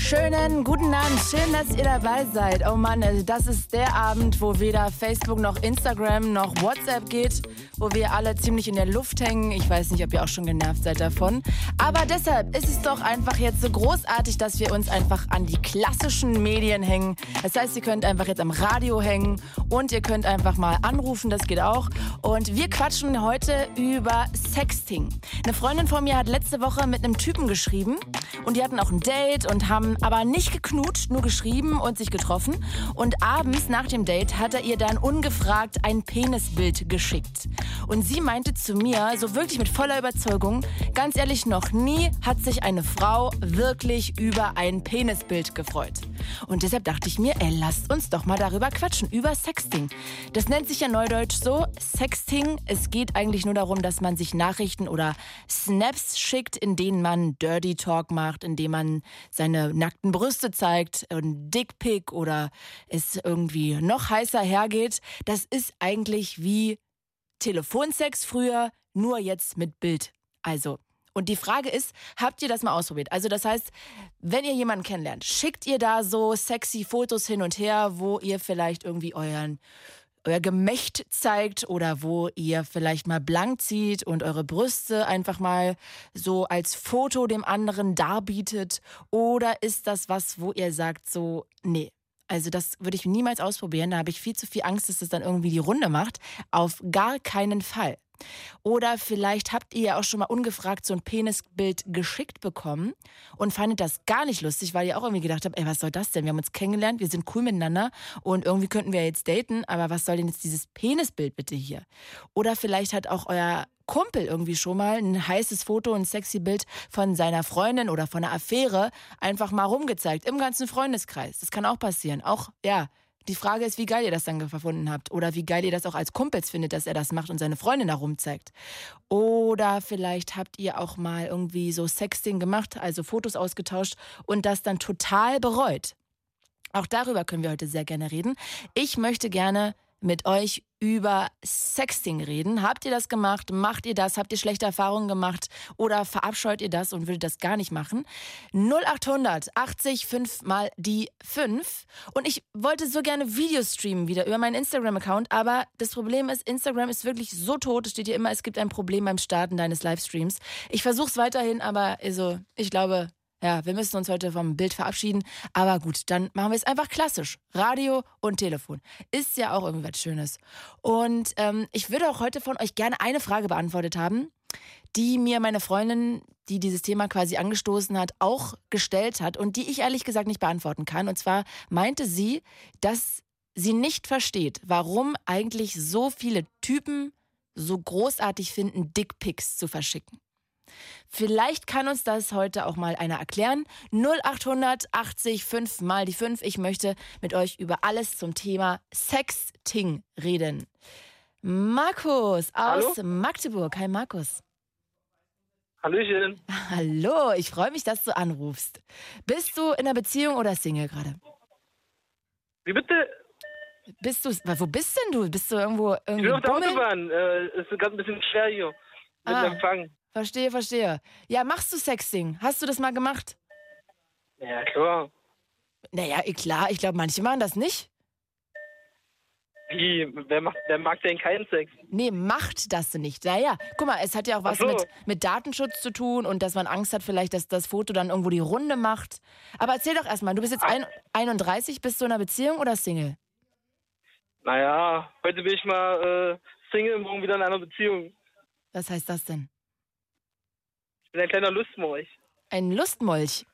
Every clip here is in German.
Schönen guten Abend, schön, dass ihr dabei seid. Oh Mann, also das ist der Abend, wo weder Facebook noch Instagram noch WhatsApp geht, wo wir alle ziemlich in der Luft hängen. Ich weiß nicht, ob ihr auch schon genervt seid davon. Aber deshalb ist es doch einfach jetzt so großartig, dass wir uns einfach an die klassischen Medien hängen. Das heißt, ihr könnt einfach jetzt am Radio hängen und ihr könnt einfach mal anrufen, das geht auch. Und wir quatschen heute über Sexting. Eine Freundin von mir hat letzte Woche mit einem Typen geschrieben und die hatten auch ein Date und haben aber nicht geknutscht, nur geschrieben und sich getroffen. Und abends nach dem Date hat er ihr dann ungefragt ein Penisbild geschickt. Und sie meinte zu mir, so wirklich mit voller Überzeugung, ganz ehrlich, noch nie hat sich eine Frau wirklich über ein Penisbild gefreut. Und deshalb dachte ich mir, ey, lasst uns doch mal darüber quatschen, über Sexting. Das nennt sich ja neudeutsch so, Sexting. Es geht eigentlich nur darum, dass man sich Nachrichten oder Snaps schickt, in denen man Dirty Talk macht, in denen man seine nackten Brüste zeigt, ein Dickpick oder es irgendwie noch heißer hergeht. Das ist eigentlich wie Telefonsex früher, nur jetzt mit Bild. Also, und die Frage ist, habt ihr das mal ausprobiert? Also das heißt, wenn ihr jemanden kennenlernt, schickt ihr da so sexy Fotos hin und her, wo ihr vielleicht irgendwie euren euer Gemächt zeigt oder wo ihr vielleicht mal blank zieht und eure Brüste einfach mal so als Foto dem anderen darbietet? Oder ist das was, wo ihr sagt so, nee, also das würde ich niemals ausprobieren, da habe ich viel zu viel Angst, dass das dann irgendwie die Runde macht. Auf gar keinen Fall. Oder vielleicht habt ihr ja auch schon mal ungefragt so ein Penisbild geschickt bekommen und fandet das gar nicht lustig, weil ihr auch irgendwie gedacht habt, ey, was soll das denn? Wir haben uns kennengelernt, wir sind cool miteinander und irgendwie könnten wir jetzt daten, aber was soll denn jetzt dieses Penisbild bitte hier? Oder vielleicht hat auch euer Kumpel irgendwie schon mal ein heißes Foto, ein sexy Bild von seiner Freundin oder von einer Affäre einfach mal rumgezeigt im ganzen Freundeskreis. Das kann auch passieren. Auch, ja, die Frage ist, wie geil ihr das dann gefunden habt. Oder wie geil ihr das auch als Kumpels findet, dass er das macht und seine Freundin da rumzeigt. Oder vielleicht habt ihr auch mal irgendwie so Sexting gemacht, also Fotos ausgetauscht und das dann total bereut. Auch darüber können wir heute sehr gerne reden. Ich möchte gerne mit euch über Sexting reden. Habt ihr das gemacht? Macht ihr das? Habt ihr schlechte Erfahrungen gemacht? Oder verabscheut ihr das und würdet das gar nicht machen? 0800 80 5 mal die 5. Und ich wollte so gerne Videos streamen wieder über meinen Instagram-Account, aber das Problem ist, Instagram ist wirklich so tot. Es steht hier immer, es gibt ein Problem beim Starten deines Livestreams. Ich versuche es weiterhin, aber also, ich glaube, ja, wir müssen uns heute vom Bild verabschieden. Aber gut, dann machen wir es einfach klassisch. Radio und Telefon. Ist ja auch irgendwie was Schönes. Und ähm, ich würde auch heute von euch gerne eine Frage beantwortet haben, die mir meine Freundin, die dieses Thema quasi angestoßen hat, auch gestellt hat und die ich ehrlich gesagt nicht beantworten kann. Und zwar meinte sie, dass sie nicht versteht, warum eigentlich so viele Typen so großartig finden, Dickpics zu verschicken. Vielleicht kann uns das heute auch mal einer erklären. 0800 80 5 mal die 5. Ich möchte mit euch über alles zum Thema Sexting reden. Markus aus Hallo? Magdeburg. Hi Markus. Hallöchen. Hallo, ich freue mich, dass du anrufst. Bist du in einer Beziehung oder Single gerade? Wie bitte? Bist du, wo bist denn du? Bist du irgendwo Ich irgendwie bin auf der? Autobahn. Äh, es ist gerade ein bisschen schwer hier mit Ah. Empfang. Verstehe, verstehe. Ja, machst du Sexting? Hast du das mal gemacht? Ja, klar. Naja, eh klar, ich glaube, manche machen das nicht. Wie? Wer, macht, wer mag denn keinen Sex? Nee, macht das nicht. Naja, guck mal, es hat ja auch was so. mit, mit Datenschutz zu tun und dass man Angst hat, vielleicht, dass das Foto dann irgendwo die Runde macht. Aber erzähl doch erstmal, du bist jetzt ein, 31, bist du in einer Beziehung oder Single? Naja, heute bin ich mal äh, Single, morgen wieder in einer Beziehung. Was heißt das denn? Ich bin ein kleiner Lustmolch. Ein Lustmolch.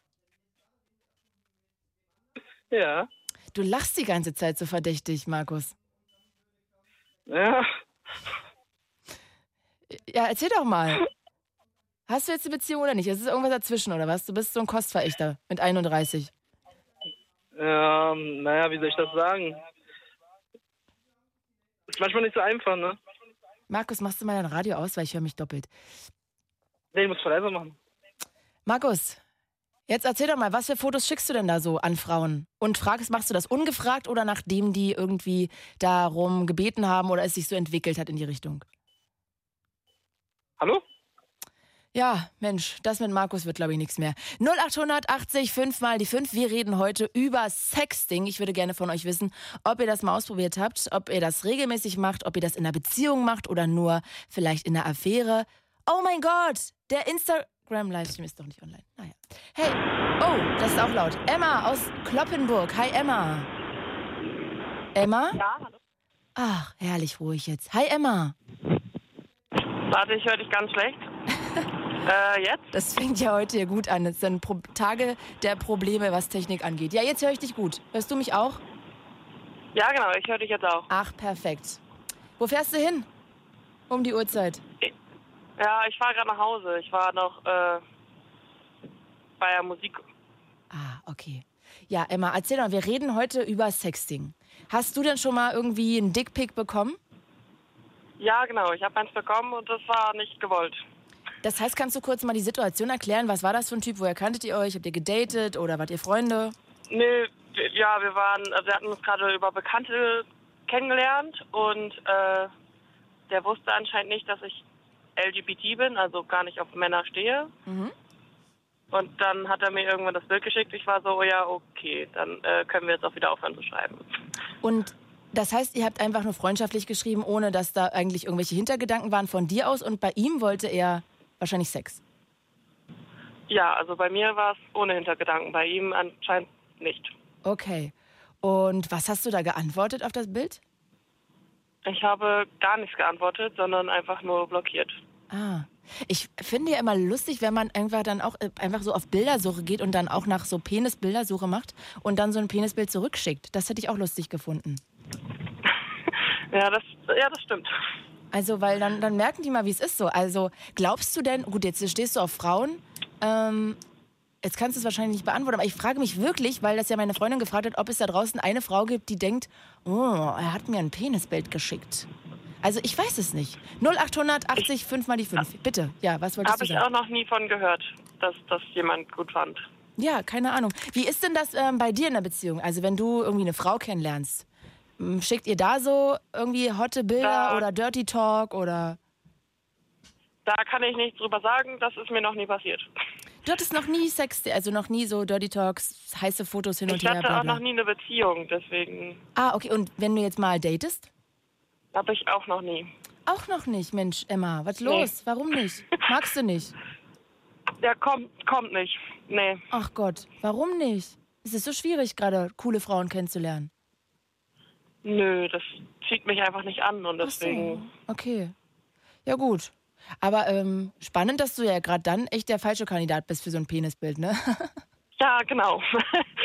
Ja. Du lachst die ganze Zeit so verdächtig, Markus. Ja. Ja, erzähl doch mal. Hast du jetzt eine Beziehung oder nicht? Es ist irgendwas dazwischen, oder was? Du bist so ein Kostverächter mit 31. Ähm, naja, wie soll ich das sagen? Ist manchmal nicht so einfach, ne? Markus, machst du mal dein Radio aus, weil ich höre mich doppelt. Nee, ich muss voll leiser machen. Markus, jetzt erzähl doch mal, was für Fotos schickst du denn da so an Frauen? Und fragst, machst du das ungefragt oder nachdem die irgendwie darum gebeten haben oder es sich so entwickelt hat in die Richtung? Hallo? Ja, Mensch, das mit Markus wird, glaube ich, nichts mehr. 0880 5 mal die 5. Wir reden heute über Sexting. Ich würde gerne von euch wissen, ob ihr das mal ausprobiert habt, ob ihr das regelmäßig macht, ob ihr das in einer Beziehung macht oder nur vielleicht in einer Affäre. Oh mein Gott, der Instagram-Livestream ist doch nicht online. Naja. Hey, oh, das ist auch laut. Emma aus Kloppenburg. Hi, Emma. Emma? Ja, hallo. Ach, herrlich ruhig jetzt. Hi, Emma. Warte, ich höre dich ganz schlecht. äh, jetzt? Das fängt ja heute hier gut an. Das sind Pro Tage der Probleme, was Technik angeht. Ja, jetzt höre ich dich gut. Hörst du mich auch? Ja, genau, ich höre dich jetzt auch. Ach, perfekt. Wo fährst du hin? Um die Uhrzeit. Ja, ich fahre gerade nach Hause. Ich war noch äh, bei der Musik. Ah, okay. Ja, Emma, erzähl doch, wir reden heute über Sexting. Hast du denn schon mal irgendwie einen Dickpick bekommen? Ja, genau, ich habe eins bekommen und das war nicht gewollt. Das heißt, kannst du kurz mal die Situation erklären? Was war das für ein Typ? Woher kanntet ihr euch? Habt ihr gedatet oder wart ihr Freunde? Nee, ja, wir waren, also wir hatten uns gerade über Bekannte kennengelernt und äh, der wusste anscheinend nicht, dass ich LGBT bin, also gar nicht auf Männer stehe. Mhm. Und dann hat er mir irgendwann das Bild geschickt. Ich war so, oh ja, okay, dann äh, können wir jetzt auch wieder aufhören zu schreiben. Und das heißt, ihr habt einfach nur freundschaftlich geschrieben, ohne dass da eigentlich irgendwelche Hintergedanken waren von dir aus und bei ihm wollte er wahrscheinlich Sex. Ja, also bei mir war es ohne Hintergedanken, bei ihm anscheinend nicht. Okay. Und was hast du da geantwortet auf das Bild? Ich habe gar nichts geantwortet, sondern einfach nur blockiert. Ah. Ich finde ja immer lustig, wenn man einfach dann auch äh, einfach so auf Bildersuche geht und dann auch nach so Penis-Bildersuche macht und dann so ein Penisbild zurückschickt. Das hätte ich auch lustig gefunden. Ja, das, ja, das stimmt. Also, weil dann, dann merken die mal, wie es ist so. Also, glaubst du denn, gut, jetzt stehst du auf Frauen, ähm, jetzt kannst du es wahrscheinlich nicht beantworten, aber ich frage mich wirklich, weil das ja meine Freundin gefragt hat, ob es da draußen eine Frau gibt, die denkt, oh, er hat mir ein Penisbild geschickt. Also, ich weiß es nicht. 0880 5 mal die 5. Bitte, ja, was wolltest Habe du ich sagen? auch noch nie von gehört, dass das jemand gut fand. Ja, keine Ahnung. Wie ist denn das ähm, bei dir in der Beziehung? Also, wenn du irgendwie eine Frau kennenlernst, m, schickt ihr da so irgendwie hotte Bilder Da- oder Dirty Talk oder. Da kann ich nichts drüber sagen, das ist mir noch nie passiert. Du hattest noch nie Sex, also noch nie so Dirty Talks, heiße Fotos hin und Ich her. hatte Bla auch noch nie eine Beziehung, deswegen Ah, okay. Und wenn du jetzt mal datest? Habe ich auch noch nie. Auch noch nicht, Mensch, Emma. Was los? Warum nicht? Magst du nicht? Der kommt, kommt nicht. Nee. Ach Gott, warum nicht? Es ist so schwierig, gerade coole Frauen kennenzulernen. Nö, das zieht mich einfach nicht an und Ach so, deswegen. okay. Ja, gut. Aber ähm, spannend, dass du ja gerade dann echt der falsche Kandidat bist für so ein Penisbild, ne? Ja, genau.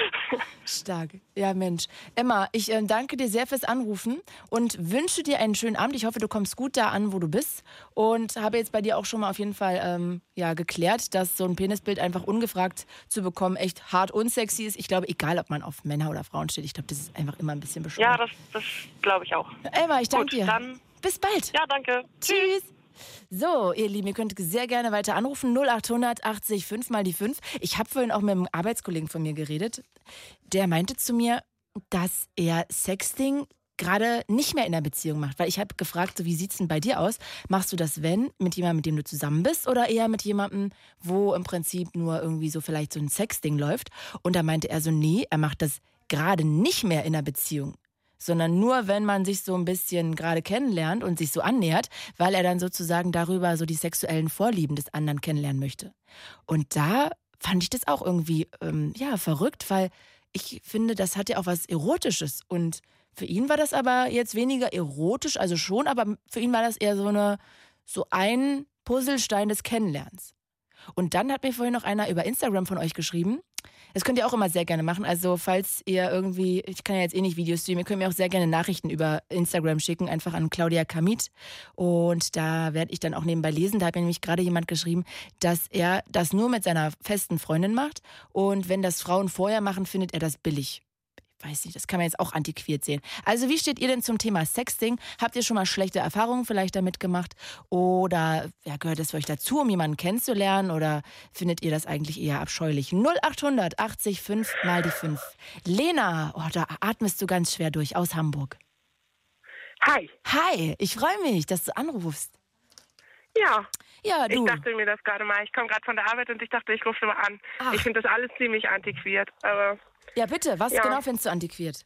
Stark. Ja, Mensch. Emma, ich äh, danke dir sehr fürs Anrufen und wünsche dir einen schönen Abend. Ich hoffe, du kommst gut da an, wo du bist. Und habe jetzt bei dir auch schon mal auf jeden Fall ähm, ja, geklärt, dass so ein Penisbild einfach ungefragt zu bekommen echt hart unsexy ist. Ich glaube, egal, ob man auf Männer oder Frauen steht, ich glaube, das ist einfach immer ein bisschen bescheuert. ja, das, das glaube ich auch. Emma, ich danke dir. dann- Bis bald. Ja, danke. Tschüss. So, ihr Lieben, ihr könnt sehr gerne weiter anrufen. 0800 80 5 mal die 5. Ich habe vorhin auch mit einem Arbeitskollegen von mir geredet. Der meinte zu mir, dass er Sexting gerade nicht mehr in der Beziehung macht. Weil ich habe gefragt, so, wie sieht's denn bei dir aus? Machst du das, wenn, mit jemandem, mit dem du zusammen bist oder eher mit jemandem, wo im Prinzip nur irgendwie so vielleicht so ein Sexting läuft? Und da meinte er so, nee, er macht das gerade nicht mehr in der Beziehung sondern nur, wenn man sich so ein bisschen gerade kennenlernt und sich so annähert, weil er dann sozusagen darüber so die sexuellen Vorlieben des anderen kennenlernen möchte. Und da fand ich das auch irgendwie, ähm, ja, verrückt, weil ich finde, das hat ja auch was Erotisches. Und für ihn war das aber jetzt weniger erotisch, also schon, aber für ihn war das eher so eine, so ein Puzzlestein des Kennenlernens. Und dann hat mir vorhin noch einer über Instagram von euch geschrieben. Das könnt ihr auch immer sehr gerne machen. Also falls ihr irgendwie, ich kann ja jetzt eh nicht Videos streamen, ihr könnt mir auch sehr gerne Nachrichten über Instagram schicken, einfach an Claudia Kamit. Und da werde ich dann auch nebenbei lesen. Da hat mir nämlich gerade jemand geschrieben, dass er das nur mit seiner festen Freundin macht. Und wenn das Frauen vorher machen, findet er das billig. Weiß nicht, das kann man jetzt auch antiquiert sehen. Also wie steht ihr denn zum Thema Sexting? Habt ihr schon mal schlechte Erfahrungen vielleicht damit gemacht? Oder ja, gehört es für euch dazu, um jemanden kennenzulernen? Oder findet ihr das eigentlich eher abscheulich? 0800 80 5 mal die 5. Lena, oh, da atmest du ganz schwer durch aus Hamburg. Hi. Hi, ich freue mich, dass du anrufst. Ja, Ja, ich du. dachte mir das gerade mal. Ich komme gerade von der Arbeit und ich dachte, ich rufe mal an. Ach. Ich finde das alles ziemlich antiquiert. Aber Ja, bitte, was Ja. genau findest du antiquiert?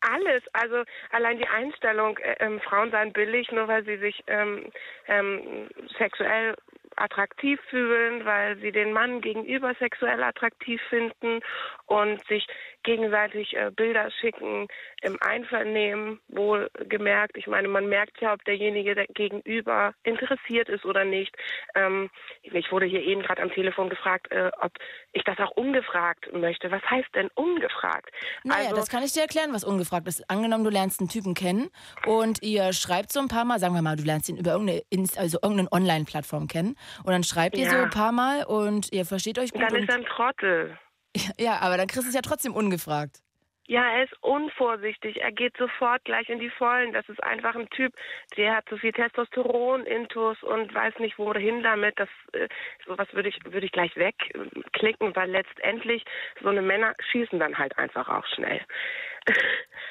alles, also allein die Einstellung, äh, ähm, Frauen seien billig, nur weil sie sich ähm, ähm, sexuell attraktiv fühlen, weil sie den Mann gegenüber sexuell attraktiv finden und sich gegenseitig äh, Bilder schicken im Einvernehmen, wohl gemerkt. Ich meine, man merkt ja, ob derjenige der gegenüber interessiert ist oder nicht. Ähm, ich wurde hier eben gerade am Telefon gefragt, äh, ob ich das auch ungefragt möchte. Was heißt denn ungefragt? Naja, also, das kann ich dir erklären, was ungefragt ist. Angenommen, du lernst einen Typen kennen und ihr schreibt so ein paar Mal, sagen wir mal, du lernst ihn über irgendeine, Inst- also irgendeine Online-Plattform kennen und dann schreibt ihr Ja. so ein paar Mal und ihr versteht euch gut. dann ist er ein Trottel. Ja, aber dann kriegst du es ja trotzdem ungefragt. Ja, er ist unvorsichtig. Er geht sofort gleich in die Vollen. Das ist einfach ein Typ, der hat zu viel Testosteron, Intus und weiß nicht wohin damit. Das äh, sowas würde ich würde ich gleich wegklicken, weil letztendlich so eine Männer schießen dann halt einfach auch schnell.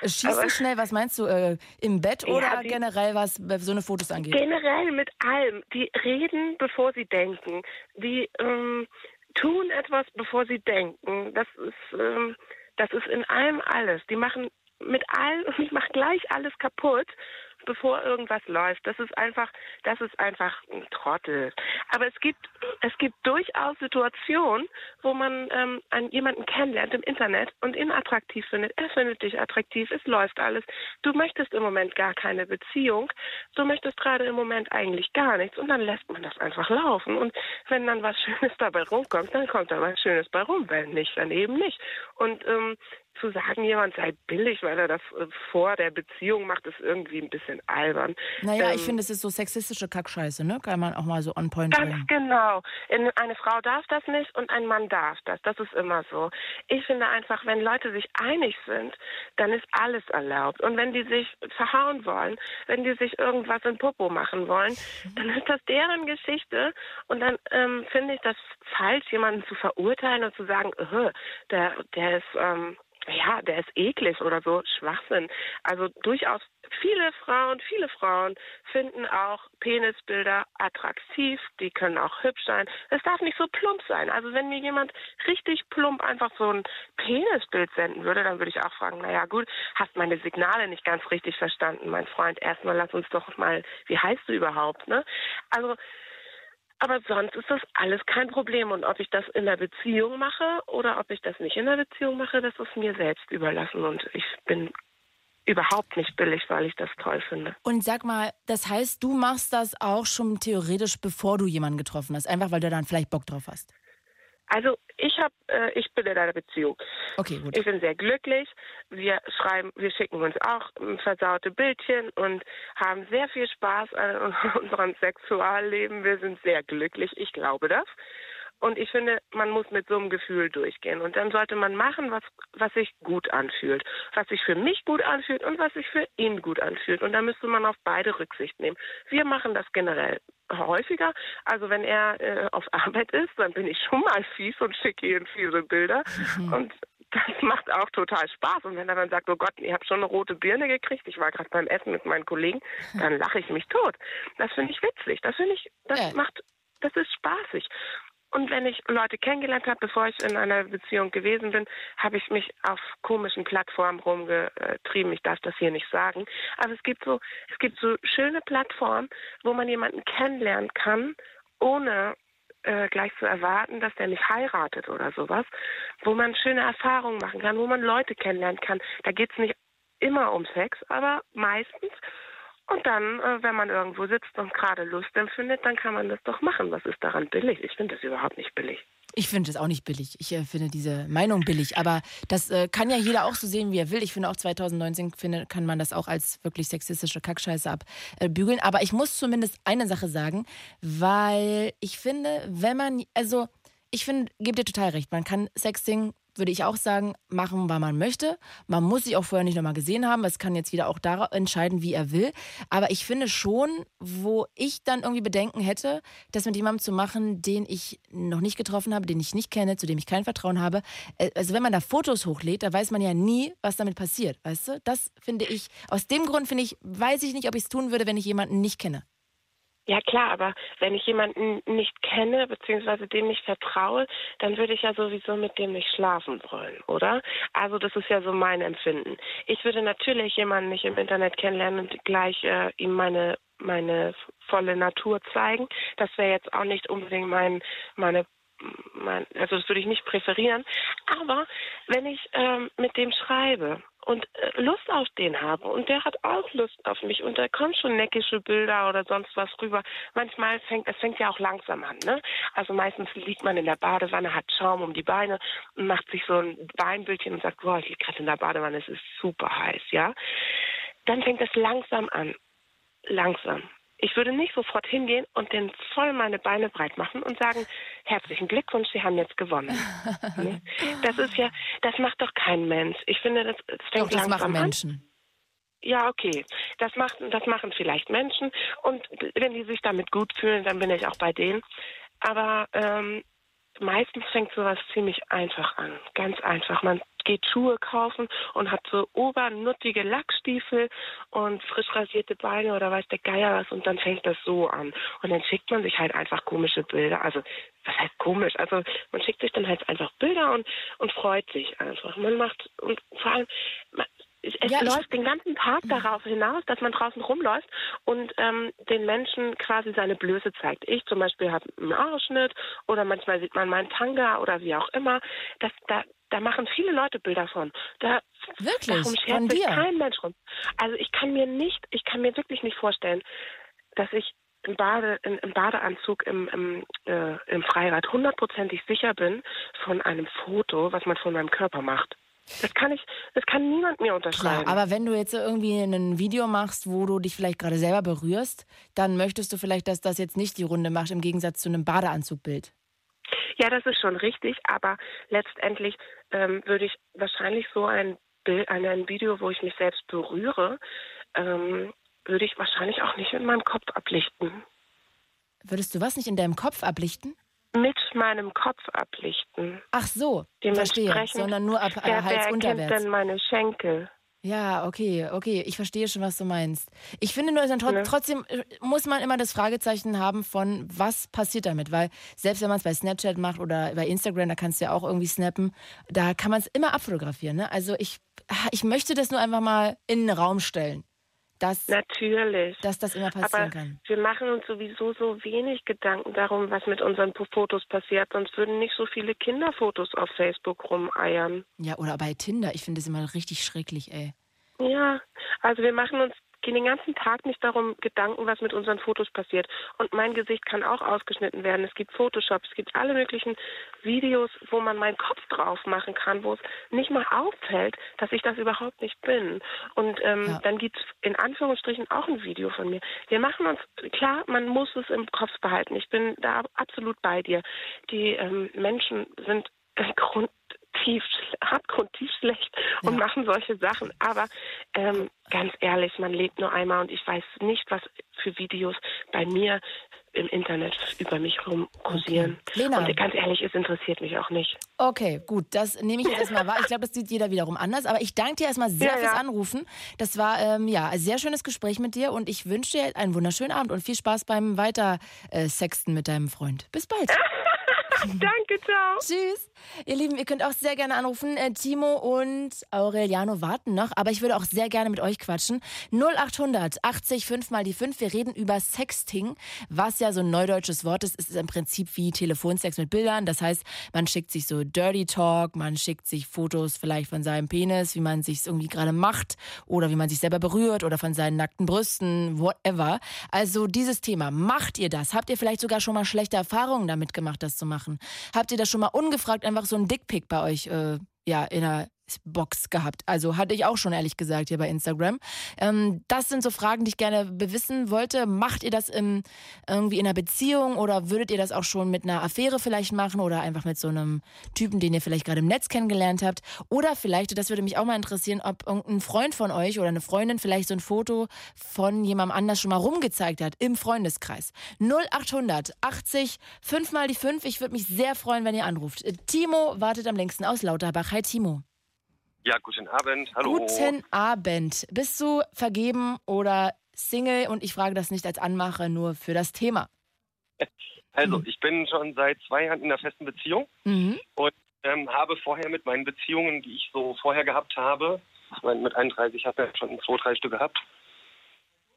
Schießt Aber- du schnell, was meinst du, äh, im Bett Ja, oder die- generell, was äh, so eine Fotos angeht? Generell mit allem. Die reden, bevor sie denken. Die ähm, tun etwas, bevor sie denken. Das ist, ähm, das ist in allem alles. Die machen mit allem, ich mache gleich alles kaputt, bevor irgendwas läuft. Das ist einfach, das ist einfach ein Trottel. Aber es gibt, es gibt durchaus Situationen, wo man ähm, einen, jemanden kennenlernt im Internet und ihn attraktiv findet. Er findet dich attraktiv, es läuft alles. Du möchtest im Moment gar keine Beziehung. Du möchtest gerade im Moment eigentlich gar nichts und dann lässt man das einfach laufen. Und wenn dann was Schönes dabei rumkommt, dann kommt da was Schönes bei rum. Wenn nicht, dann eben nicht. Und ähm, zu sagen, jemand sei billig, weil er das äh, vor der Beziehung macht, ist irgendwie ein bisschen albern. Naja, Ähm, ich finde, es ist so sexistische Kackscheiße, ne? Kann man auch mal so on point Ganz bringen. genau. In- Eine Frau darf das nicht und ein Mann darf das. Das ist immer so. Ich finde einfach, wenn Leute sich einig sind, dann ist alles erlaubt. Und wenn die sich verhauen wollen, wenn die sich irgendwas in Popo machen wollen, dann ist das deren Geschichte. Und dann ähm, finde ich das falsch, jemanden zu verurteilen und zu sagen, "Öh, der, der ist ähm, ja, der ist eklig oder so, Schwachsinn. Also durchaus viele Frauen, viele Frauen finden auch Penisbilder attraktiv, die können auch hübsch sein. Es darf nicht so plump sein. Also wenn mir jemand richtig plump einfach so ein Penisbild senden würde, dann würde ich auch fragen, naja gut, hast meine Signale nicht ganz richtig verstanden, mein Freund. Erstmal lass uns doch mal, wie heißt du überhaupt, ne? Also aber sonst ist das alles kein Problem. Und ob ich das in der Beziehung mache oder ob ich das nicht in der Beziehung mache, das ist mir selbst überlassen. Und ich bin überhaupt nicht billig, weil ich das toll finde. Und sag mal, das heißt, du machst das auch schon theoretisch, bevor du jemanden getroffen hast, einfach weil du dann vielleicht Bock drauf hast. Also ich habe, äh, ich bin in einer Beziehung. Okay, gut. Ich bin sehr glücklich. Wir schreiben, wir schicken uns auch ähm, versaute Bildchen und haben sehr viel Spaß an unserem Sexualleben. Wir sind sehr glücklich. Ich glaube das. Und ich finde, man muss mit so einem Gefühl durchgehen. Und dann sollte man machen, was, was sich gut anfühlt. Was sich für mich gut anfühlt und was sich für ihn gut anfühlt. Und da müsste man auf beide Rücksicht nehmen. Wir machen das generell häufiger. Also wenn er äh, auf Arbeit ist, dann bin ich schon mal fies und schicke ihm fiese Bilder. Und das macht auch total Spaß. Und wenn er dann sagt, oh Gott, ich habe schon eine rote Birne gekriegt, ich war gerade beim Essen mit meinen Kollegen, dann lache ich mich tot. Das finde ich witzig. Das finde ich, das Ja. macht, das ist spaßig. Und wenn ich Leute kennengelernt habe, bevor ich in einer Beziehung gewesen bin, habe ich mich auf komischen Plattformen rumgetrieben. Ich darf das hier nicht sagen. Aber es gibt so, es gibt so schöne Plattformen, wo man jemanden kennenlernen kann, ohne äh, gleich zu erwarten, dass der nicht heiratet oder sowas, wo man schöne Erfahrungen machen kann, wo man Leute kennenlernen kann. Da geht es nicht immer um Sex, aber meistens. Und dann, äh, wenn man irgendwo sitzt und gerade Lust empfindet, dann kann man das doch machen. Was ist daran billig? Ich finde das überhaupt nicht billig. Ich finde es auch nicht billig. Ich äh, finde diese Meinung billig. Aber das äh, kann ja jeder auch so sehen, wie er will. Ich finde auch 2019 finde, kann man das auch als wirklich sexistische Kackscheiße abbügeln. Aber ich muss zumindest eine Sache sagen, weil ich finde, wenn man, also ich finde, gebe dir total recht, man kann Sexting würde ich auch sagen, machen, wann man möchte. Man muss sich auch vorher nicht nochmal gesehen haben. Es kann jetzt wieder auch da entscheiden, wie er will. Aber ich finde schon, wo ich dann irgendwie Bedenken hätte, das mit jemandem zu machen, den ich noch nicht getroffen habe, den ich nicht kenne, zu dem ich kein Vertrauen habe. Äh, also wenn man da Fotos hochlädt, da weiß man ja nie, was damit passiert, weißt du? Das finde ich, aus dem Grund finde ich, weiß ich nicht, ob ich es tun würde, wenn ich jemanden nicht kenne. Ja klar, aber wenn ich jemanden nicht kenne beziehungsweise dem nicht vertraue, dann würde ich ja sowieso mit dem nicht schlafen wollen, oder? Also das ist ja so mein Empfinden. Ich würde natürlich jemanden nicht im Internet kennenlernen und gleich äh, ihm meine meine volle Natur zeigen. Das wäre jetzt auch nicht unbedingt mein meine mein, also das würde ich nicht präferieren. Aber wenn ich ähm, mit dem schreibe und äh, Lust auf den habe und der hat auch Lust auf mich und da kommen schon neckische Bilder oder sonst was rüber. Manchmal fängt es fängt ja auch langsam an, ne? Also meistens liegt man in der Badewanne, hat Schaum um die Beine und macht sich so ein Beinbildchen und sagt, boah, ich liege gerade in der Badewanne, es ist super heiß, ja? Dann fängt es langsam an. Langsam. Ich würde nicht sofort hingehen und den voll meine Beine breit machen und sagen, herzlichen Glückwunsch, Sie haben jetzt gewonnen. das ist ja, das macht doch kein Mensch. Ich finde, das, das fängt Doch, das langsam machen an. Menschen. Ja, okay. Das, macht, das machen vielleicht Menschen. Und wenn die sich damit gut fühlen, dann bin ich auch bei denen. Aber ähm, meistens fängt sowas ziemlich einfach an. Ganz einfach. Man geht Schuhe kaufen und hat so obernuttige Lackstiefel und frisch rasierte Beine oder weiß der Geier was und dann fängt das so an. Und dann schickt man sich halt einfach komische Bilder. Also, was heißt komisch? Also, man schickt sich dann halt einfach Bilder und, und freut sich einfach. Man macht, und vor allem, es Ja, läuft den ganzen Tag darauf hinaus, dass man draußen rumläuft und ähm, den Menschen quasi seine Blöße zeigt. Ich zum Beispiel habe einen Ausschnitt oder manchmal sieht man meinen Tanga oder wie auch immer. Das, da, da machen viele Leute Bilder von. Da, Wirklich? Darum schert Von sich dir? kein Mensch rum. Also ich kann mir nicht, ich kann mir wirklich nicht vorstellen, dass ich im, Bade, in, im Badeanzug im, im, äh, im Freirad hundertprozentig sicher bin von einem Foto, was man von meinem Körper macht. Das kann ich, das kann niemand mir Klar, unterschreiben. aber wenn du jetzt irgendwie ein Video machst, wo du dich vielleicht gerade selber berührst, dann möchtest du vielleicht, dass das jetzt nicht die Runde macht, im Gegensatz zu einem Badeanzugbild. Ja, das ist schon richtig, aber letztendlich ähm, würde ich wahrscheinlich so ein Bild, ein, ein Video, wo ich mich selbst berühre, ähm, würde ich wahrscheinlich auch nicht in meinem Kopf ablichten. Würdest du was nicht in deinem Kopf ablichten? Mit meinem Kopf ablichten. Ach so, verstehe. Sondern nur ab äh, wer, wer Hals erkennt unterwärts. denn meine Schenkel? Ja, okay, okay. Ich verstehe schon, was du meinst. Ich finde nur, dann tro Ne? trotzdem äh, muss man immer das Fragezeichen haben von, was passiert damit? Weil selbst wenn man es bei Snapchat macht oder bei Instagram, da kannst du ja auch irgendwie snappen, da kann man es immer abfotografieren. Ne? Also ich, ich möchte das nur einfach mal in den Raum stellen, dass, Natürlich. dass das immer passieren Aber kann. wir machen uns sowieso so wenig Gedanken darum, was mit unseren Fotos passiert. Sonst würden nicht so viele Kinderfotos auf Facebook rumeiern. Ja, oder bei Tinder. Ich finde das immer richtig schrecklich, ey. Ja, also wir machen uns den ganzen Tag nicht darum Gedanken, was mit unseren Fotos passiert. Und mein Gesicht kann auch ausgeschnitten werden. Es gibt Photoshop, es gibt alle möglichen Videos, wo man meinen Kopf drauf machen kann, wo es nicht mal auffällt, dass ich das überhaupt nicht bin. Und ähm, Ja. dann gibt es in Anführungsstrichen auch ein Video von mir. Wir machen uns, klar, man muss es im Kopf behalten. Ich bin da absolut bei dir. Die ähm, Menschen sind grundtief, abgrundtief schlecht und Ja. machen solche Sachen. Aber ähm, ganz ehrlich, man lebt nur einmal und ich weiß nicht, was für Videos bei mir im Internet über mich rum kursieren. Okay. Lena. Und ganz ehrlich, es interessiert mich auch nicht. Okay, gut, das nehme ich jetzt erstmal wahr. Ich glaube, das sieht jeder wiederum anders. Aber ich danke dir erstmal sehr Ja, fürs ja. Anrufen. Das war ähm, ja ein sehr schönes Gespräch mit dir und ich wünsche dir einen wunderschönen Abend und viel Spaß beim Weiter äh, mit deinem Freund. Bis bald. Danke, ciao. Tschüss. Ihr Lieben, ihr könnt auch sehr gerne anrufen. Äh, Timo und Aureliano warten noch, aber ich würde auch sehr gerne mit euch quatschen. 0800 80 5 mal die 5. Wir reden über Sexting, was ja so ein neudeutsches Wort ist. Es ist im Prinzip wie Telefonsex mit Bildern. Das heißt, man schickt sich so Dirty Talk, man schickt sich Fotos vielleicht von seinem Penis, wie man sich irgendwie gerade macht oder wie man sich selber berührt oder von seinen nackten Brüsten, whatever. Also dieses Thema, macht ihr das? Habt ihr vielleicht sogar schon mal schlechte Erfahrungen damit gemacht, das zu machen? Habt ihr das schon mal ungefragt einfach so ein Dickpick bei euch äh, ja, in der Box gehabt. Also hatte ich auch schon ehrlich gesagt hier bei Instagram. Ähm, das sind so Fragen, die ich gerne wissen wollte. Macht ihr das im, irgendwie in einer Beziehung oder würdet ihr das auch schon mit einer Affäre vielleicht machen oder einfach mit so einem Typen, den ihr vielleicht gerade im Netz kennengelernt habt? Oder vielleicht, das würde mich auch mal interessieren, ob irgendein Freund von euch oder eine Freundin vielleicht so ein Foto von jemandem anders schon mal rumgezeigt hat im Freundeskreis. 0800 80 5 mal die 5. Ich würde mich sehr freuen, wenn ihr anruft. Timo wartet am längsten aus Lauterbach. Hi Timo. Ja, guten Abend. Hallo. Guten Abend. Bist du vergeben oder Single? Und ich frage das nicht als Anmache, nur für das Thema. Also, ich bin schon seit zwei Jahren in einer festen Beziehung Mhm. und ähm, habe vorher mit meinen Beziehungen, die ich so vorher gehabt habe, mit 31 habe ich ja schon zwei, drei Stück gehabt,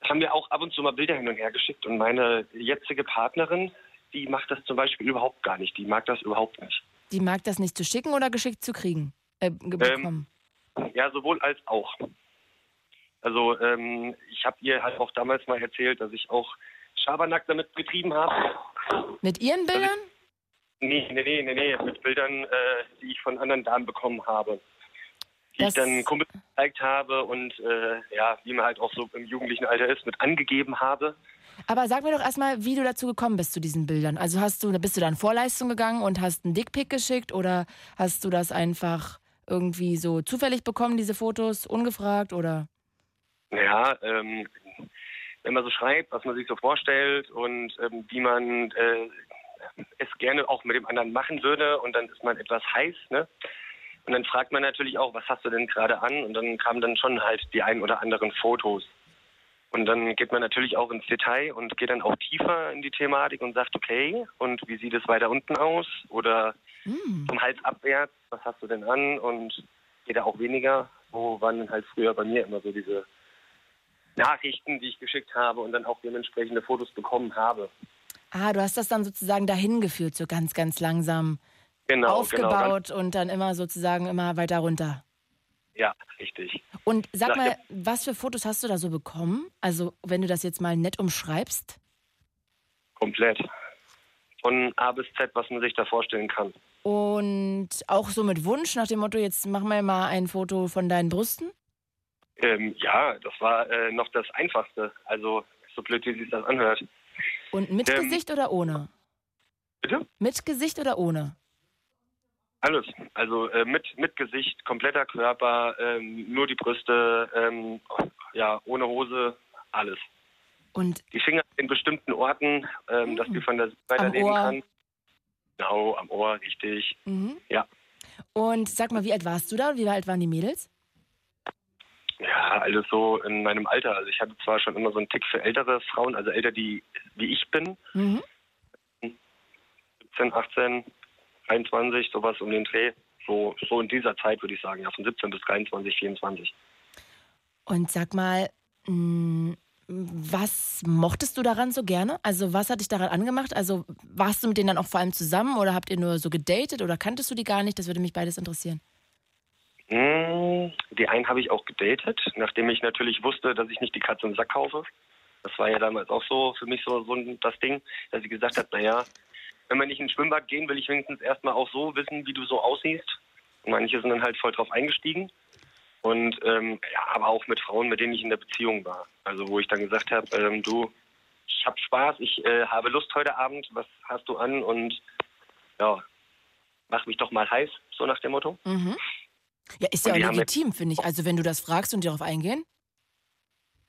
haben wir auch ab und zu mal Bilder hin und her geschickt. Und meine jetzige Partnerin, die macht das zum Beispiel überhaupt gar nicht. Die mag das überhaupt nicht. Die mag das nicht zu schicken oder geschickt zu kriegen? Äh, ge- bekommen. Ja, sowohl als auch. Also ähm, ich habe ihr halt auch damals mal erzählt, dass ich auch Schabernack damit getrieben habe. Mit ihren Bildern? Nee, nee, nee, nee, nee, mit Bildern, äh, die ich von anderen Damen bekommen habe. Die Das- ich dann Kumpel gezeigt habe und äh, ja, wie man halt auch so im jugendlichen Alter ist, mit angegeben habe. Aber sag mir doch erstmal, wie du dazu gekommen bist zu diesen Bildern. Also hast du, bist du da in Vorleistung gegangen und hast einen Dickpick geschickt oder hast du das einfach irgendwie so zufällig bekommen, diese Fotos, ungefragt oder? Naja, ähm, wenn man so schreibt, was man sich so vorstellt und ähm, wie man äh, es gerne auch mit dem anderen machen würde und dann ist man etwas heiß, ne? Und dann fragt man natürlich auch, was hast du denn gerade an? Und dann kamen dann schon halt die ein oder anderen Fotos. Und dann geht man natürlich auch ins Detail und geht dann auch tiefer in die Thematik und sagt, okay, und wie sieht es weiter unten aus? Oder Hm. vom Hals abwärts, was hast du denn an? Und geht da auch weniger. So waren dann halt früher bei mir immer so diese Nachrichten, die ich geschickt habe und dann auch dementsprechende Fotos bekommen habe. Ah, du hast das dann sozusagen dahin geführt, so ganz, ganz langsam Genau, genau. aufgebaut und dann immer sozusagen immer weiter runter. Ja, richtig. Und sag Nach mal, was für Fotos hast du da so bekommen? Also, wenn du das jetzt mal nett umschreibst. Komplett. Von A bis Z, was man sich da vorstellen kann. Und auch so mit Wunsch nach dem Motto, jetzt mach mal mal ein Foto von deinen Brüsten. Ähm, ja, das war äh, noch das Einfachste. Also, so blöd, wie sich das anhört. Und mit Ähm, Gesicht oder ohne? Bitte? Mit Gesicht oder ohne? Alles. Also äh, mit, mit Gesicht, kompletter Körper, ähm, nur die Brüste, ähm, ja, ohne Hose, alles. Und Die Finger in bestimmten Orten, ähm, dass die von der Seite weiterleben kann. Genau, am Ohr, richtig. mhm. Ja. Und sag mal, wie alt warst du da und wie alt waren die Mädels? Ja, alles so in meinem Alter. Also ich hatte zwar schon immer so einen Tick für ältere Frauen, also älter, die wie ich bin, Mhm. 17, 18, 23, sowas um den Dreh. So, so in dieser Zeit würde ich sagen, ja, von 17 bis 23, 24. Und sag mal, mh, was mochtest du daran so gerne? Also was hat dich daran angemacht? Also warst du mit denen dann auch vor allem zusammen oder habt ihr nur so gedatet oder kanntest du die gar nicht? Das würde mich beides interessieren. Mm, Die einen habe ich auch gedatet, nachdem ich natürlich wusste, dass ich nicht die Katze im Sack kaufe. Das war ja damals auch so für mich so, so das Ding, dass ich gesagt habe, naja, wenn wir nicht ins Schwimmbad gehen, will ich wenigstens erstmal auch so wissen, wie du so aussiehst. Und manche sind dann halt voll drauf eingestiegen. Und ähm, ja, aber auch mit Frauen, mit denen ich in der Beziehung war. Also wo ich dann gesagt habe, ähm, du, ich habe Spaß, ich äh, habe Lust heute Abend, was hast du an? Und ja, mach mich doch mal heiß, so nach dem Motto. Mhm. Ja, ist ja auch legitim, finde ich. Also wenn du das fragst und darauf eingehen.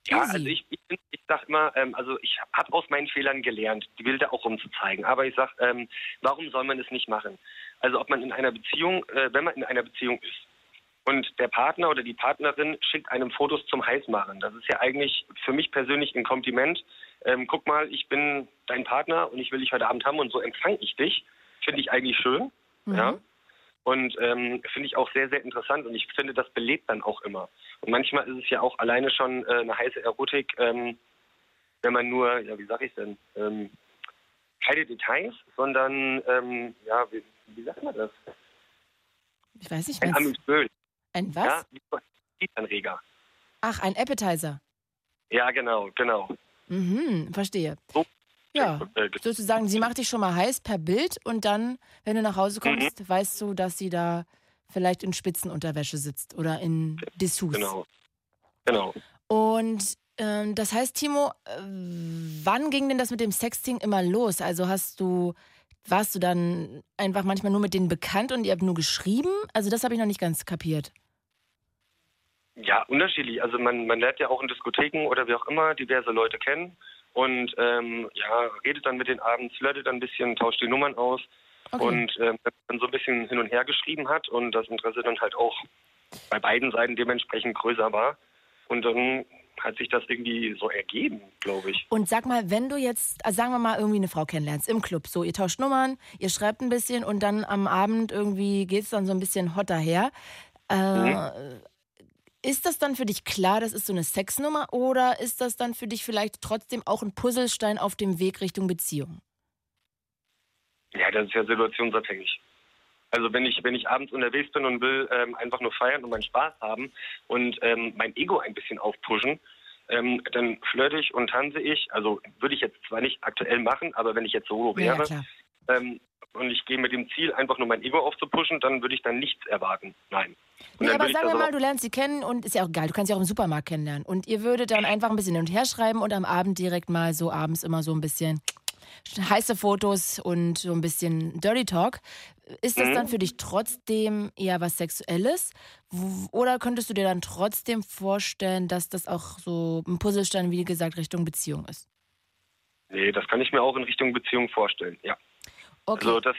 Ja, also ich, ich, ich sag immer, ähm, also ich habe aus meinen Fehlern gelernt, die Bilder auch rumzuzeigen. Aber ich sag, ähm, warum soll man es nicht machen? Also ob man in einer Beziehung, äh, wenn man in einer Beziehung ist und der Partner oder die Partnerin schickt einem Fotos zum Heißmachen, das ist ja eigentlich für mich persönlich ein Kompliment. Ähm, guck mal, ich bin dein Partner und ich will dich heute Abend haben und so empfange ich dich. Finde ich eigentlich schön. Mhm. Ja. Und ähm, finde ich auch sehr, sehr interessant und ich finde, das belebt dann auch immer. Und manchmal ist es ja auch alleine schon äh, eine heiße Erotik, ähm, wenn man nur, ja, wie sag ich denn, ähm, keine Details, sondern, ähm, ja, wie, wie sagt man das? Ich weiß nicht, Ein Amüsöl, ein was? ja, ein Appetitanreger. Ach, ein Appetizer. Ja, genau, genau. Mhm, verstehe. So. Ja, Äh, sozusagen, sie macht dich schon mal heiß per Bild und dann, wenn du nach Hause kommst, Mhm. weißt du, dass sie da vielleicht in Spitzenunterwäsche sitzt oder in Dessous. Genau. Genau. Und ähm, das heißt, Timo, äh, wann ging denn das mit dem Sexting immer los? Also hast du, warst du dann einfach manchmal nur mit denen bekannt und ihr habt nur geschrieben? Also das habe ich noch nicht ganz kapiert. Ja, unterschiedlich. Also man, man lernt ja auch in Diskotheken oder wie auch immer diverse Leute kennen und ähm, ja, redet dann mit den abends, flirtet dann ein bisschen, tauscht die Nummern aus Okay. und ähm, dann so ein bisschen hin und her geschrieben hat und das Interesse dann halt auch bei beiden Seiten dementsprechend größer war. Und dann hat sich das irgendwie so ergeben, glaube ich. Und sag mal, wenn du jetzt, also sagen wir mal, irgendwie eine Frau kennenlernst im Club, so ihr tauscht Nummern, ihr schreibt ein bisschen und dann am Abend irgendwie geht es dann so ein bisschen hotter her. Äh, Ist das dann für dich klar, das ist so eine Sexnummer oder ist das dann für dich vielleicht trotzdem auch ein Puzzlestein auf dem Weg Richtung Beziehung? Ja, das ist ja situationsabhängig. Also wenn ich wenn ich abends unterwegs bin und will ähm, einfach nur feiern und meinen Spaß haben und ähm, mein Ego ein bisschen aufpushen, ähm, dann flirte ich und tanze ich. Also würde ich jetzt zwar nicht aktuell machen, aber wenn ich jetzt solo Ja, wäre klar. ähm, und ich gehe mit dem Ziel, einfach nur mein Ego aufzupushen, dann würde ich dann nichts erwarten. Nein. Nee, aber sagen wir mal, du lernst sie kennen und ist ja auch geil, du kannst sie auch im Supermarkt kennenlernen. Und ihr würdet dann einfach ein bisschen hin und her schreiben und am Abend direkt mal so abends immer so ein bisschen heiße Fotos und so ein bisschen Dirty Talk. Ist das Mhm. dann für dich trotzdem eher was Sexuelles? Oder könntest du dir dann trotzdem vorstellen, dass das auch so ein Puzzlestein, wie gesagt, Richtung Beziehung ist? Nee, das kann ich mir auch in Richtung Beziehung vorstellen, ja. Okay. Also das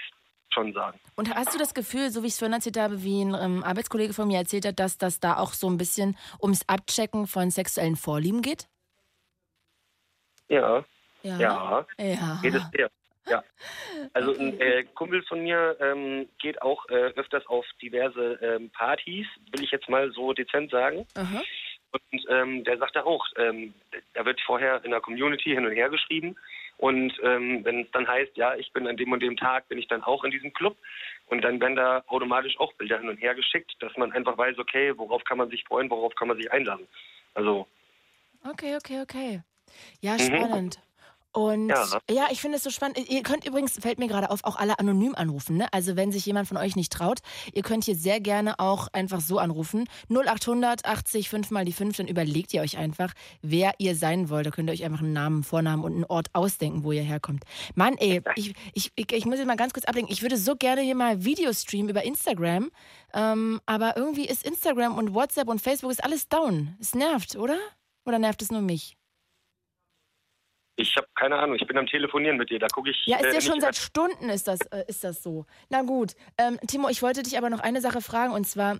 schon sagen. Und hast du das Gefühl, so wie ich es vorhin erzählt habe, wie ein ähm, Arbeitskollege von mir erzählt hat, dass das da auch so ein bisschen ums Abchecken von sexuellen Vorlieben geht? Ja, Ja. ja. Ja. Geht es sehr. Ja. Also ein äh, Kumpel von mir ähm, geht auch äh, öfters auf diverse ähm, Partys, will ich jetzt mal so dezent sagen. Aha. Und ähm, der sagte auch, ähm, da wird vorher in der Community hin und her geschrieben. Und ähm, wenn es dann heißt, ja, ich bin an dem und dem Tag, bin ich dann auch in diesem Club. Und dann werden da automatisch auch Bilder hin und her geschickt, dass man einfach weiß, okay, worauf kann man sich freuen, worauf kann man sich einladen. Also, Okay, okay, okay. Ja, Mhm. Und ja, Ja. ich finde es so spannend. Ihr könnt übrigens, fällt mir gerade auf, auch alle anonym anrufen. Ne? Also wenn sich jemand von euch nicht traut, ihr könnt hier sehr gerne auch einfach so anrufen. 0800 80 5 mal die 5, dann überlegt ihr euch einfach, wer ihr sein wollt. Da könnt ihr euch einfach einen Namen, Vornamen und einen Ort ausdenken, wo ihr herkommt. Mann, ey, ich, ich, ich, ich muss jetzt mal ganz kurz ablenken. Ich würde so gerne hier mal Videos streamen über Instagram. Ähm, aber irgendwie ist Instagram und WhatsApp und Facebook ist alles down. Es nervt, oder? Oder nervt es nur mich? Ich habe keine Ahnung, ich bin am Telefonieren mit dir, da gucke ich. Ja, ist äh, ja nicht schon seit Stunden ist das, äh, ist das so. Na gut. Ähm, Timo, ich wollte dich aber noch eine Sache fragen und zwar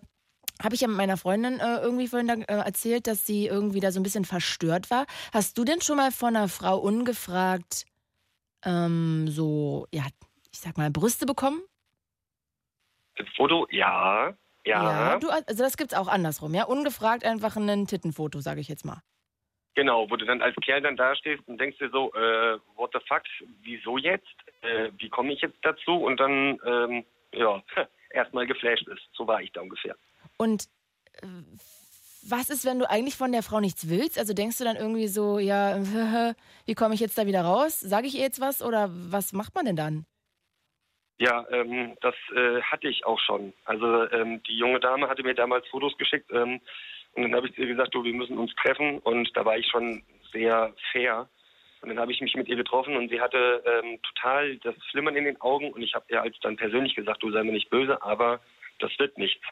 habe ich ja mit meiner Freundin äh, irgendwie vorhin da, äh, erzählt, dass sie irgendwie da so ein bisschen verstört war. Hast du denn schon mal von einer Frau ungefragt ähm, so, ja, ich sag mal, Brüste bekommen? Foto, ja, ja, du, also das gibt's auch andersrum, ja? Ungefragt einfach ein Tittenfoto, sage ich jetzt mal. Genau, wo du dann als Kerl dann dastehst und denkst dir so, äh, what the fuck, wieso jetzt? Äh, wie komme ich jetzt dazu? Und dann, ähm, ja, erstmal geflasht ist. So war ich da ungefähr. Und äh, was ist, wenn du eigentlich von der Frau nichts willst? Also denkst du dann irgendwie so, ja, wie komme ich jetzt da wieder raus? Sage ich ihr jetzt was oder was macht man denn dann? Ja, ähm, das äh, hatte ich auch schon. Also ähm, die junge Dame hatte mir damals Fotos geschickt ähm, und dann habe ich ihr gesagt, du, wir müssen uns treffen und da war ich schon sehr fair. Und dann habe ich mich mit ihr getroffen und sie hatte ähm, total das Flimmern in den Augen und ich habe ihr als dann persönlich gesagt, du sei mir nicht böse, aber das wird nichts.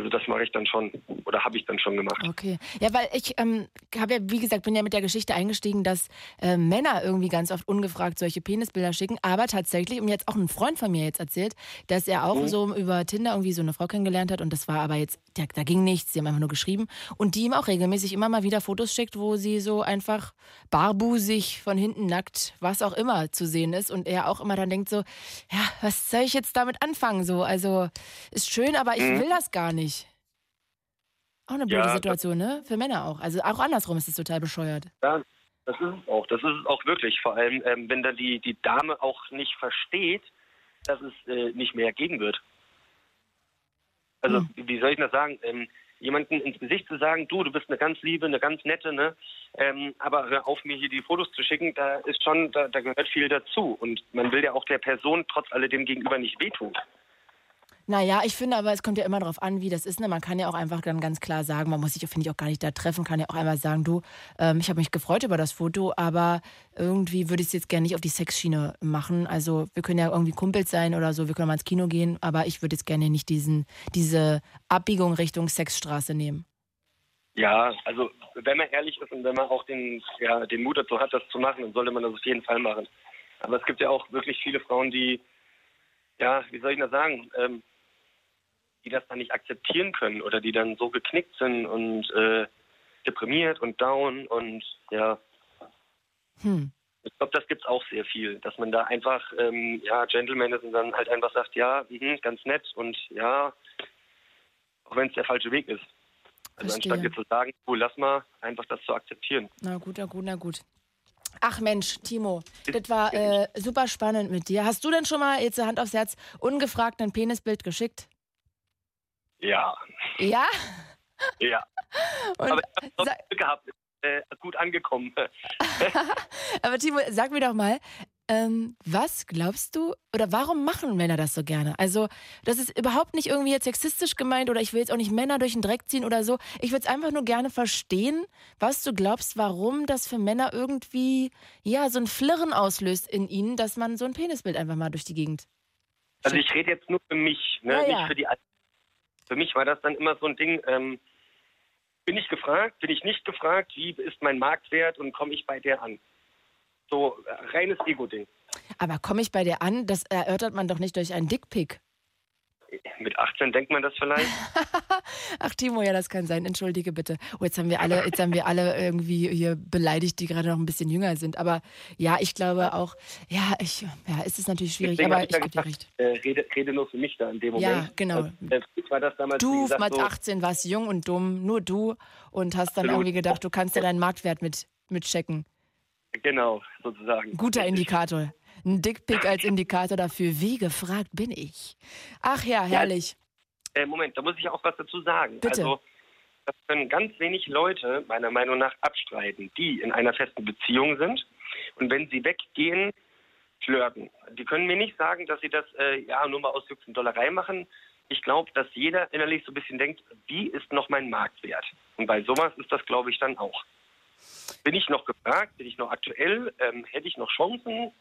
Also das mache ich dann schon oder habe ich dann schon gemacht. Okay. Ja, weil ich ähm, habe ja, wie gesagt, bin ja mit der Geschichte eingestiegen, dass äh, Männer irgendwie ganz oft ungefragt solche Penisbilder schicken. Aber tatsächlich, und jetzt auch ein Freund von mir jetzt erzählt, dass er auch so über Tinder irgendwie so eine Frau kennengelernt hat und das war aber jetzt, da, da ging nichts, sie haben einfach nur geschrieben. Und die ihm auch regelmäßig immer mal wieder Fotos schickt, wo sie so einfach barbusig von hinten nackt, was auch immer zu sehen ist. Und er auch immer dann denkt so, ja, was soll ich jetzt damit anfangen? So, also ist schön, aber ich will das gar nicht. Auch eine blöde Ja, Situation, ne? Für Männer auch. Also auch andersrum ist es total bescheuert. Ja, das ist es auch. Das ist es auch wirklich. Vor allem, ähm, wenn dann die, die Dame auch nicht versteht, dass es äh, nicht mehr geben wird. Also, wie soll ich das sagen? Ähm, jemanden ins Gesicht zu sagen, du, du bist eine ganz liebe, eine ganz nette, ne? Ähm, aber hör auf, mir hier die Fotos zu schicken, da ist schon, da, da gehört viel dazu. Und man will ja auch der Person trotz alledem gegenüber nicht wehtun. Naja, ich finde aber, es kommt ja immer darauf an, wie das ist. Ne? Man kann ja auch einfach dann ganz klar sagen, man muss sich, finde ich, auch gar nicht da treffen, kann ja auch einmal sagen, du, ähm, ich habe mich gefreut über das Foto, aber irgendwie würde ich es jetzt gerne nicht auf die Sexschiene machen. Also wir können ja irgendwie Kumpels sein oder so, wir können mal ins Kino gehen, aber ich würde jetzt gerne nicht diesen, diese Abbiegung Richtung Sexstraße nehmen. Ja, also wenn man ehrlich ist und wenn man auch den, ja, den Mut dazu hat, das zu machen, dann sollte man das auf jeden Fall machen. Aber es gibt ja auch wirklich viele Frauen, die, ja, wie soll ich das sagen, ähm, die das dann nicht akzeptieren können oder die dann so geknickt sind und äh, deprimiert und down und ja. Hm. Ich glaube, das gibt es auch sehr viel, dass man da einfach, ähm, ja, Gentleman ist und dann halt einfach sagt, ja, mh, ganz nett und ja, auch wenn es der falsche Weg ist. Also Verstehe. anstatt jetzt zu sagen, cool, lass mal, einfach das zu akzeptieren. Na gut, na gut, na gut. Ach Mensch, Timo, das war äh, super spannend mit dir. Hast du denn schon mal, jetzt Hand aufs Herz, ungefragt ein Penisbild geschickt? Ja, Ja? ja. Und Aber ich habe Glück gehabt, äh, gut angekommen. aber Timo, sag mir doch mal, ähm, was glaubst du oder warum machen Männer das so gerne? Also, das ist überhaupt nicht irgendwie jetzt sexistisch gemeint oder ich will jetzt auch nicht Männer durch den Dreck ziehen oder so. Ich würde es einfach nur gerne verstehen, was du glaubst, warum das für Männer irgendwie, ja, so ein Flirren auslöst in ihnen, dass man so ein Penisbild einfach mal durch die Gegend. Also ich rede jetzt nur für mich, ne? Ja, ja. nicht für die anderen. Für mich war das dann immer so ein Ding, ähm, bin ich gefragt, bin ich nicht gefragt, wie ist mein Marktwert und komme ich bei der an? So äh, reines Ego-Ding. Aber komme ich bei dir an, das erörtert man doch nicht durch einen Dickpick. Mit 18 denkt man das vielleicht. Ach Timo, ja, das kann sein. Entschuldige bitte. Oh, jetzt haben wir alle, jetzt haben wir alle irgendwie hier beleidigt, die gerade noch ein bisschen jünger sind. Aber ja, ich glaube auch, ja, ich, ja, es ist natürlich schwierig, Deswegen aber ich gebe dir gesagt, recht. äh, rede, rede nur für mich da in dem Moment. Ja, genau. Also, äh, war das damals, Du gesagt, mit so, 18 warst jung und dumm, nur du und hast dann Absolut. irgendwie gedacht, du kannst ja deinen Marktwert mit mitchecken. genau, sozusagen. Guter. Indikator. Ein Dickpick als Indikator dafür, wie gefragt bin ich. Ach ja, herrlich. Äh, Moment, da muss ich auch was dazu sagen. Bitte. Also, das können ganz wenig Leute meiner Meinung nach abstreiten, die in einer festen Beziehung sind und wenn sie weggehen, flirten. Die können mir nicht sagen, dass sie das äh, ja nur mal aus und Dollerei machen. Ich glaube, dass jeder innerlich so ein bisschen denkt, wie ist noch mein Marktwert? Und bei sowas ist das, glaube ich, dann auch. Bin ich noch gefragt? Bin ich noch aktuell? Ähm, hätte ich noch Chancen?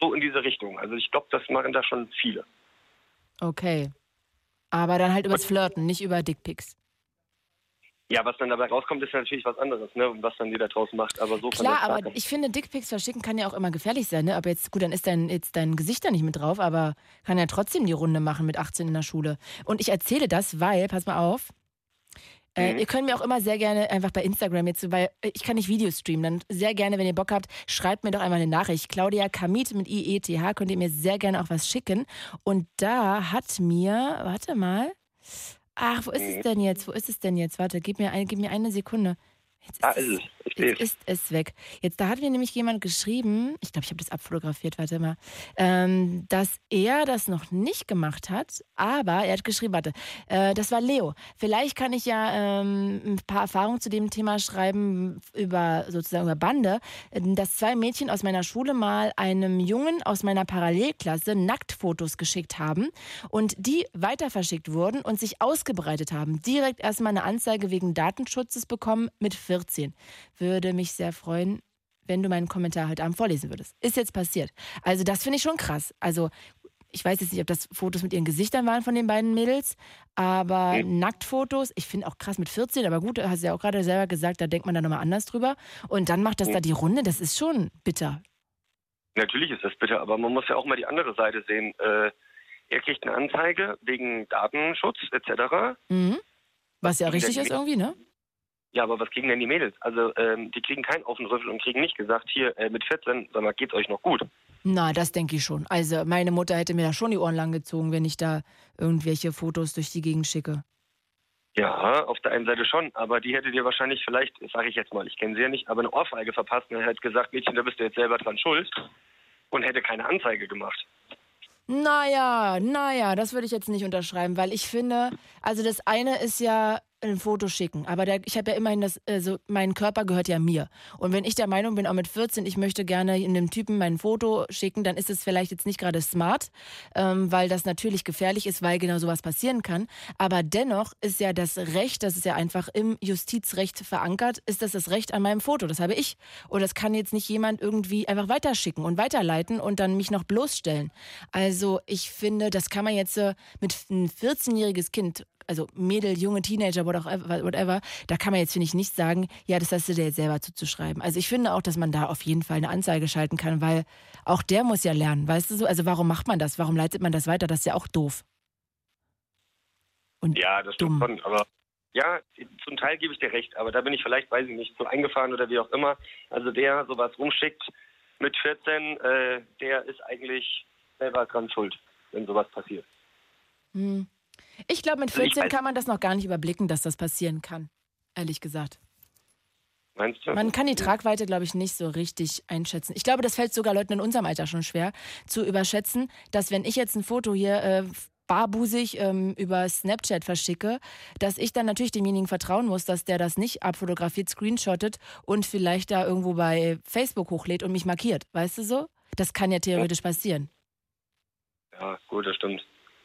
So in diese Richtung. Also ich glaube, das machen da schon viele. Okay. Aber dann halt übers Flirten, nicht über Dickpics. Ja, was dann dabei rauskommt, ist ja natürlich was anderes, ne? Und was dann jeder draus macht. Aber so Klar, aber Sache. ich finde, Dickpics verschicken kann ja auch immer gefährlich sein, ne? Aber jetzt, gut, dann ist dein, jetzt dein Gesicht da nicht mit drauf, aber kann ja trotzdem die Runde machen mit 18 in der Schule. Und ich erzähle das, weil, pass mal auf, äh, Mhm. ihr könnt mir auch immer sehr gerne einfach bei Instagram jetzt, weil äh, ich kann nicht Videos streamen, dann sehr gerne, wenn ihr Bock habt, schreibt mir doch einmal eine Nachricht. Claudia Kamit mit IETH könnt ihr mir sehr gerne auch was schicken. Und da hat mir, warte mal, ach, wo ist es Mhm. denn jetzt? Wo ist es denn jetzt? Warte, gib mir, eine, gib mir eine Sekunde. Jetzt Da ist es. Ich Jetzt ist es weg. Jetzt, da hat mir nämlich jemand geschrieben, ich glaube, ich habe das abfotografiert, warte mal, ähm, dass er das noch nicht gemacht hat, aber er hat geschrieben, warte, äh, das war Leo. Vielleicht kann ich ja ähm, ein paar Erfahrungen zu dem Thema schreiben über sozusagen über Bande, dass zwei Mädchen aus meiner Schule mal einem Jungen aus meiner Parallelklasse Nacktfotos geschickt haben und die weiter verschickt wurden und sich ausgebreitet haben. Direkt erstmal eine Anzeige wegen Datenschutzes bekommen mit 14. Würde mich sehr freuen, wenn du meinen Kommentar heute Abend vorlesen würdest. Ist jetzt passiert. Also das finde ich schon krass. Also ich weiß jetzt nicht, ob das Fotos mit ihren Gesichtern waren von den beiden Mädels, aber Nacktfotos, ich finde auch krass mit 14, aber gut, du hast ja auch gerade selber gesagt, da denkt man dann nochmal anders drüber. Und dann macht das da die Runde, das ist schon bitter. Natürlich ist das bitter, aber man muss ja auch mal die andere Seite sehen. Äh, er kriegt eine Anzeige wegen Datenschutz etc. Mhm. Was ja richtig ist irgendwie, ne? Ja, aber was kriegen denn die Mädels? Also ähm, die kriegen keinen offenen Rüffel und kriegen nicht gesagt, hier äh, mit 14, sag mal, geht's euch noch gut? Na, das denke ich schon. Also meine Mutter hätte mir da schon die Ohren lang gezogen, wenn ich da irgendwelche Fotos durch die Gegend schicke. Ja, auf der einen Seite schon, aber die hätte dir wahrscheinlich vielleicht, sage ich jetzt mal, ich kenne sie ja nicht, aber eine Ohrfeige verpasst und hätte gesagt, Mädchen, da bist du jetzt selber dran schuld und hätte keine Anzeige gemacht. Naja, naja, das würde ich jetzt nicht unterschreiben, weil ich finde, also das eine ist ja ein Foto schicken, aber der, ich habe ja immerhin das, also mein Körper gehört ja mir. Und wenn ich der Meinung bin, auch mit 14, ich möchte gerne in einem Typen mein Foto schicken, dann ist es vielleicht jetzt nicht gerade smart, ähm, weil das natürlich gefährlich ist, weil genau sowas passieren kann. Aber dennoch ist ja das Recht, das ist ja einfach im Justizrecht verankert, ist das das Recht an meinem Foto. Das habe ich. Und das kann jetzt nicht jemand irgendwie einfach weiterschicken und weiterleiten und dann mich noch bloßstellen. Also ich finde, das kann man jetzt äh, mit einem 14-jähriges Kind also Mädel, junge Teenager, whatever, da kann man jetzt, finde ich, nicht sagen, ja, das hast du dir jetzt selber zuzuschreiben. Also ich finde auch, dass man da auf jeden Fall eine Anzeige schalten kann, weil auch der muss ja lernen, weißt du so? Also warum macht man das? Warum leitet man das weiter? Das ist ja auch doof. Und ja, das stimmt schon, aber ja, zum Teil gebe ich dir recht, aber da bin ich vielleicht, weiß ich nicht, so eingefahren oder wie auch immer. Also der sowas rumschickt mit 14, äh, der ist eigentlich selber dran schuld, wenn sowas passiert. Hm. Ich glaube, mit 14 also kann man das noch gar nicht überblicken, dass das passieren kann. Ehrlich gesagt. Meinst du? Man kann die Tragweite, glaube ich, nicht so richtig einschätzen. Ich glaube, das fällt sogar Leuten in unserem Alter schon schwer zu überschätzen, dass wenn ich jetzt ein Foto hier äh, barbusig ähm, über Snapchat verschicke, dass ich dann natürlich demjenigen vertrauen muss, dass der das nicht abfotografiert, screenshottet und vielleicht da irgendwo bei Facebook hochlädt und mich markiert. Weißt du so? Das kann ja theoretisch passieren. Ja, gut, das stimmt.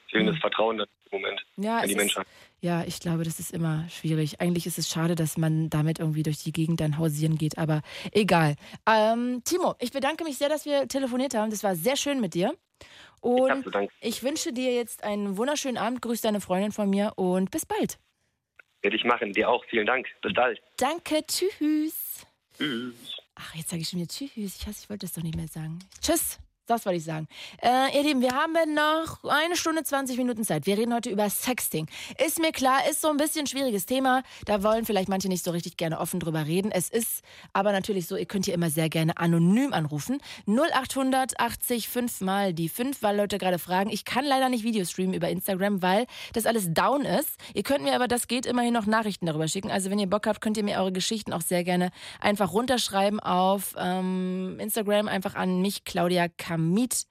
Fehlendes mhm. Vertrauen im Moment ja, an die Menschen. ja, ich glaube, das ist immer schwierig. Eigentlich ist es schade, dass man damit irgendwie durch die Gegend dann hausieren geht, aber egal. Ähm, Timo, ich bedanke mich sehr, dass wir telefoniert haben. Das war sehr schön mit dir. Und ich, ich wünsche dir jetzt einen wunderschönen Abend. Grüß deine Freundin von mir und bis bald. Werde ich machen. Dir auch. Vielen Dank. Bis bald. Danke. Tschüss. Tschüss. Ach, jetzt sage ich schon wieder Tschüss. Ich hasse, ich wollte das doch nicht mehr sagen. Tschüss. Das wollte ich sagen. Äh, ihr Lieben, wir haben noch eine Stunde 20 Minuten Zeit. Wir reden heute über Sexting. Ist mir klar, ist so ein bisschen ein schwieriges Thema. Da wollen vielleicht manche nicht so richtig gerne offen drüber reden. Es ist aber natürlich so, ihr könnt hier immer sehr gerne anonym anrufen. 0800 80 5 mal die 5, weil Leute gerade fragen. Ich kann leider nicht Videos streamen über Instagram, weil das alles down ist. Ihr könnt mir aber, das geht, immerhin noch Nachrichten darüber schicken. Also wenn ihr Bock habt, könnt ihr mir eure Geschichten auch sehr gerne einfach runterschreiben auf ähm, Instagram, einfach an mich, Claudia Kam Kamit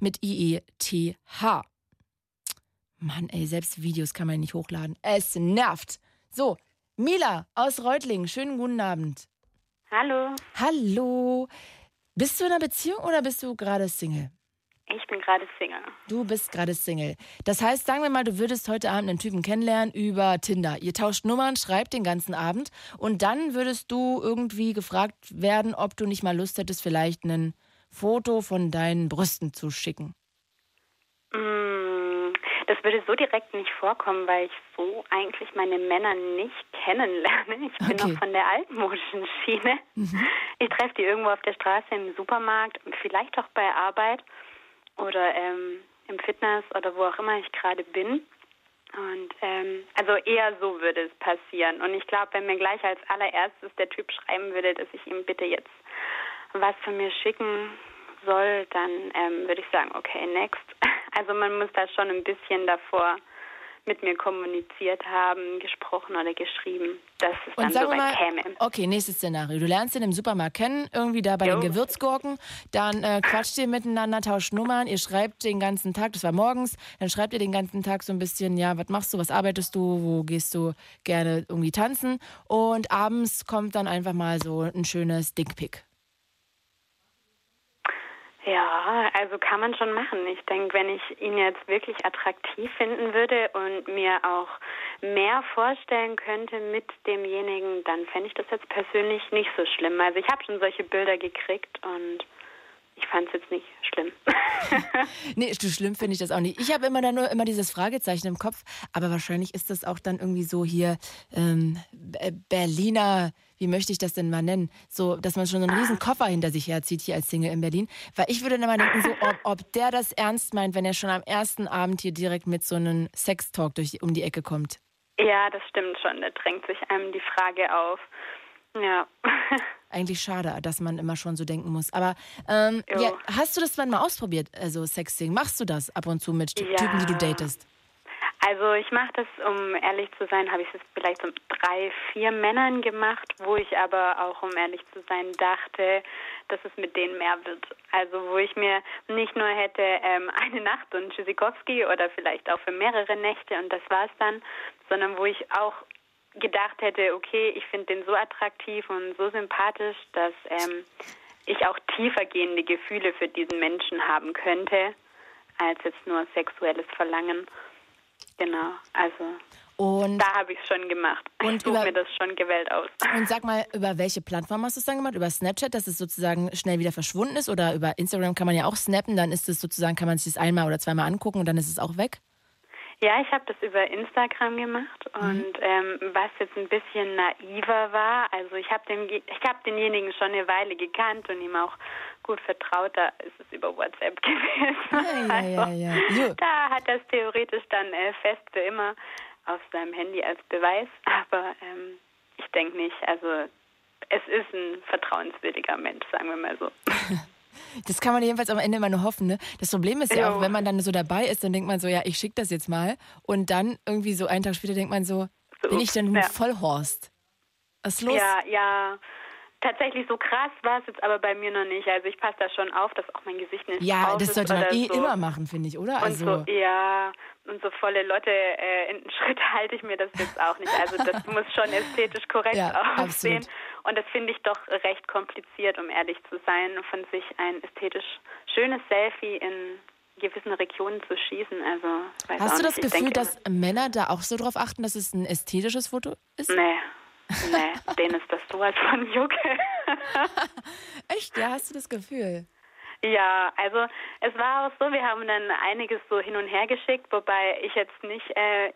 mit I-E-T-H. Mann, ey, selbst Videos kann man nicht hochladen. Es nervt. So, Mila aus Reutlingen, schönen guten Abend. Hallo. Hallo. Bist du in einer Beziehung oder bist du gerade Single? Ich bin gerade Single. Du bist gerade Single. Das heißt, sagen wir mal, du würdest heute Abend einen Typen kennenlernen über Tinder. Ihr tauscht Nummern, schreibt den ganzen Abend und dann würdest du irgendwie gefragt werden, ob du nicht mal Lust hättest, vielleicht einen Foto von deinen Brüsten zu schicken? Mm, das würde so direkt nicht vorkommen, weil ich so eigentlich meine Männer nicht kennenlerne. Ich bin okay. noch von der altmodischen Schiene. Mhm. Ich treffe die irgendwo auf der Straße, im Supermarkt, vielleicht auch bei Arbeit oder ähm, im Fitness oder wo auch immer ich gerade bin. Und ähm, also eher so würde es passieren. Und ich glaube, wenn mir gleich als allererstes der Typ schreiben würde, dass ich ihm bitte jetzt was von mir schicken soll, dann ähm, würde ich sagen, okay, next. Also man muss da schon ein bisschen davor mit mir kommuniziert haben, gesprochen oder geschrieben, dass es Und dann so weit mal, käme. Okay, nächstes Szenario. Du lernst ihn im Supermarkt kennen, irgendwie da bei jo. den Gewürzgurken, dann äh, quatscht ihr miteinander, tauscht Nummern, ihr schreibt den ganzen Tag, das war morgens, dann schreibt ihr den ganzen Tag so ein bisschen, ja, was machst du, was arbeitest du, wo gehst du gerne irgendwie tanzen und abends kommt dann einfach mal so ein schönes Dickpick. Ja, also kann man schon machen. Ich denke, wenn ich ihn jetzt wirklich attraktiv finden würde und mir auch mehr vorstellen könnte mit demjenigen, dann fände ich das jetzt persönlich nicht so schlimm. Also ich habe schon solche Bilder gekriegt und ich fand es jetzt nicht schlimm. nee, du schlimm finde ich das auch nicht. Ich habe immer da nur immer dieses Fragezeichen im Kopf, aber wahrscheinlich ist das auch dann irgendwie so hier ähm, Berliner wie möchte ich das denn mal nennen? So, dass man schon einen riesen Koffer hinter sich herzieht hier als Single in Berlin. Weil ich würde dann mal denken, so, ob, ob der das ernst meint, wenn er schon am ersten Abend hier direkt mit so einem Sextalk durch, um die Ecke kommt. Ja, das stimmt schon. Da drängt sich einem die Frage auf. Ja. Eigentlich schade, dass man immer schon so denken muss. Aber ähm, ja, hast du das mal ausprobiert, also Sexting? Machst du das ab und zu mit ja. Typen, die du datest? Also ich mache das, um ehrlich zu sein, habe ich es vielleicht mit drei, vier Männern gemacht, wo ich aber auch, um ehrlich zu sein, dachte, dass es mit denen mehr wird. Also wo ich mir nicht nur hätte ähm, eine Nacht und Tschüssikowski oder vielleicht auch für mehrere Nächte und das war's dann, sondern wo ich auch gedacht hätte, okay, ich finde den so attraktiv und so sympathisch, dass ähm, ich auch tiefergehende Gefühle für diesen Menschen haben könnte, als jetzt nur sexuelles Verlangen. Genau, also und da habe ich es schon gemacht. Und ich suche mir das schon gewählt aus. Und sag mal, über welche Plattform hast du es dann gemacht? Über Snapchat, dass es sozusagen schnell wieder verschwunden ist? Oder über Instagram kann man ja auch snappen, dann ist es sozusagen, kann man sich das einmal oder zweimal angucken und dann ist es auch weg? Ja, ich habe das über Instagram gemacht mhm. und ähm, was jetzt ein bisschen naiver war, also ich habe den, ich habe denjenigen schon eine Weile gekannt und ihm auch gut vertraut, da ist es über WhatsApp gewesen. Ja, ja, also, ja, ja. Da hat es theoretisch dann äh, fest für immer auf seinem Handy als Beweis, aber ähm, ich denke nicht. Also es ist ein vertrauenswürdiger Mensch, sagen wir mal so. Das kann man jedenfalls am Ende immer nur hoffen. Ne? Das Problem ist ja auch, wenn man dann so dabei ist, dann denkt man so, ja, ich schicke das jetzt mal. Und dann irgendwie so einen Tag später denkt man so, so bin ich denn ja. Vollhorst? Was ist los? Ja, ja. Tatsächlich so krass war es jetzt aber bei mir noch nicht. Also ich passe da schon auf, dass auch mein Gesicht nicht Ja, das sollte man eh so. immer machen, finde ich, oder? Also und so, ja, und so volle Lotte äh, in Schritt halte ich mir das jetzt auch nicht. Also das muss schon ästhetisch korrekt ja, aussehen. Absolut. Und das finde ich doch recht kompliziert, um ehrlich zu sein, von sich ein ästhetisch schönes Selfie in gewissen Regionen zu schießen. Also Hast du das nicht. Gefühl, denke, dass Männer da auch so drauf achten, dass es ein ästhetisches Foto ist? Nee, Nee, denen ist das sowas von Jucke. Echt? Ja, hast du das Gefühl? Ja, also es war auch so, wir haben dann einiges so hin und her geschickt, wobei ich jetzt nicht äh,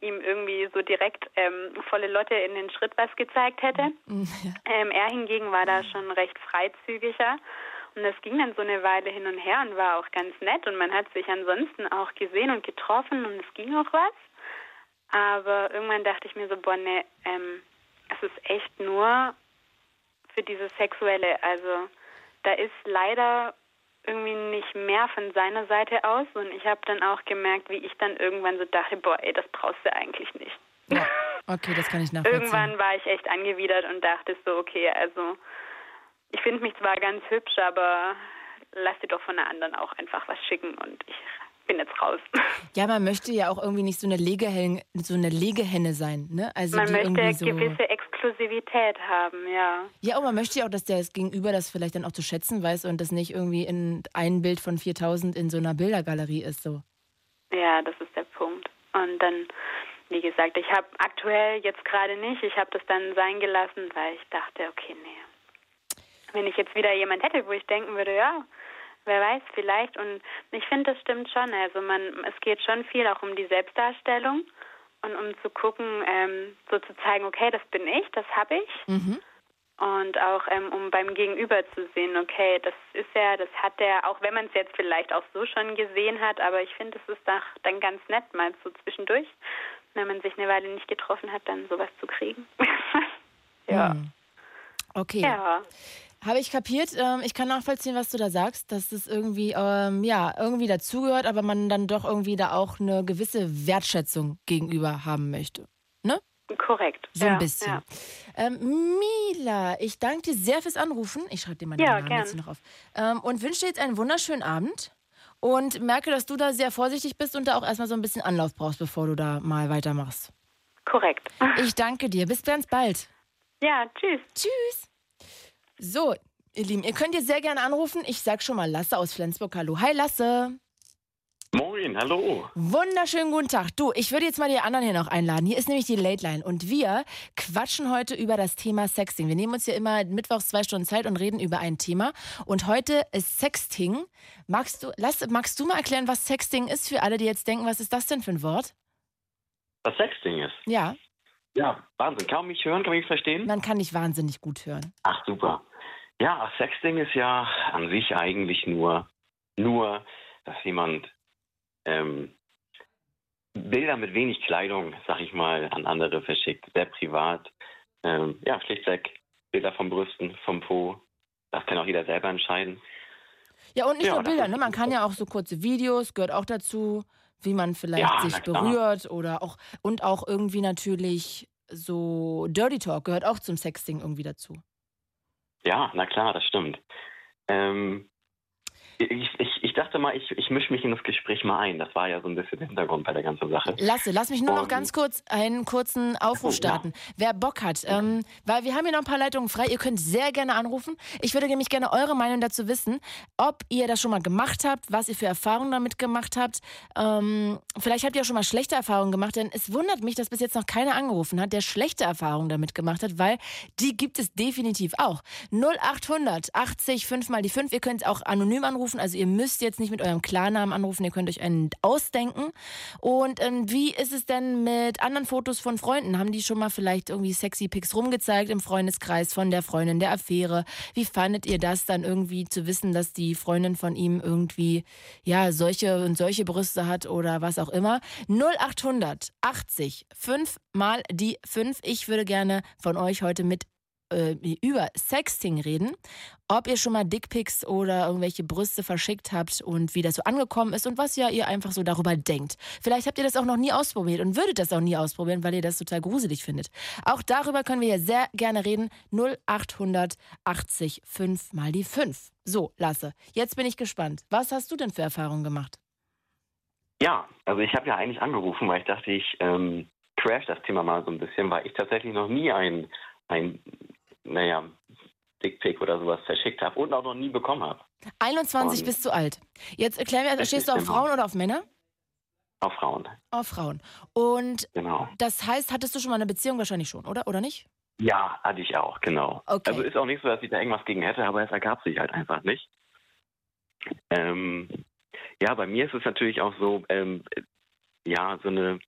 ihm irgendwie so direkt ähm, volle Lotte in den Schritt was gezeigt hätte. Mhm, ja. Ähm, er hingegen war da schon recht freizügiger. Und das ging dann so eine Weile hin und her und war auch ganz nett. Und man hat sich ansonsten auch gesehen und getroffen und es ging auch was. Aber irgendwann dachte ich mir so, boah, ne, ähm, es ist echt nur für dieses Sexuelle. Also da ist leider irgendwie nicht mehr von seiner Seite aus und ich habe dann auch gemerkt, wie ich dann irgendwann so dachte, boah, ey, das brauchst du eigentlich nicht. Ja. Okay, das kann ich nachvollziehen. Irgendwann war ich echt angewidert und dachte so, okay, also ich finde mich zwar ganz hübsch, aber lass dir doch von der anderen auch einfach was schicken und ich bin jetzt raus. Ja, man möchte ja auch irgendwie nicht so eine Legehenne, so eine Legehenne sein, ne? Also man möchte so gewisse Exklusivität haben, ja. Ja, und man möchte ja auch, dass der das Gegenüber das vielleicht dann auch zu schätzen weiß und das nicht irgendwie in ein Bild von 4000 in so einer Bildergalerie ist, so. Ja, das ist der Punkt. Und dann, wie gesagt, ich habe aktuell jetzt gerade nicht, ich habe das dann sein gelassen, weil ich dachte, okay, nee. Wenn ich jetzt wieder jemand hätte, wo ich denken würde, ja, wer weiß, vielleicht. Und ich finde, das stimmt schon. Also man, es geht schon viel auch um die Selbstdarstellung und um zu gucken, ähm, so zu zeigen, okay, das bin ich, das habe ich. Mhm. Und auch ähm, um beim Gegenüber zu sehen, okay, das ist er, das hat er, auch wenn man es jetzt vielleicht auch so schon gesehen hat, aber ich finde, es ist doch dann ganz nett, mal so zwischendurch, wenn man sich eine Weile nicht getroffen hat, dann sowas zu kriegen. ja. Hm. Okay. Ja. Habe ich kapiert. Ähm, ich kann nachvollziehen, was du da sagst, dass das irgendwie, ähm, ja, irgendwie dazugehört, aber man dann doch irgendwie da auch eine gewisse Wertschätzung gegenüber haben möchte. Ne? Korrekt. So ein bisschen. Ja. Ähm, Mila, ich danke dir sehr fürs Anrufen. Ich schreibe dir mal den ja, Namen jetzt noch auf. Ähm, und wünsche dir jetzt einen wunderschönen Abend. Und merke, dass du da sehr vorsichtig bist und da auch erstmal so ein bisschen Anlauf brauchst, bevor du da mal weitermachst. Korrekt. Ich danke dir. Bis ganz bald. Ja, tschüss. Tschüss. So, ihr Lieben, ihr könnt jetzt sehr gerne anrufen. Ich sag schon mal Lasse aus Flensburg. Hallo. Hi, Lasse. Moin, hallo. Wunderschönen guten Tag. Du, ich würde jetzt mal die anderen hier noch einladen. Hier ist nämlich die Late Line und wir quatschen heute über das Thema Sexting. Wir nehmen uns hier immer mittwochs zwei Stunden Zeit und reden über ein Thema. Und heute ist Sexting. Magst du, lass, magst du mal erklären, was Sexting ist für alle, die jetzt denken, was ist das denn für ein Wort? Was Sexting ist? Ja. Ja, Wahnsinn. Kann man mich hören? Kann man mich verstehen? Man kann dich wahnsinnig gut hören. Ach, super. Ja, Sexting ist ja an sich eigentlich nur, nur dass jemand ähm, Bilder mit wenig Kleidung, sag ich mal, an andere verschickt. Sehr privat. Ähm, ja, schlichtweg Bilder vom Brüsten, vom Po. Das kann auch jeder selber entscheiden. Ja, und nicht ja, nur Bilder, ne? Man kann ja auch so kurze Videos, gehört auch dazu, wie man vielleicht ja, sich berührt oder auch und auch irgendwie natürlich so Dirty Talk gehört auch zum Sexting irgendwie dazu. Ja, na klar, das stimmt. Ähm, Ich, ich, ich dachte mal, ich, ich mische mich in das Gespräch mal ein. Das war ja so ein bisschen der Hintergrund bei der ganzen Sache. Lasse, lass mich nur noch ganz kurz einen kurzen Aufruf starten. Wer Bock hat, ähm, weil wir haben hier noch ein paar Leitungen frei. Ihr könnt sehr gerne anrufen. Ich würde nämlich gerne eure Meinung dazu wissen, ob ihr das schon mal gemacht habt, was ihr für Erfahrungen damit gemacht habt. Ähm, vielleicht habt ihr auch schon mal schlechte Erfahrungen gemacht, denn es wundert mich, dass bis jetzt noch keiner angerufen hat, der schlechte Erfahrungen damit gemacht hat, weil die gibt es definitiv auch. 0800 80 5 mal die 5. Ihr könnt auch anonym anrufen, also ihr müsst jetzt nicht mit eurem Klarnamen anrufen, ihr könnt euch einen ausdenken. Und ähm, wie ist es denn mit anderen Fotos von Freunden? Haben die schon mal vielleicht irgendwie sexy Pics rumgezeigt im Freundeskreis von der Freundin der Affäre? Wie fandet ihr das dann irgendwie zu wissen, dass die Freundin von ihm irgendwie ja solche und solche Brüste hat oder was auch immer? 0800 80 5 mal die 5. Ich würde gerne von euch heute mit äh, über Sexting reden, ob ihr schon mal Dickpics oder irgendwelche Brüste verschickt habt und wie das so angekommen ist und was ja ihr einfach so darüber denkt. Vielleicht habt ihr das auch noch nie ausprobiert und würdet das auch nie ausprobieren, weil ihr das total gruselig findet. Auch darüber können wir ja sehr gerne reden. 0880 5 mal die 5. So, Lasse, jetzt bin ich gespannt. Was hast du denn für Erfahrungen gemacht? Ja, also ich habe ja eigentlich angerufen, weil ich dachte, ich ähm, crash das Thema mal so ein bisschen, weil ich tatsächlich noch nie ein, ein naja, Dickpick oder sowas verschickt habe und auch noch nie bekommen habe. 21 und bist du alt. Jetzt erklär mir, stehst du auf genau. Frauen oder auf Männer? Auf Frauen. Auf Frauen. Und genau. das heißt, hattest du schon mal eine Beziehung wahrscheinlich schon, oder? Oder nicht? Ja, hatte ich auch, genau. Okay. Also ist auch nicht so, dass ich da irgendwas gegen hätte, aber es ergab sich halt einfach nicht. Ähm, ja, bei mir ist es natürlich auch so, ähm, ja, so eine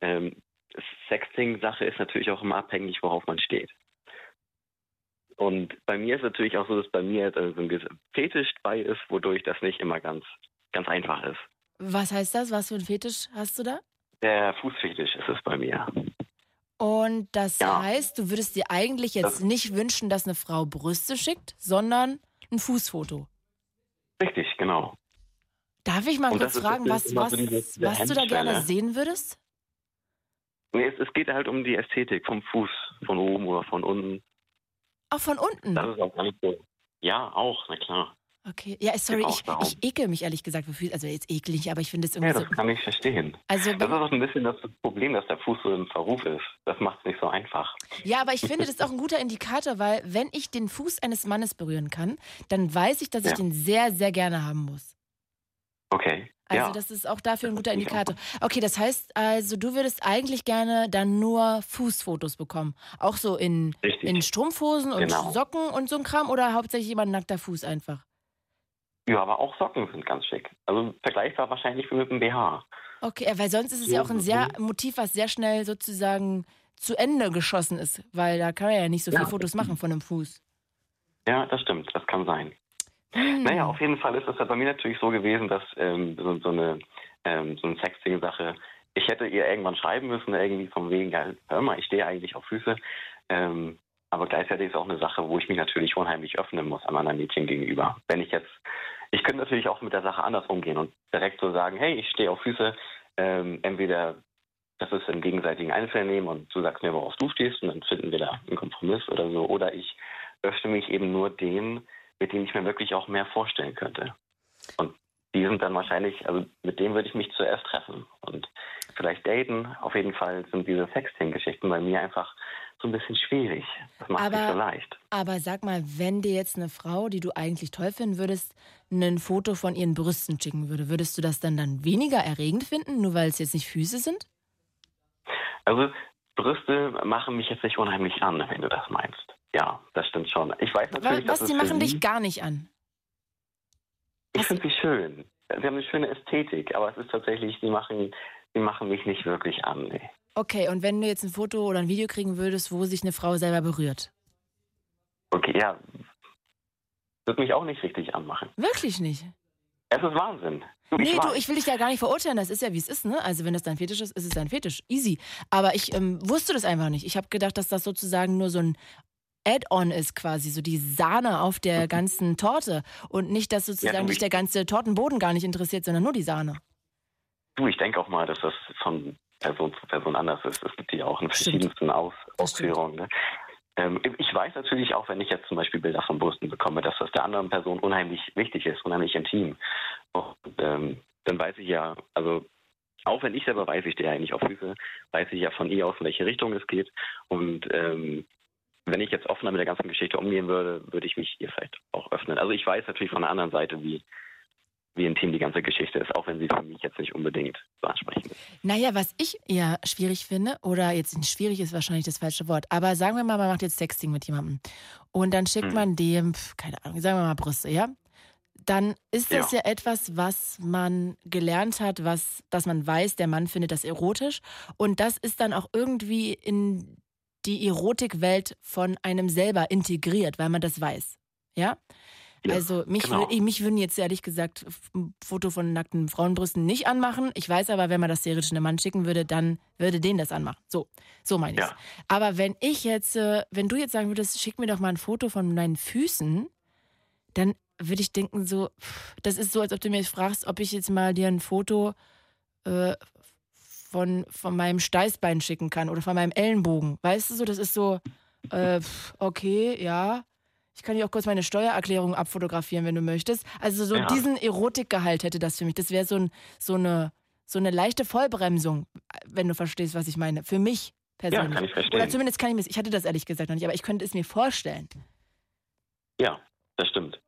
ähm, Sexting-Sache ist natürlich auch immer abhängig, worauf man steht. Und bei mir ist natürlich auch so, dass bei mir so ein Fetisch bei ist, wodurch das nicht immer ganz, ganz einfach ist. Was heißt das? Was für ein Fetisch hast du da? Der Fußfetisch ist es bei mir. Und das ja. heißt, du würdest dir eigentlich jetzt das nicht wünschen, dass eine Frau Brüste schickt, sondern ein Fußfoto. Richtig, genau. Darf ich mal Und kurz fragen, was, was, was du da gerne sehen würdest? Nee, es, es, geht halt um die Ästhetik vom Fuß, von oben oder von unten. Auch von unten? Das ist auch gar nicht so. Ja, auch, na klar. Okay, ja, sorry, ich, ich ekel mich ehrlich gesagt. Also jetzt eklig, aber ich finde es irgendwie. Ja, das so kann ich verstehen. Also, das ist auch ein bisschen das Problem, dass der Fuß so im Verruf ist. Das macht es nicht so einfach. Ja, aber ich finde, das ist auch ein guter Indikator, weil wenn ich den Fuß eines Mannes berühren kann, dann weiß ich, dass ich ja. den sehr, sehr gerne haben muss. Okay. Also ja. das ist auch dafür ein guter Indikator. Okay, das heißt also, du würdest eigentlich gerne dann nur Fußfotos bekommen. Auch so in, in Strumpfhosen und genau. Socken und so ein Kram oder hauptsächlich immer nackter Fuß einfach? Ja, aber auch Socken sind ganz schick. Also vergleichbar wahrscheinlich mit dem BH. Okay, weil sonst ist es ja auch ein sehr Motiv, was sehr schnell sozusagen zu Ende geschossen ist, weil da kann man ja nicht so viele ja. Fotos machen von einem Fuß. Ja, das stimmt, das kann sein. Hm. Naja, auf jeden Fall ist es bei mir natürlich so gewesen, dass ähm, so, so, eine, ähm, so eine Sexting-Sache, ich hätte ihr irgendwann schreiben müssen, irgendwie von wegen, ja, hör mal, ich stehe eigentlich auf Füße. Ähm, aber gleichzeitig ist auch eine Sache, wo ich mich natürlich unheimlich öffnen muss an anderen Mädchen gegenüber. Wenn ich jetzt, ich könnte natürlich auch mit der Sache anders umgehen und direkt so sagen, hey, ich stehe auf Füße, ähm, entweder das ist im gegenseitigen Einvernehmen und du sagst mir, worauf du stehst und dann finden wir da einen Kompromiss oder so. Oder ich öffne mich eben nur denen, mit denen ich mir wirklich auch mehr vorstellen könnte. Und die sind dann wahrscheinlich, also mit denen würde ich mich zuerst treffen und vielleicht daten. Auf jeden Fall sind diese Sexting-Geschichten bei mir einfach so ein bisschen schwierig. Das macht aber, nicht so leicht. Aber sag mal, wenn dir jetzt eine Frau, die du eigentlich toll finden würdest, ein Foto von ihren Brüsten schicken würde, würdest du das dann dann weniger erregend finden, nur weil es jetzt nicht Füße sind? Also Brüste machen mich jetzt nicht unheimlich an, wenn du das meinst. Ja, das stimmt schon. Ich weiß natürlich, Was, was die machen dich gar nicht an? Ich finde sie schön. Sie haben eine schöne Ästhetik, aber es ist tatsächlich, die machen, die machen mich nicht wirklich an. Nee. Okay, und wenn du jetzt ein Foto oder ein Video kriegen würdest, wo sich eine Frau selber berührt? Okay, ja. Wird mich auch nicht richtig anmachen. Wirklich nicht? Es ist Wahnsinn. Du, nee, ich du, ich will dich ja gar nicht verurteilen. Das ist ja, wie es ist, ne? Also, wenn das dein Fetisch ist, ist es dein Fetisch. Easy. Aber ich ähm, wusste das einfach nicht. Ich habe gedacht, dass das sozusagen nur so ein Add-on ist quasi, so die Sahne auf der mhm. ganzen Torte und nicht, dass sozusagen ja, dich der ganze Tortenboden gar nicht interessiert, sondern nur die Sahne. Du, ich denke auch mal, dass das von Person zu Person anders ist. Es gibt ja auch in verschiedensten Aus Ausführungen. Ne? ähm, ich weiß natürlich auch, wenn ich jetzt zum Beispiel Bilder von Brüsten bekomme, dass das der anderen Person unheimlich wichtig ist, unheimlich intim. Und ähm, dann weiß ich ja, also auch wenn ich selber weiß, ich stehe eigentlich auf Füße, weiß ich ja von ihr aus, in welche Richtung es geht. Und ähm, wenn ich jetzt offener mit der ganzen Geschichte umgehen würde, würde ich mich ihr vielleicht auch öffnen. Also ich weiß natürlich von der anderen Seite, wie, wie intim die ganze Geschichte ist, auch wenn sie für mich jetzt nicht unbedingt so ansprechend ist. Naja, was ich eher schwierig finde, oder jetzt schwierig ist wahrscheinlich das falsche Wort, aber sagen wir mal, man macht jetzt Sexting mit jemandem und dann schickt hm. man dem, keine Ahnung, sagen wir mal Brüste, ja? Dann ist das ja. ja etwas, was man gelernt hat, was, dass man weiß, der Mann findet das erotisch und das ist dann auch irgendwie in die Erotikwelt von einem selber integriert, weil man das weiß. Ja? Ja, also mich, genau. mich würden jetzt ehrlich gesagt ein Foto von nackten Frauenbrüsten nicht anmachen. Ich weiß aber, wenn man das theoretisch einem Mann schicken würde, dann würde den das anmachen. So, so meine ich ja. Aber wenn ich jetzt, äh, wenn du jetzt sagen würdest, schick mir doch mal ein Foto von deinen Füßen, dann würde ich denken so, das ist so, als ob du mir fragst, ob ich jetzt mal dir ein Foto äh, von, von meinem Steißbein schicken kann oder von meinem Ellenbogen. Weißt du so, das ist so, äh, okay, ja. Ich kann dir auch kurz meine Steuererklärung abfotografieren, wenn du möchtest. Also so ja. diesen Erotikgehalt hätte das für mich. Das wäre so, ein, so, eine, so eine leichte Vollbremsung, wenn du verstehst, was ich meine. Für mich persönlich. Ja, kann ich verstehen. Oder zumindest kann ich mir, ich hatte das ehrlich gesagt noch nicht, aber ich könnte es mir vorstellen. Ja, das stimmt.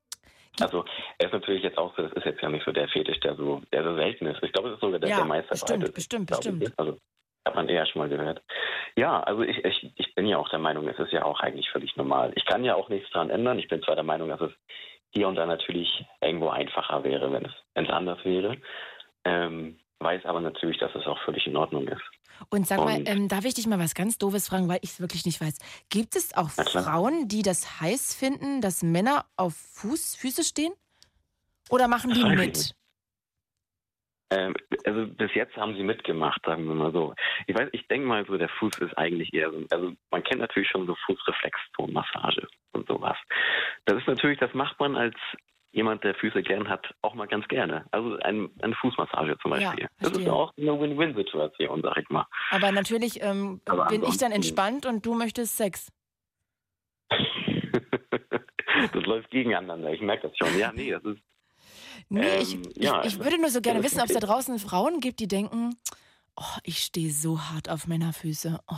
Also er ist natürlich jetzt auch so, das ist jetzt ja nicht so der Fetisch, der so, der so selten ist. Ich glaube, es ist sogar der, ja, der meiste bestimmt, bestimmt, bestimmt. Also hat man eher schon mal gehört. Ja, also ich, ich, ich bin ja auch der Meinung, es ist ja auch eigentlich völlig normal. Ich kann ja auch nichts daran ändern. Ich bin zwar der Meinung, dass es hier und da natürlich irgendwo einfacher wäre, wenn es, wenn es anders wäre. Ähm, weiß aber natürlich, dass es auch völlig in Ordnung ist. Und sag und, mal, ähm, darf ich dich mal was ganz Doofes fragen, weil ich es wirklich nicht weiß. Gibt es auch Frauen, die das heiß finden, dass Männer auf Fuß, Füße stehen? Oder machen die mit? Ähm, also bis jetzt haben sie mitgemacht, sagen wir mal so. Ich weiß, ich denke mal so, der Fuß ist eigentlich eher so, also man kennt natürlich schon so Fußreflextonmassage und sowas. Das ist natürlich, das macht man als jemand, der Füße gern hat, auch mal ganz gerne. Also ein, eine Fußmassage zum Beispiel. Ja, das ist ja auch eine Win-Win-Situation, sag ich mal. Aber natürlich ähm, Aber bin ich dann entspannt und du möchtest Sex. das läuft gegeneinander, ich merke das schon. Ja, nee, das ist Nee, ähm, ich, ja, ich, ich, würde nur so gerne wissen, ob es da draußen Frauen gibt, die denken, oh, ich stehe so hart auf Männerfüße. Oh,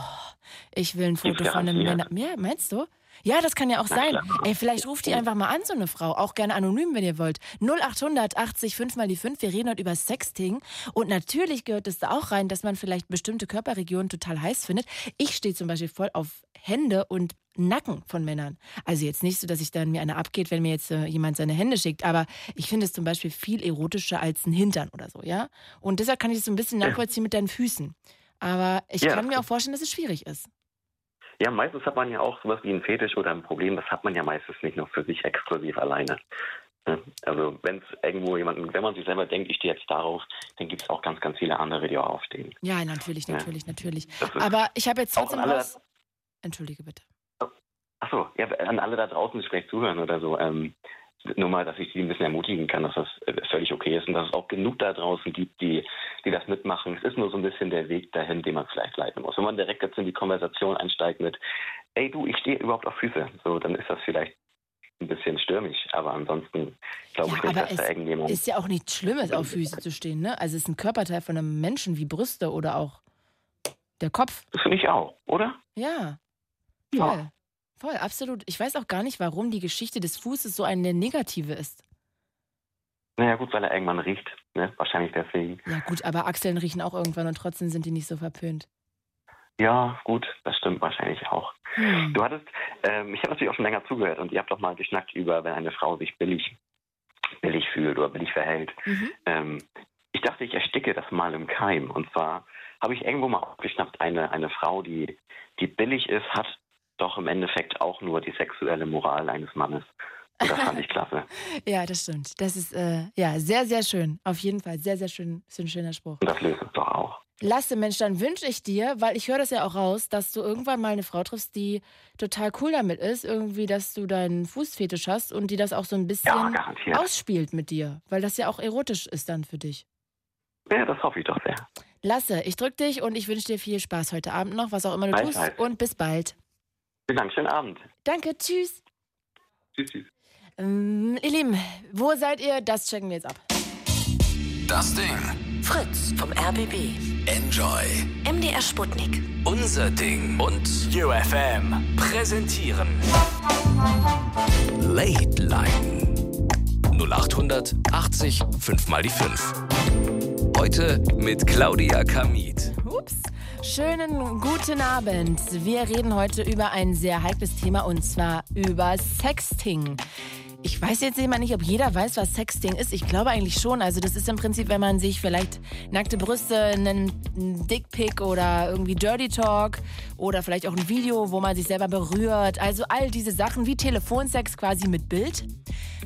ich will ein Foto von einem Männer. Ja, meinst du? Ja, das kann ja auch sein. Ey, vielleicht ruft die einfach mal an, so eine Frau. Auch gerne anonym, wenn ihr wollt. 0800 80 5 mal die 5. Wir reden heute über Sexting. Und natürlich gehört es da auch rein, dass man vielleicht bestimmte Körperregionen total heiß findet. Ich stehe zum Beispiel voll auf Hände und Nacken von Männern. Also jetzt nicht so, dass ich dann mir einer abgeht, wenn mir jetzt äh, jemand seine Hände schickt, aber ich finde es zum Beispiel viel erotischer als ein Hintern oder so, ja? Und deshalb kann ich es so ein bisschen nachvollziehen mit deinen Füßen. Aber ich ja. kann mir auch vorstellen, dass es schwierig ist. Ja, meistens hat man ja auch sowas wie ein Fetisch oder ein Problem, das hat man ja meistens nicht nur für sich exklusiv alleine. Also wenn es irgendwo jemanden, wenn man sich selber denkt, ich stehe jetzt darauf, dann gibt es auch ganz, ganz viele andere, die auch aufstehen. Ja, natürlich, natürlich, ja. natürlich. Aber ich habe jetzt trotzdem was. Entschuldige bitte. Achso, ja, an alle da draußen, die vielleicht zuhören oder so. Ähm, nur mal, dass ich sie ein bisschen ermutigen kann, dass das äh, völlig okay ist und dass es auch genug da draußen gibt, die, die das mitmachen. Es ist nur so ein bisschen der Weg dahin, den man vielleicht leiten muss. Wenn man direkt jetzt in die Konversation einsteigt mit, ey du, ich stehe überhaupt auf Füße, so, dann ist das vielleicht ein bisschen stürmisch, aber ansonsten glaube ja, ich nicht, dass da irgendjemand... ist ja auch nichts Schlimmes, auf Füße zu stehen, ne? Also es ist ein Körperteil von einem Menschen wie Brüste oder auch der Kopf. Das finde ich auch, oder? Ja. Voll. Ja. Voll, absolut. Ich weiß auch gar nicht, warum die Geschichte des Fußes so eine negative ist. Naja, gut, weil er irgendwann riecht. Ne? Wahrscheinlich deswegen. Ja, gut, aber Achseln riechen auch irgendwann und trotzdem sind die nicht so verpönt. Ja, gut, das stimmt wahrscheinlich auch. Hm. Du hattest, ähm, ich habe natürlich auch schon länger zugehört und ihr habt doch mal geschnackt über, wenn eine Frau sich billig, billig fühlt oder billig verhält. Mhm. Ähm, ich dachte, ich ersticke das mal im Keim. Und zwar habe ich irgendwo mal aufgeschnappt, eine, eine Frau, die, die billig ist, hat doch im Endeffekt auch nur die sexuelle Moral eines Mannes. Und das fand ich klasse. ja, das stimmt. Das ist äh, ja sehr, sehr schön. Auf jeden Fall sehr, sehr schön. Ist ein schöner Spruch. Und das löst es doch auch. Lasse, Mensch, dann wünsche ich dir, weil ich höre das ja auch raus, dass du irgendwann mal eine Frau triffst, die total cool damit ist, irgendwie, dass du deinen Fußfetisch hast und die das auch so ein bisschen ja, ausspielt mit dir, weil das ja auch erotisch ist dann für dich. Ja, das hoffe ich doch sehr. Lasse, ich drücke dich und ich wünsche dir viel Spaß heute Abend noch, was auch immer du tust und bis bald. Vielen Dank, schönen Abend. Danke, tschüss. Tschüss, tschüss. Ähm, ihr Lieben, wo seid ihr? Das checken wir jetzt ab. Das Ding. Fritz vom RBB. Enjoy. MDR Sputnik. Unser Ding. Und UFM präsentieren. Late Line. 0800 80 5 mal die 5. Heute mit Claudia Kamit. Schönen guten Abend. Wir reden heute über ein sehr heikles Thema und zwar über Sexting. Ich weiß jetzt immer nicht, ob jeder weiß, was Sexting ist. Ich glaube eigentlich schon. Also das ist im Prinzip, wenn man sich vielleicht nackte Brüste, einen Dickpick oder irgendwie Dirty Talk oder vielleicht auch ein Video, wo man sich selber berührt. Also all diese Sachen wie Telefonsex quasi mit Bild.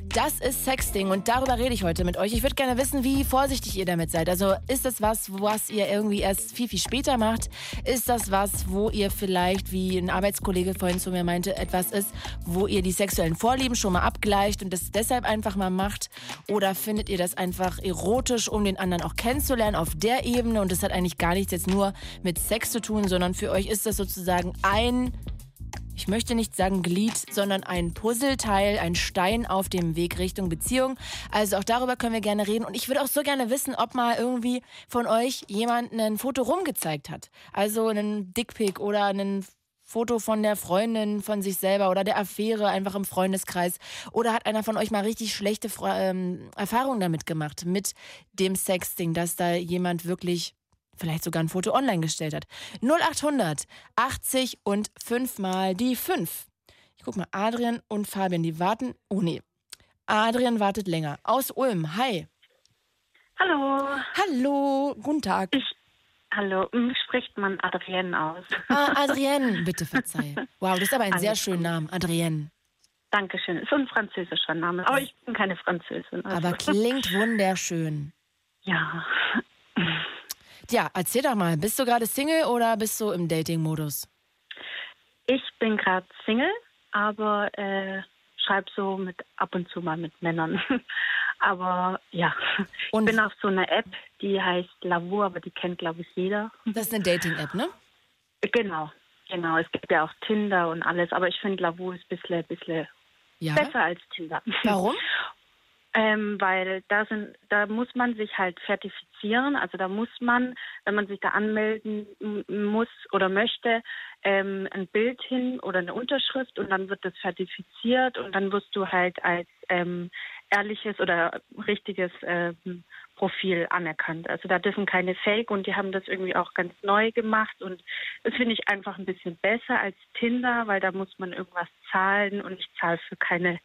Das ist Sexting und darüber rede ich heute mit euch. Ich würde gerne wissen, wie vorsichtig ihr damit seid. Also ist das was, was ihr irgendwie erst viel, viel später macht? Ist das was, wo ihr vielleicht, wie ein Arbeitskollege vorhin zu mir meinte, etwas ist, wo ihr die sexuellen Vorlieben schon mal abgleicht und das deshalb einfach mal macht? Oder findet ihr das einfach erotisch, um den anderen auch kennenzulernen auf der Ebene und das hat eigentlich gar nichts jetzt nur mit Sex zu tun, sondern für euch ist das sozusagen ein ich möchte nicht sagen Glied, sondern ein Puzzleteil, ein Stein auf dem Weg Richtung Beziehung. Also auch darüber können wir gerne reden. Und ich würde auch so gerne wissen, ob mal irgendwie von euch jemand ein Foto rumgezeigt hat. Also einen Dickpick oder einen Foto von der Freundin, von sich selber oder der Affäre einfach im Freundeskreis? Oder hat einer von euch mal richtig schlechte ähm, Erfahrungen damit gemacht, mit dem Sexting, dass da jemand wirklich vielleicht sogar ein Foto online gestellt hat. 0800 80 und 5 mal die 5. Ich guck mal, Adrian und Fabian, die warten. Oh nee. Adrian wartet länger. Aus Ulm. Hi. Hallo. Hallo. Guten Tag. Ich, hallo. Wie spricht man Adrienne aus? Ah, Adrienne. Bitte verzeih. Wow, das ist aber ein Alles sehr schöner Name. Adrienne. Dankeschön. Ist so ein französischer Name. Aber ich bin keine Französin. Also. Aber klingt wunderschön. Ja. Ja, erzähl doch mal, bist du gerade Single oder bist du im Dating-Modus? Ich bin gerade Single, aber äh, schreibe so mit ab und zu mal mit Männern. aber ja, und ich bin auf so einer App, die heißt Lavu, aber die kennt glaube ich jeder. Das ist eine Dating-App, ne? Genau, genau. Es gibt ja auch Tinder und alles, aber ich finde Lavu ist ein bisschen, bisschen ja? besser als Tinder. Warum? Ähm, weil da sind, da muss man sich halt zertifizieren. Also da muss man, wenn man sich da anmelden muss oder möchte, ähm, ein Bild hin oder eine Unterschrift und dann wird das zertifiziert und dann wirst du halt als ähm, ehrliches oder richtiges ähm, Profil anerkannt. Also da dürfen keine Fake und die haben das irgendwie auch ganz neu gemacht und das finde ich einfach ein bisschen besser als Tinder, weil da muss man irgendwas zahlen und ich zahle für keine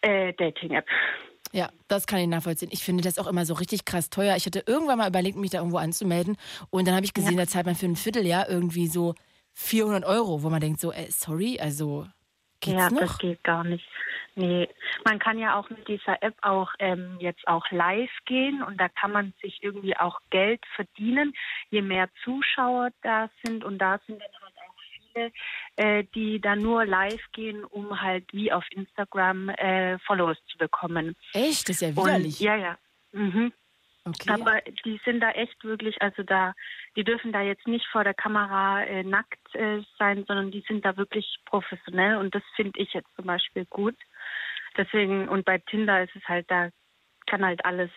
äh, Dating-App. Ja, das kann ich nachvollziehen. Ich finde das auch immer so richtig krass teuer. Ich hatte irgendwann mal überlegt, mich da irgendwo anzumelden. Und dann habe ich gesehen, ja. da zahlt man für ein Vierteljahr irgendwie so 400 Euro, wo man denkt so, ey, äh, sorry, also geht's ja, noch? das geht gar nicht. Nee, man kann ja auch mit dieser App auch ähm, jetzt auch live gehen und da kann man sich irgendwie auch Geld verdienen, je mehr Zuschauer da sind und da sind dann viele, äh, die da nur live gehen, um halt wie auf Instagram äh, Followers zu bekommen. Echt? Das ist ja widerlich. Und, ja, ja. Mhm. Okay. Aber die sind da echt wirklich, also da, die dürfen da jetzt nicht vor der Kamera äh, nackt äh, sein, sondern die sind da wirklich professionell und das finde ich jetzt zum Beispiel gut. Deswegen, und bei Tinder ist es halt, da kann halt alles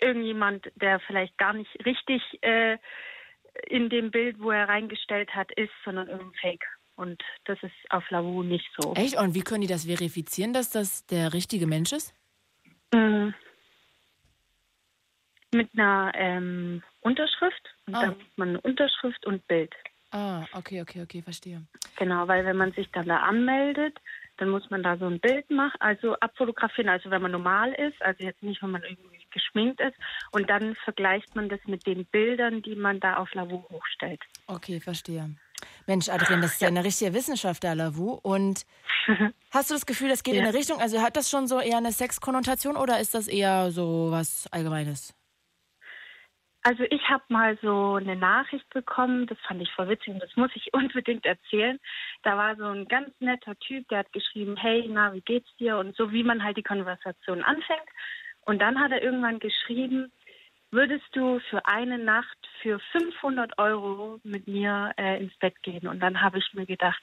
irgendjemand, der vielleicht gar nicht richtig äh, in dem Bild, wo er reingestellt hat, ist, sondern irgendein Fake. Und das ist auf Lavu nicht so. Echt? Und wie können die das verifizieren, dass das der richtige Mensch ist? Mhm. Mit einer ähm, Unterschrift. Und ah. dann muss man eine Unterschrift und Bild. Ah, okay, okay, okay, verstehe. Genau, weil wenn man sich dann da anmeldet, dann muss man da so ein Bild machen, also abfotografieren, also wenn man normal ist, also jetzt nicht, wenn man irgendwie geschminkt ist. Und dann vergleicht man das mit den Bildern, die man da auf Lavu hochstellt. Okay, verstehe. Mensch, Adrian, das ist ja, eine richtige Wissenschaft, der Lavu. Und hast du das Gefühl, das geht ja. in eine Richtung, also hat das schon so eher eine Sexkonnotation oder ist das eher so was Allgemeines? Also ich habe mal so eine Nachricht bekommen, das fand ich voll witzig und das muss ich unbedingt erzählen. Da war so ein ganz netter Typ, der hat geschrieben, hey, na, wie geht's dir? Und so wie man halt die Konversation anfängt. Und dann hat er irgendwann geschrieben, würdest du für eine Nacht für 500 Euro mit mir äh, ins Bett gehen? Und dann habe ich mir gedacht,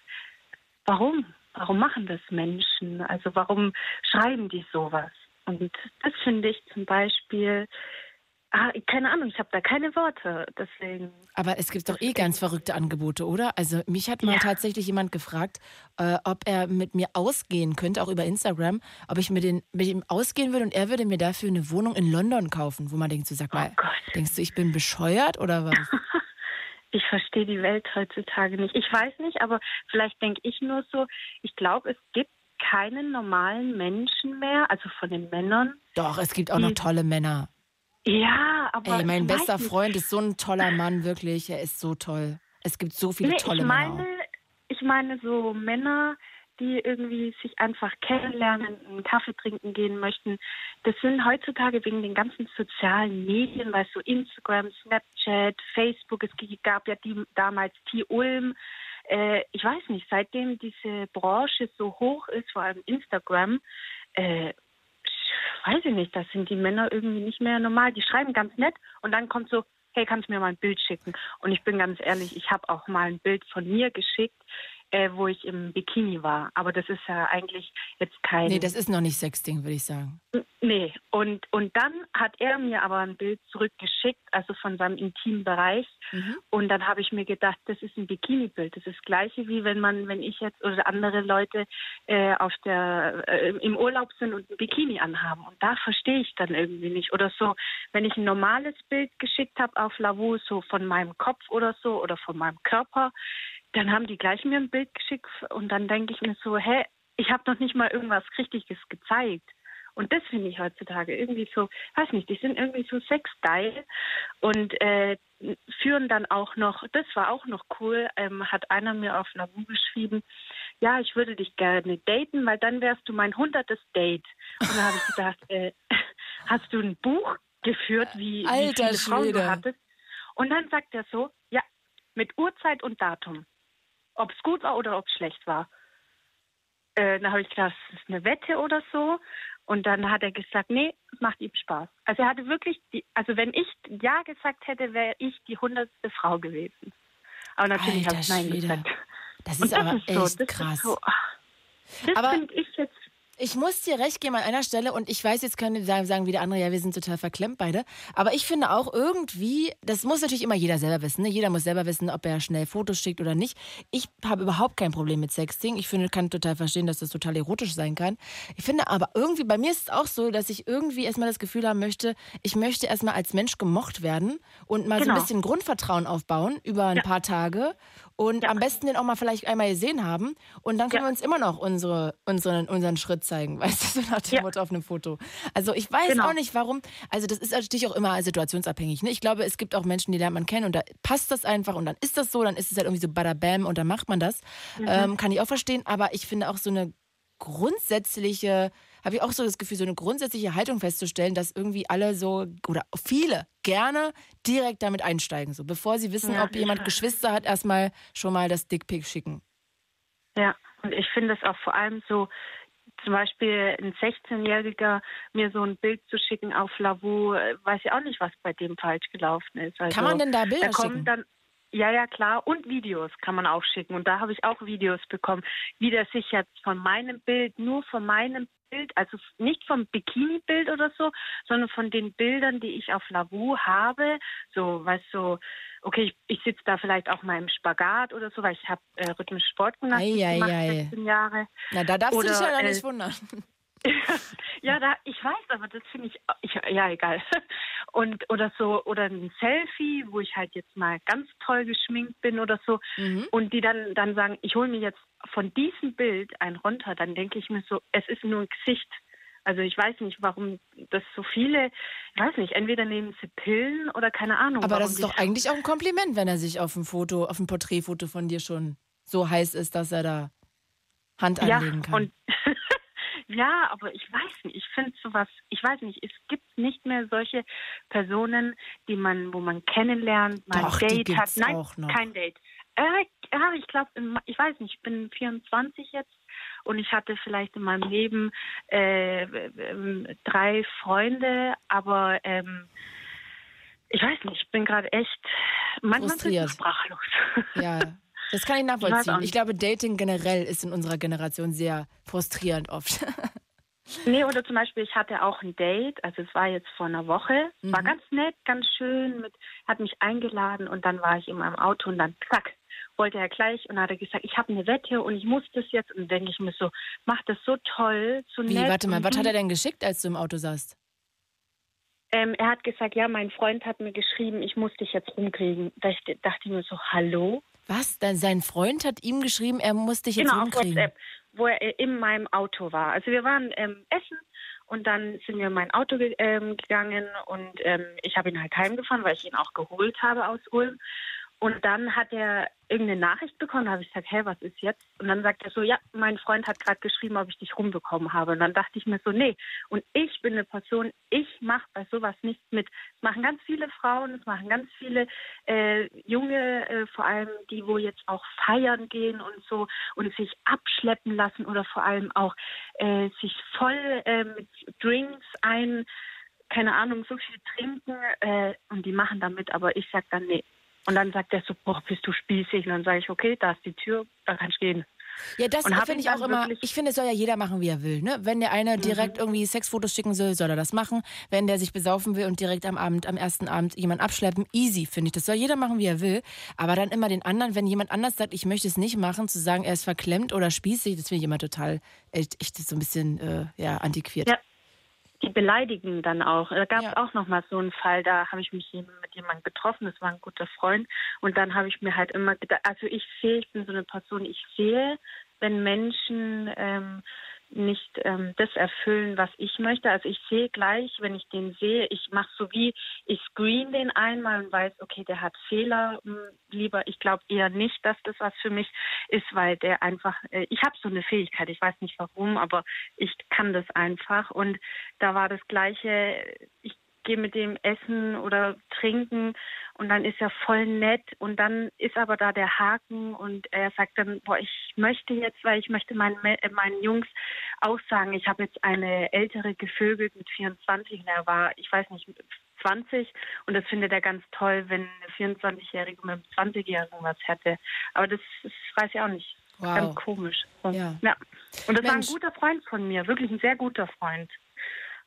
warum? Warum machen das Menschen? Also warum schreiben die sowas? Und das finde ich zum Beispiel Ah, keine Ahnung, ich habe da keine Worte, deswegen. Aber es gibt doch eh ganz verrückte Angebote, oder? Also mich hat mal ja. tatsächlich jemand gefragt, äh, ob er mit mir ausgehen könnte, auch über Instagram, ob ich mit, den, mit ihm ausgehen würde und er würde mir dafür eine Wohnung in London kaufen, wo man denkt, so sag oh mal, oh denkst du, ich bin bescheuert oder was? ich verstehe die Welt heutzutage nicht. Ich weiß nicht, aber vielleicht denke ich nur so, ich glaube, es gibt keinen normalen Menschen mehr, also von den Männern. Doch, es gibt auch noch tolle Männer. Ja, aber. Ey, mein bester Freund ist so ein toller Mann, wirklich. Er ist so toll. Es gibt so viele nee, tolle ich meine, Männer. Ich meine so Männer, die irgendwie sich einfach kennenlernen, einen Kaffee trinken gehen möchten. Das sind heutzutage wegen den ganzen sozialen Medien, weißt du, Instagram, Snapchat, Facebook, es gab ja die, damals T-Ulm. Äh, ich weiß nicht, seitdem diese Branche so hoch ist, vor allem Instagram, äh, weiß ich nicht, das sind die Männer irgendwie nicht mehr normal. Die schreiben ganz nett und dann kommt so, hey, kannst du mir mal ein Bild schicken? Und ich bin ganz ehrlich, ich habe auch mal ein Bild von mir geschickt äh, wo ich im Bikini war. Aber das ist ja eigentlich jetzt kein. Nee, das ist noch nicht Sexting, würde ich sagen. Nee, und, und dann hat er mir aber ein Bild zurückgeschickt, also von seinem intimen Bereich. Mhm. Und dann habe ich mir gedacht, das ist ein Bikini-Bild. Das ist das gleiche wie wenn man, wenn ich jetzt oder andere Leute äh, auf der äh, im Urlaub sind und ein Bikini anhaben. Und da verstehe ich dann irgendwie nicht. Oder so, wenn ich ein normales Bild geschickt habe auf Lavu, so von meinem Kopf oder so oder von meinem Körper, dann haben die gleich mir ein Bild geschickt und dann denke ich mir so, hä, ich habe noch nicht mal irgendwas Richtiges gezeigt. Und das finde ich heutzutage irgendwie so, weiß nicht, die sind irgendwie so sexgeil und äh, führen dann auch noch, das war auch noch cool, ähm, hat einer mir auf Google geschrieben, ja, ich würde dich gerne daten, weil dann wärst du mein hundertes Date. Und da habe ich gedacht, äh, hast du ein Buch geführt, wie, Alter wie viele Frauen du hattest? Und dann sagt er so, ja, mit Uhrzeit und Datum ob es gut war oder ob es schlecht war. Äh, dann habe ich gedacht, das ist eine Wette oder so. Und dann hat er gesagt, nee, es macht ihm Spaß. Also er hatte wirklich, die, also wenn ich Ja gesagt hätte, wäre ich die hundertste Frau gewesen. Aber natürlich habe ich Nein gesagt. Das ist das aber ist echt so, krass. So, das finde ich jetzt ich muss dir recht geben an einer Stelle und ich weiß, jetzt können die sagen wieder andere, ja, wir sind total verklemmt beide. Aber ich finde auch irgendwie, das muss natürlich immer jeder selber wissen. Ne? Jeder muss selber wissen, ob er schnell Fotos schickt oder nicht. Ich habe überhaupt kein Problem mit Sexting. Ich finde, kann total verstehen, dass das total erotisch sein kann. Ich finde aber irgendwie, bei mir ist es auch so, dass ich irgendwie erstmal das Gefühl haben möchte, ich möchte erstmal als Mensch gemocht werden und mal genau. so ein genau. bisschen Grundvertrauen aufbauen über ein ja. paar Tage und ja. am besten den auch mal vielleicht einmal gesehen haben und dann können ja. wir uns immer noch unsere, unseren, unseren Schritt zeigen, weißt du, so nach dem ja. Motto auf einem Foto. Also ich weiß genau. auch nicht, warum, also das ist natürlich auch immer situationsabhängig. Ne? Ich glaube, es gibt auch Menschen, die lernt man kennen und da passt das einfach und dann ist das so, dann ist es halt irgendwie so badabam und dann macht man das. Mhm. Ähm, kann ich auch verstehen, aber ich finde auch so eine grundsätzliche habe ich auch so das Gefühl, so eine grundsätzliche Haltung festzustellen, dass irgendwie alle so oder viele gerne direkt damit einsteigen, so bevor sie wissen, ja, ob jemand ja. Geschwister hat, erstmal schon mal das Dickpick schicken. Ja, und ich finde es auch vor allem so, zum Beispiel ein 16-Jähriger mir so ein Bild zu schicken auf Lavu, weiß ich auch nicht, was bei dem falsch gelaufen ist. Also, Kann man denn da Bilder da schicken? Dann, ja, ja, klar. Und Videos kann man auch schicken. Und da habe ich auch Videos bekommen, wie der sich jetzt von meinem Bild, nur von meinem Bild, also nicht vom Bikini-Bild oder so, sondern von den Bildern, die ich auf Lavu habe. So, weißt du, so, okay, ich, ich sitze da vielleicht auch mal im Spagat oder so, weil ich habe äh, rhythmische Sportgymnastik ei, gemacht, ei, 16 Jahre. Na, da darfst oder, du dich ja äh, nicht wundern. Ja, da, ich weiß, aber das finde ich, ich, ja, egal. Und, oder so, oder ein Selfie, wo ich halt jetzt mal ganz toll geschminkt bin oder so. Mhm. Und die dann, dann sagen, ich hole mir jetzt von diesem Bild ein runter, dann denke ich mir so, es ist nur ein Gesicht. Also ich weiß nicht, warum das so viele, ich weiß nicht, entweder nehmen sie Pillen oder keine Ahnung. Aber das ist doch eigentlich auch ein Kompliment, wenn er sich auf ein Foto, auf ein Porträtfoto von dir schon so heiß ist, dass er da Hand anlegen kann. Und Ja, aber ich weiß nicht. Ich finde sowas, ich weiß nicht, es gibt nicht mehr solche Personen, die man, wo man kennenlernt, mal Doch, ein Date hat. Nein, kein Date. Äh, ja, ich glaube, ich weiß nicht, ich bin 24 jetzt und ich hatte vielleicht in meinem Leben äh, äh, drei Freunde, aber ähm, ich weiß nicht, ich bin gerade echt manchmal sprachlos. Ja. Das kann ich nachvollziehen. Ich, ich glaube, Dating generell ist in unserer Generation sehr frustrierend oft. Nee, oder zum Beispiel, ich hatte auch ein Date, also es war jetzt vor einer Woche, mhm. war ganz nett, ganz schön, mit, hat mich eingeladen und dann war ich in meinem Auto und dann zack, wollte er gleich und hat er gesagt, ich habe eine Wette und ich muss das jetzt und denke ich mir so, macht das so toll, so Wie, nett. warte mal, was hat er denn geschickt, als du im Auto saßt? Ähm, er hat gesagt, ja, mein Freund hat mir geschrieben, ich muss dich jetzt rumkriegen. Da ich, dachte ich mir so, hallo? Was? Dann sein Freund hat ihm geschrieben, er muss dich jetzt genau, rumkriegen? Genau, wo er in meinem Auto war. Also wir waren ähm, essen und dann sind wir in mein Auto ge ähm, gegangen und ähm, ich habe ihn halt heimgefahren, weil ich ihn auch geholt habe aus Ulm. Und dann hat er irgendeine Nachricht bekommen. Da habe ich gesagt, hey, was ist jetzt? Und dann sagt er so, ja, mein Freund hat gerade geschrieben, ob ich dich rumbekommen habe. Und dann dachte ich mir so, nee. Und ich bin eine Person, ich mache bei sowas nichts mit. Es machen ganz viele Frauen, es machen ganz viele äh, Junge, äh, vor allem die, wo jetzt auch feiern gehen und so und sich abschleppen lassen oder vor allem auch äh, sich voll äh, mit Drinks ein keine Ahnung, so viel trinken äh, und die machen damit, aber ich sag dann, nee, und dann sagt er so, boah, bist du spießig? Und dann sage ich, okay, da ist die Tür, da kannst du gehen. Ja, das finde ich auch immer, ich finde, es soll ja jeder machen, wie er will. Ne? Wenn der eine mhm. direkt irgendwie Sexfotos schicken soll, soll er das machen. Wenn der sich besaufen will und direkt am Abend, am ersten Abend jemand abschleppen, easy, finde ich. Das soll jeder machen, wie er will. Aber dann immer den anderen, wenn jemand anders sagt, ich möchte es nicht machen, zu sagen, er ist verklemmt oder spießig, das finde ich immer total, echt, echt so ein bisschen, äh, ja, antiquiert. Ja, die beleidigen dann auch. Da gab es ja. auch noch mal so einen Fall, da habe ich mich mit jemandem getroffen, das war ein guter Freund. Und dann habe ich mir halt immer gedacht, also ich sehe, ich bin so eine Person, ich sehe, wenn Menschen ähm, nicht ähm, das erfüllen, was ich möchte. Also ich sehe gleich, wenn ich den sehe, ich mache so wie, ich screen den einmal und weiß, okay, der hat Fehler. Hm, lieber, ich glaube eher nicht, dass das was für mich ist, weil der einfach, äh, ich habe so eine Fähigkeit, ich weiß nicht warum, aber ich kann das einfach. Und da war das Gleiche, ich gehe mit dem essen oder trinken und dann ist er voll nett und dann ist aber da der Haken und er sagt dann, boah, ich möchte jetzt, weil ich möchte meinen, äh, meinen Jungs auch sagen, ich habe jetzt eine ältere gevögelt mit 24 und er war, ich weiß nicht, 20 und das findet er ganz toll, wenn eine 24-Jährige mit einem 20-Jährigen was hätte. Aber das, das weiß ich auch nicht. Wow. Ganz komisch. ja. ja. Und das Mensch. war ein guter Freund von mir, wirklich ein sehr guter Freund.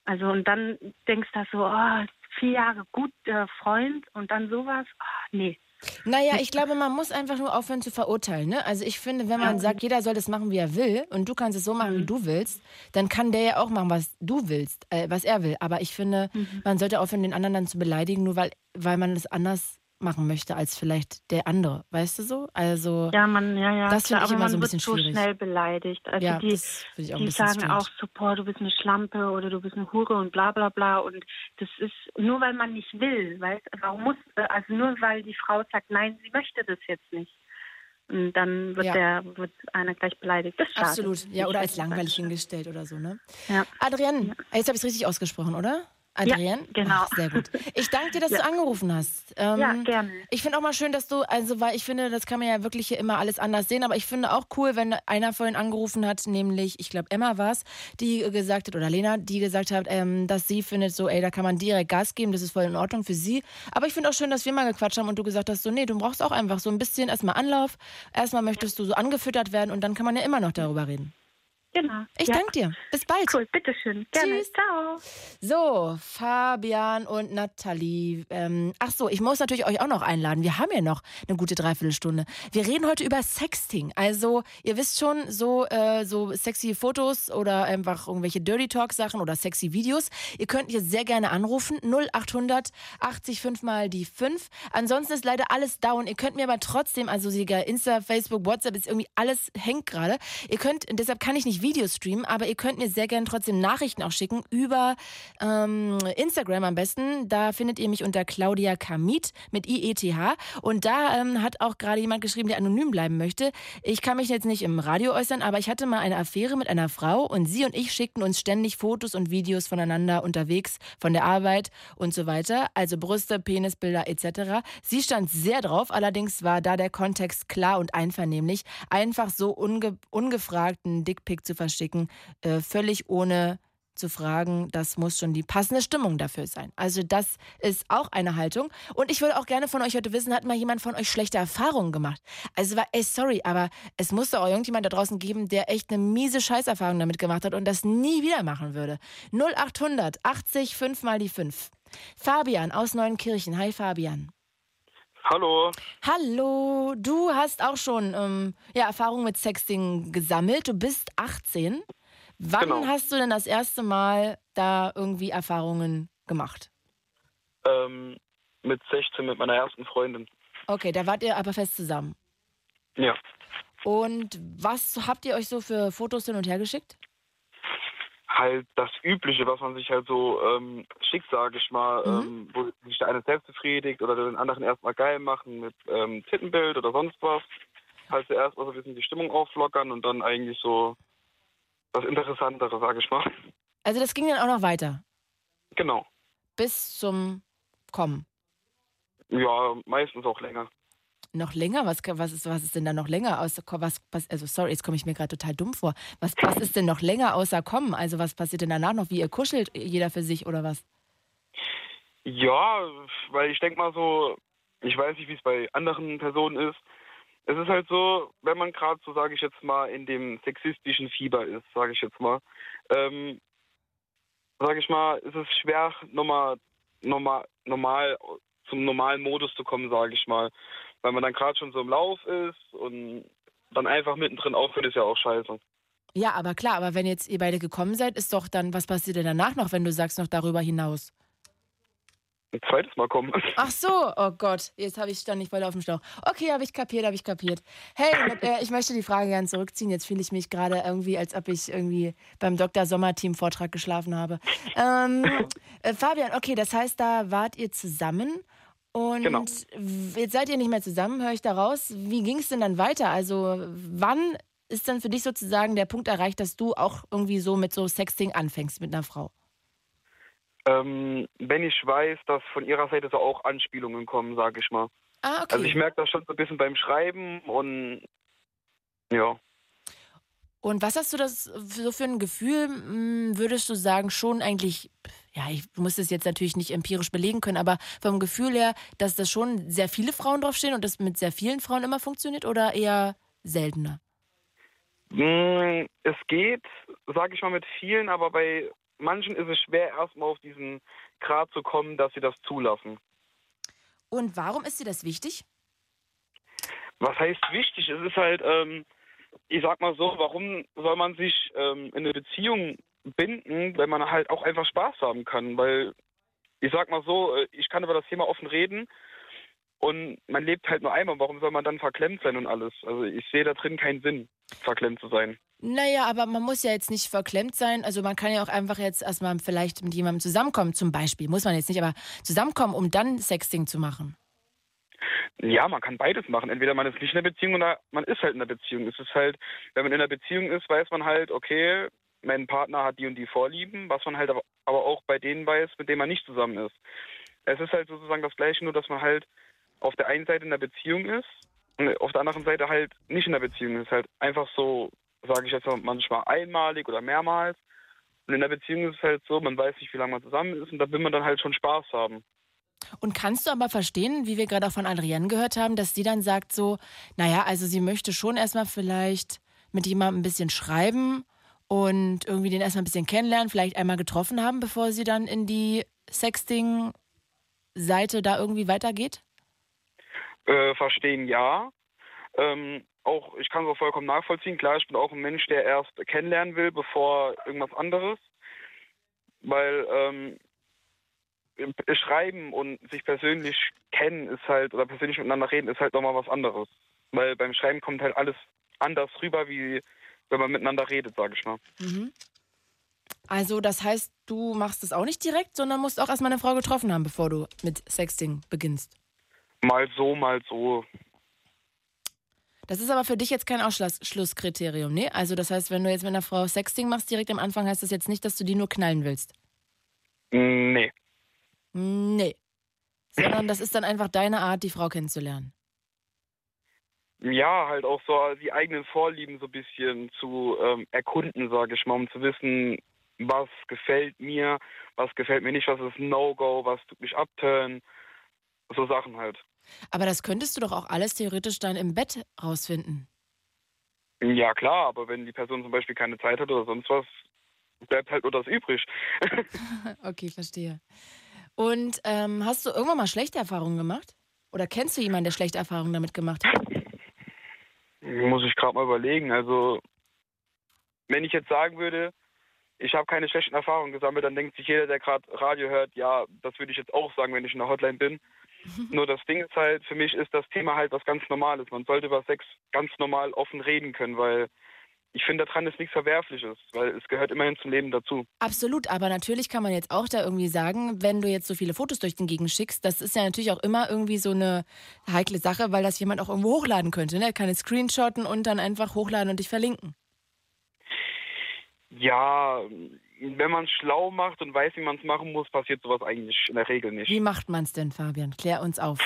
Also und dann denkst du so, oh, vier Jahre guter Freund und dann sowas, oh, nee. Naja, ich glaube, man muss einfach nur aufhören zu verurteilen. Ne? Also ich finde, wenn man sagt, jeder soll das machen, wie er will, und du kannst es so machen, wie mhm. du willst, dann kann der ja auch machen, was du willst, äh, was er will. Aber ich finde, mhm. man sollte aufhören, den anderen dann zu beleidigen, nur weil, weil man es anders machen möchte als vielleicht der andere, weißt du so? Also ja, man, ja, ja. Das finde ich immer so ein bisschen schwierig. so schnell beleidigt. Also ja, die, die sagen stimmt. auch so, boah, du bist eine Schlampe oder du bist eine Hure und bla bla bla. Und das ist nur weil man nicht will, weißt warum muss, also nur weil die Frau sagt, nein, sie möchte das jetzt nicht. Und dann wird ja. der wird einer gleich beleidigt. Das Absolut, ja, oder als langweilig hingestellt oder so, ne? Ja. Adrienne, jetzt habe ich es richtig ausgesprochen, oder? Adrienne? Ja, genau. Ach, sehr gut. Ich danke dir, dass ja. du angerufen hast. Ähm, ja, gerne. Ich finde auch mal schön, dass du, also weil ich finde, das kann man ja wirklich hier immer alles anders sehen, aber ich finde auch cool, wenn einer vorhin angerufen hat, nämlich, ich glaube, Emma war es, die gesagt hat, oder Lena, die gesagt hat, ähm, dass sie findet so, ey, da kann man direkt Gas geben, das ist voll in Ordnung für sie. Aber ich finde auch schön, dass wir mal gequatscht haben und du gesagt hast, so, nee, du brauchst auch einfach so ein bisschen erstmal Anlauf. Erstmal möchtest du so angefüttert werden und dann kann man ja immer noch darüber reden. Genau. Ich ja. danke dir. Bis bald. Cool, bitteschön. Gerne. Tschüss. Ciao. So, Fabian und Nathalie. Ähm, ach so, ich muss natürlich euch auch noch einladen. Wir haben ja noch eine gute Dreiviertelstunde. Wir reden heute über Sexting. Also, ihr wisst schon, so, äh, so sexy Fotos oder einfach irgendwelche Dirty Talk Sachen oder sexy Videos. Ihr könnt hier sehr gerne anrufen. 0800 80 5 mal die 5. Ansonsten ist leider alles down. Ihr könnt mir aber trotzdem, also Insta, Facebook, WhatsApp ist irgendwie alles hängt gerade. Ihr könnt, deshalb kann ich nicht Videos streamen, aber ihr könnt mir sehr gerne trotzdem Nachrichten auch schicken über ähm, Instagram am besten. Da findet ihr mich unter Claudia Kamit mit IETH. Und da ähm, hat auch gerade jemand geschrieben, der anonym bleiben möchte. Ich kann mich jetzt nicht im Radio äußern, aber ich hatte mal eine Affäre mit einer Frau und sie und ich schickten uns ständig Fotos und Videos voneinander unterwegs, von der Arbeit und so weiter. Also Brüste, Penisbilder etc. Sie stand sehr drauf, allerdings war da der Kontext klar und einvernehmlich. Einfach so unge ungefragten Dickpick zu verschicken, äh, völlig ohne zu fragen, das muss schon die passende Stimmung dafür sein. Also das ist auch eine Haltung. Und ich würde auch gerne von euch heute wissen, hat mal jemand von euch schlechte Erfahrungen gemacht? Also war, ey, sorry, aber es muss doch auch irgendjemand da draußen geben, der echt eine miese Scheißerfahrung damit gemacht hat und das nie wieder machen würde. 0800 80 5 mal die 5. Fabian aus Neuenkirchen. Hi Fabian. Hallo. Hallo, du hast auch schon ähm, ja, Erfahrung mit Sexting gesammelt. Du bist 18. Wann genau. hast du denn das erste Mal da irgendwie Erfahrungen gemacht? Ähm, mit 16 mit meiner ersten Freundin. Okay, da wart ihr aber fest zusammen. Ja. Und was habt ihr euch so für Fotos hin und her geschickt? Halt das Übliche, was man sich halt so ähm, schickt, sage ich mal, mhm. ähm, wo sich der eine selbst befriedigt oder den anderen erstmal geil machen mit ähm, Tittenbild oder sonst was. Halt zuerst mal so ein bisschen die Stimmung auflockern und dann eigentlich so was Interessanteres, sage ich mal. Also das ging dann auch noch weiter? Genau. Bis zum Kommen? Ja, meistens auch länger. Noch länger? Was, was, ist, was ist denn da noch länger? Außer, was, was, also sorry, jetzt komme ich mir gerade total dumm vor. Was, was ist denn noch länger außer Kommen? Also was passiert denn danach noch? Wie ihr kuschelt, jeder für sich oder was? Ja, weil ich denke mal so, ich weiß nicht, wie es bei anderen Personen ist, es ist halt so, wenn man gerade so, sage ich jetzt mal, in dem sexistischen Fieber ist, sage ich jetzt mal, ähm, sage ich mal, ist es schwer, nochmal normal, normal zum normalen Modus zu kommen, sage ich mal. Weil man dann gerade schon so im Lauf ist und dann einfach mittendrin aufhört, ist ja auch scheiße. Ja, aber klar, aber wenn jetzt ihr beide gekommen seid, ist doch dann, was passiert denn danach noch, wenn du sagst, noch darüber hinaus? ein zweites Mal kommen. Ach so, oh Gott, jetzt habe ich stand nicht voll auf dem Schlauch. Okay, habe ich kapiert, habe ich kapiert. Hey, äh, ich möchte die Frage gerne zurückziehen. Jetzt fühle ich mich gerade irgendwie, als ob ich irgendwie beim Dr. Sommerteam Vortrag geschlafen habe. Ähm, äh, Fabian, okay, das heißt, da wart ihr zusammen. Und genau. jetzt seid ihr nicht mehr zusammen, höre ich daraus. Wie ging es denn dann weiter? Also wann ist dann für dich sozusagen der Punkt erreicht, dass du auch irgendwie so mit so Sexting anfängst mit einer Frau? Ähm, wenn ich weiß, dass von ihrer Seite so auch Anspielungen kommen, sage ich mal. Ah, okay. Also ich merke das schon so ein bisschen beim Schreiben und ja. Und was hast du das so für ein Gefühl, hm, würdest du sagen, schon eigentlich, ja, ich muss das jetzt natürlich nicht empirisch belegen können, aber vom Gefühl her, dass das schon sehr viele Frauen draufstehen und das mit sehr vielen Frauen immer funktioniert oder eher seltener? Hm, es geht, sage ich mal, mit vielen, aber bei manchen ist es schwer, erstmal auf diesen Grad zu kommen, dass sie das zulassen. Und warum ist dir das wichtig? Was heißt wichtig? Es ist halt, ähm, ich sag mal so, warum soll man sich ähm, in eine Beziehung binden, wenn man halt auch einfach Spaß haben kann? Weil, ich sag mal so, äh, ich kann über das Thema offen reden und man lebt halt nur einmal. Warum soll man dann verklemmt sein und alles? Also ich sehe da drin keinen Sinn, verklemmt zu sein. Naja, aber man muss ja jetzt nicht verklemmt sein. Also man kann ja auch einfach jetzt erstmal vielleicht mit jemandem zusammenkommen, zum Beispiel. Muss man jetzt nicht, aber zusammenkommen, um dann Sexting zu machen. Ja, man kann beides machen. Entweder man ist nicht in einer Beziehung oder man ist halt in einer Beziehung. Es ist halt, wenn man in einer Beziehung ist, weiß man halt, okay, mein Partner hat die und die Vorlieben, was man halt aber auch bei denen weiß, mit denen man nicht zusammen ist. Es ist halt sozusagen das Gleiche, nur dass man halt auf der einen Seite in einer Beziehung ist und auf der anderen Seite halt nicht in einer Beziehung ist. Halt einfach so sage ich jetzt mal, manchmal einmalig oder mehrmals. Und in der Beziehung ist es halt so, man weiß nicht, wie lange man zusammen ist und da will man dann halt schon Spaß haben. Und kannst du aber verstehen, wie wir gerade auch von Adrienne gehört haben, dass sie dann sagt so, naja, also sie möchte schon erstmal vielleicht mit jemandem ein bisschen schreiben und irgendwie den erstmal ein bisschen kennenlernen, vielleicht einmal getroffen haben, bevor sie dann in die Sexting-Seite da irgendwie weitergeht? Äh, verstehen ja. Ähm, auch, ich kann es auch vollkommen nachvollziehen. Klar, ich bin auch ein Mensch, der erst kennenlernen will, bevor irgendwas anderes. Weil ähm, Schreiben und sich persönlich kennen ist halt, oder persönlich miteinander reden, ist halt nochmal was anderes. Weil beim Schreiben kommt halt alles anders rüber, wie wenn man miteinander redet, sage ich mal. Mhm. Also, das heißt, du machst es auch nicht direkt, sondern musst auch erstmal eine Frau getroffen haben, bevor du mit Sexting beginnst. Mal so, mal so. Das ist aber für dich jetzt kein Ausschlusskriterium, ne? Also das heißt, wenn du jetzt mit einer Frau Sexting machst direkt am Anfang, heißt das jetzt nicht, dass du die nur knallen willst? Nee. Nee. Sondern das ist dann einfach deine Art, die Frau kennenzulernen. Ja, halt auch so die eigenen Vorlieben so ein bisschen zu ähm, erkunden, sage ich mal, um zu wissen, was gefällt mir, was gefällt mir nicht, was ist No-Go, was tut mich abturnen, so Sachen halt. Aber das könntest du doch auch alles theoretisch dann im Bett rausfinden. Ja, klar, aber wenn die Person zum Beispiel keine Zeit hat oder sonst was, bleibt halt nur das übrig. okay, verstehe. Und ähm, hast du irgendwann mal schlechte Erfahrungen gemacht? Oder kennst du jemanden, der schlechte Erfahrungen damit gemacht hat? Muss ich gerade mal überlegen. Also, wenn ich jetzt sagen würde, ich habe keine schlechten Erfahrungen gesammelt, dann denkt sich jeder, der gerade Radio hört, ja, das würde ich jetzt auch sagen, wenn ich in der Hotline bin. Nur das Ding ist halt, für mich ist das Thema halt was ganz Normales. Man sollte über Sex ganz normal offen reden können, weil ich finde, daran ist nichts Verwerfliches, weil es gehört immerhin zum Leben dazu. Absolut, aber natürlich kann man jetzt auch da irgendwie sagen, wenn du jetzt so viele Fotos durch den Gegend schickst, das ist ja natürlich auch immer irgendwie so eine heikle Sache, weil das jemand auch irgendwo hochladen könnte. Ne? Er kann es screenshotten und dann einfach hochladen und dich verlinken. Ja, wenn man es schlau macht und weiß, wie man es machen muss, passiert sowas eigentlich in der Regel nicht. Wie macht man es denn, Fabian? Klär uns auf.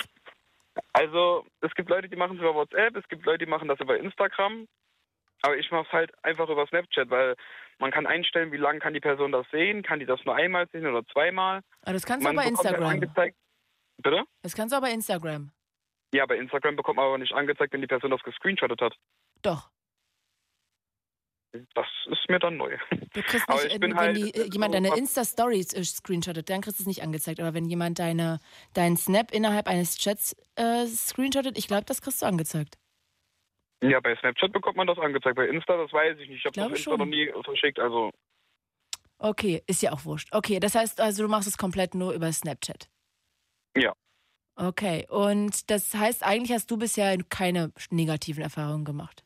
Also, es gibt Leute, die machen es über WhatsApp, es gibt Leute, die machen das über Instagram. Aber ich mache es halt einfach über Snapchat, weil man kann einstellen, wie lange kann die Person das sehen. Kann die das nur einmal sehen oder zweimal? Aber ah, das kannst du bei Instagram. Bitte? Das kannst du aber bei Instagram. Ja, bei Instagram bekommt man aber nicht angezeigt, wenn die Person das gescreenshottet hat. Doch. Das ist mir dann neu. Du kriegst nicht, äh, wenn halt die, äh, jemand deine Insta-Stories äh, screenshottet, dann kriegst du es nicht angezeigt. Aber wenn jemand deine, deinen Snap innerhalb eines Chats äh, screenshottet, ich glaube, das kriegst du angezeigt. Ja, bei Snapchat bekommt man das angezeigt. Bei Insta, das weiß ich nicht. Ich habe das Insta schon. noch nie verschickt, also. Okay, ist ja auch wurscht. Okay, das heißt also, du machst es komplett nur über Snapchat. Ja. Okay, und das heißt, eigentlich hast du bisher keine negativen Erfahrungen gemacht.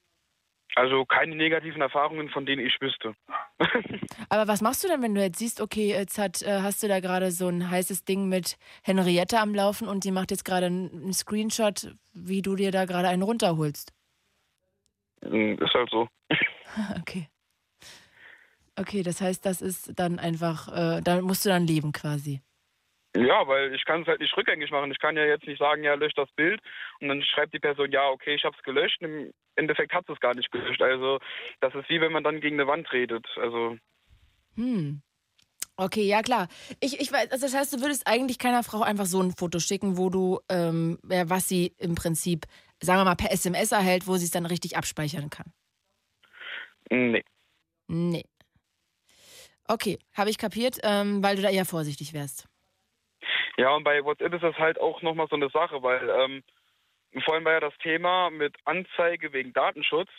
Also keine negativen Erfahrungen, von denen ich wüsste. Aber was machst du denn, wenn du jetzt siehst, okay, jetzt hat, äh, hast du da gerade so ein heißes Ding mit Henriette am Laufen und die macht jetzt gerade einen Screenshot, wie du dir da gerade einen runterholst? Hm, ist halt so. okay. Okay, das heißt, das ist dann einfach, äh, da musst du dann leben quasi. Ja, weil ich kann es halt nicht rückgängig machen. Ich kann ja jetzt nicht sagen, ja, löscht das Bild und dann schreibt die Person, ja, okay, ich habe es gelöscht. Im Endeffekt hat es gar nicht gelöscht. Also das ist wie wenn man dann gegen eine Wand redet. Also. Hm. Okay, ja klar. Ich, ich weiß, also das heißt, du würdest eigentlich keiner Frau einfach so ein Foto schicken, wo du, ähm, was sie im Prinzip, sagen wir mal, per SMS erhält, wo sie es dann richtig abspeichern kann. Nee. Nee. Okay, habe ich kapiert, ähm, weil du da eher vorsichtig wärst. Ja, und bei WhatsApp ist das halt auch nochmal so eine Sache, weil ähm, vorhin war ja das Thema mit Anzeige wegen Datenschutz.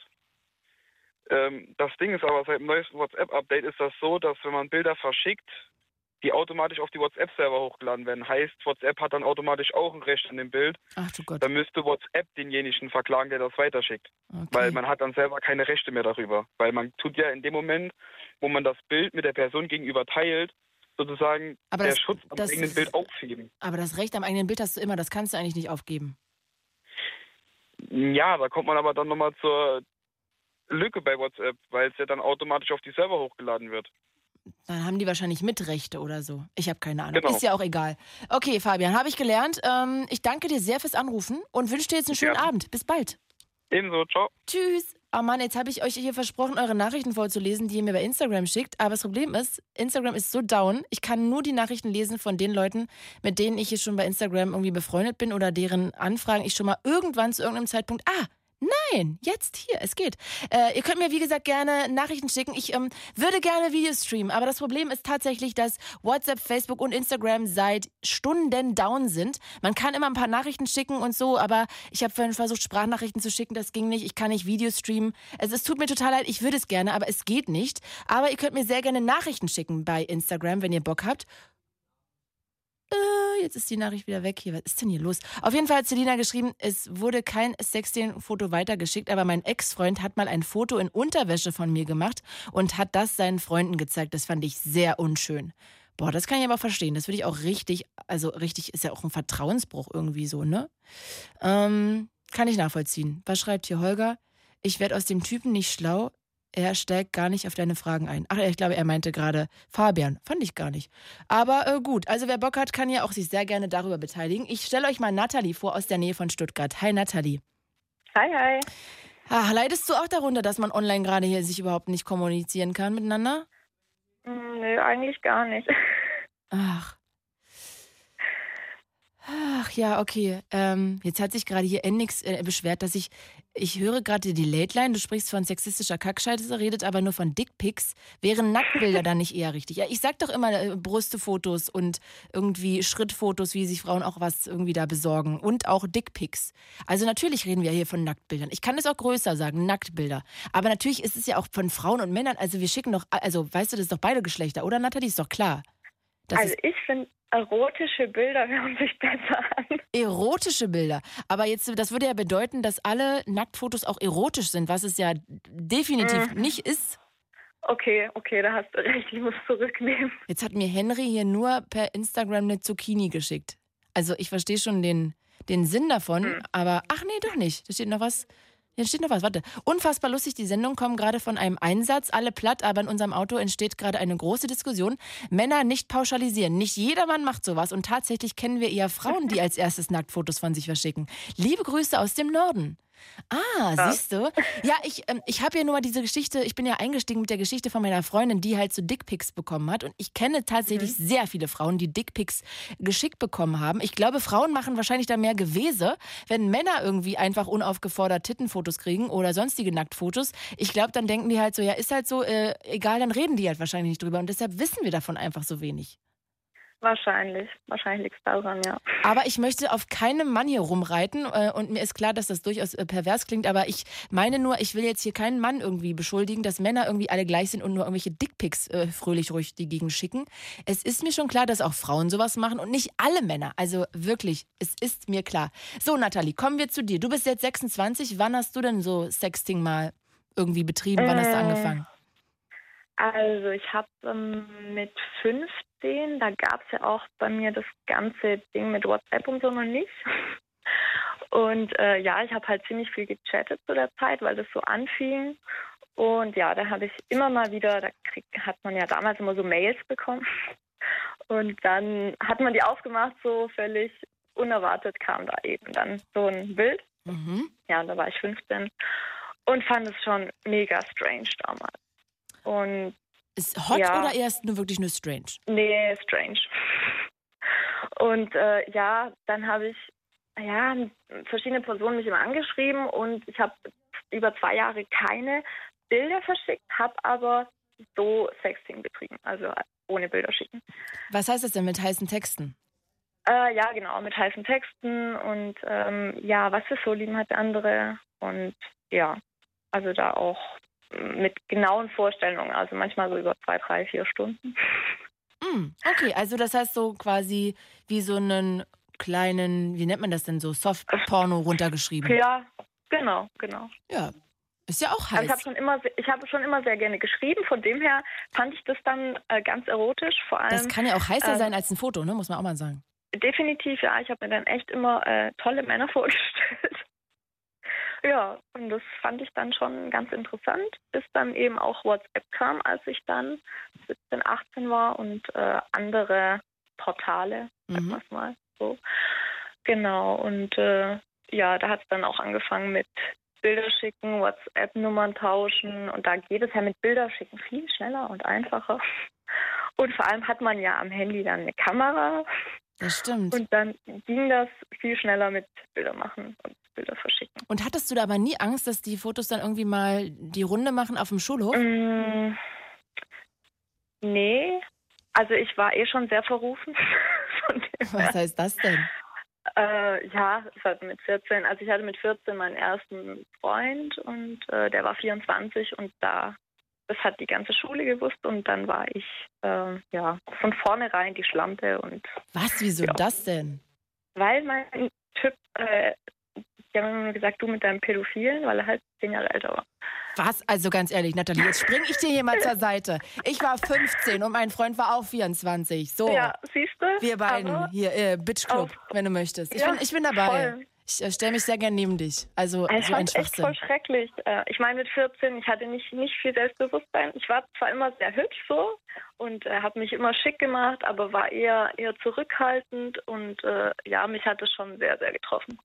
Ähm, das Ding ist aber, seit dem neuesten WhatsApp-Update ist das so, dass wenn man Bilder verschickt, die automatisch auf die WhatsApp-Server hochgeladen werden. Heißt, WhatsApp hat dann automatisch auch ein Recht an dem Bild. Ach du Gott. Dann müsste WhatsApp denjenigen verklagen, der das weiterschickt. Okay. Weil man hat dann selber keine Rechte mehr darüber. Weil man tut ja in dem Moment, wo man das Bild mit der Person gegenüber teilt, sozusagen aber der das, Schutz am das, eigenen Bild aufheben. Aber das Recht am eigenen Bild hast du immer, das kannst du eigentlich nicht aufgeben. Ja, da kommt man aber dann nochmal zur Lücke bei WhatsApp, weil es ja dann automatisch auf die Server hochgeladen wird. Dann haben die wahrscheinlich Mitrechte oder so. Ich habe keine Ahnung. Genau. Ist ja auch egal. Okay, Fabian, habe ich gelernt. Ähm, ich danke dir sehr fürs Anrufen und wünsche dir jetzt einen schönen ja. Abend. Bis bald. Ebenso, ciao. Tschüss. Oh Mann, jetzt habe ich euch hier versprochen, eure Nachrichten vorzulesen, die ihr mir bei Instagram schickt. Aber das Problem ist, Instagram ist so down. Ich kann nur die Nachrichten lesen von den Leuten, mit denen ich hier schon bei Instagram irgendwie befreundet bin oder deren Anfragen ich schon mal irgendwann zu irgendeinem Zeitpunkt, ah, Nein, jetzt hier, es geht. Äh, ihr könnt mir, wie gesagt, gerne Nachrichten schicken. Ich ähm, würde gerne Videos streamen, aber das Problem ist tatsächlich, dass WhatsApp, Facebook und Instagram seit Stunden down sind. Man kann immer ein paar Nachrichten schicken und so, aber ich habe vorhin versucht, Sprachnachrichten zu schicken, das ging nicht. Ich kann nicht Videos streamen. Es, es tut mir total leid, ich würde es gerne, aber es geht nicht. Aber ihr könnt mir sehr gerne Nachrichten schicken bei Instagram, wenn ihr Bock habt. Äh, jetzt ist die Nachricht wieder weg hier. Was ist denn hier los? Auf jeden Fall hat Selina geschrieben, es wurde kein Sexting-Foto weitergeschickt, aber mein Ex-Freund hat mal ein Foto in Unterwäsche von mir gemacht und hat das seinen Freunden gezeigt. Das fand ich sehr unschön. Boah, das kann ich aber verstehen. Das würde ich auch richtig, also richtig, ist ja auch ein Vertrauensbruch irgendwie so, ne? Ähm, kann ich nachvollziehen. Was schreibt hier Holger? Ich werde aus dem Typen nicht schlau er steigt gar nicht auf deine Fragen ein. Ach, ich glaube, er meinte gerade Fabian. Fand ich gar nicht. Aber äh, gut, also wer Bock hat, kann ja auch sich sehr gerne darüber beteiligen. Ich stelle euch mal Nathalie vor aus der Nähe von Stuttgart. Hi, Nathalie. Hi, hi. Ach, leidest du auch darunter, dass man online gerade hier sich überhaupt nicht kommunizieren kann miteinander? Mm, nö, eigentlich gar nicht. Ach. Ach ja, okay. Ähm, jetzt hat sich gerade hier Endix äh, beschwert, dass ich, ich höre gerade die Late Line, du sprichst von sexistischer Kackscheiße, redet aber nur von Dickpics. Wären Nacktbilder dann nicht eher richtig? Ja, ich sag doch immer äh, Brüstefotos und irgendwie Schrittfotos, wie sich Frauen auch was irgendwie da besorgen und auch Dickpics. Also natürlich reden wir hier von Nacktbildern. Ich kann es auch größer sagen, Nacktbilder. Aber natürlich ist es ja auch von Frauen und Männern, also wir schicken doch, also weißt du, das ist doch beide Geschlechter, oder Nathalie? Ist doch klar. Das also ich finde erotische Bilder hören sich besser an. Erotische Bilder. Aber jetzt, das würde ja bedeuten, dass alle Nacktfotos auch erotisch sind, was es ja definitiv mhm. nicht ist. Okay, okay, da hast du recht, ich muss zurücknehmen. Jetzt hat mir Henry hier nur per Instagram eine Zucchini geschickt. Also ich verstehe schon den, den Sinn davon, mhm. aber ach nee, doch nicht. Da steht noch was. Hier steht noch was, warte. Unfassbar lustig, die Sendung kommt gerade von einem Einsatz, alle platt, aber in unserem Auto entsteht gerade eine große Diskussion. Männer nicht pauschalisieren. Nicht jeder Mann macht sowas und tatsächlich kennen wir eher Frauen, die als erstes Nacktfotos von sich verschicken. Liebe Grüße aus dem Norden. Ah, ja. siehst du? Ja, ich, ähm, ich habe ja nur mal diese Geschichte, ich bin ja eingestiegen mit der Geschichte von meiner Freundin, die halt so Dickpics bekommen hat. Und ich kenne tatsächlich mhm. sehr viele Frauen, die Dickpics geschickt bekommen haben. Ich glaube, Frauen machen wahrscheinlich da mehr Gewese, wenn Männer irgendwie einfach unaufgefordert Tittenfotos kriegen oder sonstige Nacktfotos. Ich glaube, dann denken die halt so, ja, ist halt so, äh, egal, dann reden die halt wahrscheinlich nicht drüber. Und deshalb wissen wir davon einfach so wenig. Wahrscheinlich. Wahrscheinlich liegt es daran, ja. Aber ich möchte auf keinem Mann hier rumreiten. Äh, und mir ist klar, dass das durchaus äh, pervers klingt. Aber ich meine nur, ich will jetzt hier keinen Mann irgendwie beschuldigen, dass Männer irgendwie alle gleich sind und nur irgendwelche Dickpics äh, fröhlich ruhig die Gegend schicken. Es ist mir schon klar, dass auch Frauen sowas machen und nicht alle Männer. Also wirklich, es ist mir klar. So, Nathalie, kommen wir zu dir. Du bist jetzt 26. Wann hast du denn so Sexting mal irgendwie betrieben? Wann hast du angefangen? Also ich habe ähm, mit 15, da gab es ja auch bei mir das ganze Ding mit WhatsApp und so noch nicht. Und äh, ja, ich habe halt ziemlich viel gechattet zu der Zeit, weil das so anfing. Und ja, da habe ich immer mal wieder, da krieg, hat man ja damals immer so Mails bekommen. Und dann hat man die aufgemacht, so völlig unerwartet kam da eben dann so ein Bild. Mhm. Ja, und da war ich 15 und fand es schon mega strange damals. Und ist hot ja. oder erst nur wirklich nur strange? Nee, strange. Und äh, ja, dann habe ich ja verschiedene Personen mich immer angeschrieben und ich habe über zwei Jahre keine Bilder verschickt, habe aber so Sexting betrieben, also ohne Bilder schicken. Was heißt das denn mit heißen Texten? Äh, ja, genau, mit heißen Texten und ähm, ja, was für Vorlieben hat der andere und ja, also da auch mit genauen Vorstellungen, also manchmal so über zwei, drei, vier Stunden. Mm, okay, also das heißt so quasi wie so einen kleinen, wie nennt man das denn so, Soft-Porno runtergeschrieben. Ja, genau, genau. Ja, ist ja auch heiß. Also ich habe schon immer, ich habe schon immer sehr gerne geschrieben. Von dem her fand ich das dann äh, ganz erotisch. Vor allem. Das kann ja auch heißer äh, sein als ein Foto, ne? Muss man auch mal sagen. Definitiv, ja. Ich habe mir dann echt immer äh, tolle Männer vorgestellt. Ja, und das fand ich dann schon ganz interessant, bis dann eben auch WhatsApp kam, als ich dann 17, 18 war und äh, andere Portale, mhm. sag mal so. Genau, und äh, ja, da hat es dann auch angefangen mit Bilder schicken, WhatsApp-Nummern tauschen und da geht es ja mit Bilder schicken viel schneller und einfacher. Und vor allem hat man ja am Handy dann eine Kamera. Das stimmt. Und dann ging das viel schneller mit Bilder machen und Bilder verschicken. Und hattest du da aber nie Angst, dass die Fotos dann irgendwie mal die Runde machen auf dem Schulhof? Mm, nee. Also ich war eh schon sehr verrufen. Was heißt das denn? Äh, ja, es hat mit 14, also ich hatte mit 14 meinen ersten Freund und äh, der war 24 und da, das hat die ganze Schule gewusst und dann war ich äh, ja von vornherein die Schlampe und. Was, wieso ja. das denn? Weil mein Typ äh, die haben immer gesagt, du mit deinem Pädophilen, weil er halt zehn Jahre älter war. Was? Also ganz ehrlich, Nathalie, jetzt spring ich dir hier mal zur Seite. Ich war 15 und mein Freund war auch 24. So. Ja, siehst du? Wir beiden hier, äh, Bitch Club, wenn du möchtest. Ich, ja, bin, ich bin dabei. Voll. Ich äh, stelle mich sehr gern neben dich. Also ich so ein echt voll schrecklich. Äh, ich meine, mit 14, ich hatte nicht, nicht viel Selbstbewusstsein. Ich war zwar immer sehr hübsch so und äh, habe mich immer schick gemacht, aber war eher, eher zurückhaltend und äh, ja, mich hat es schon sehr, sehr getroffen.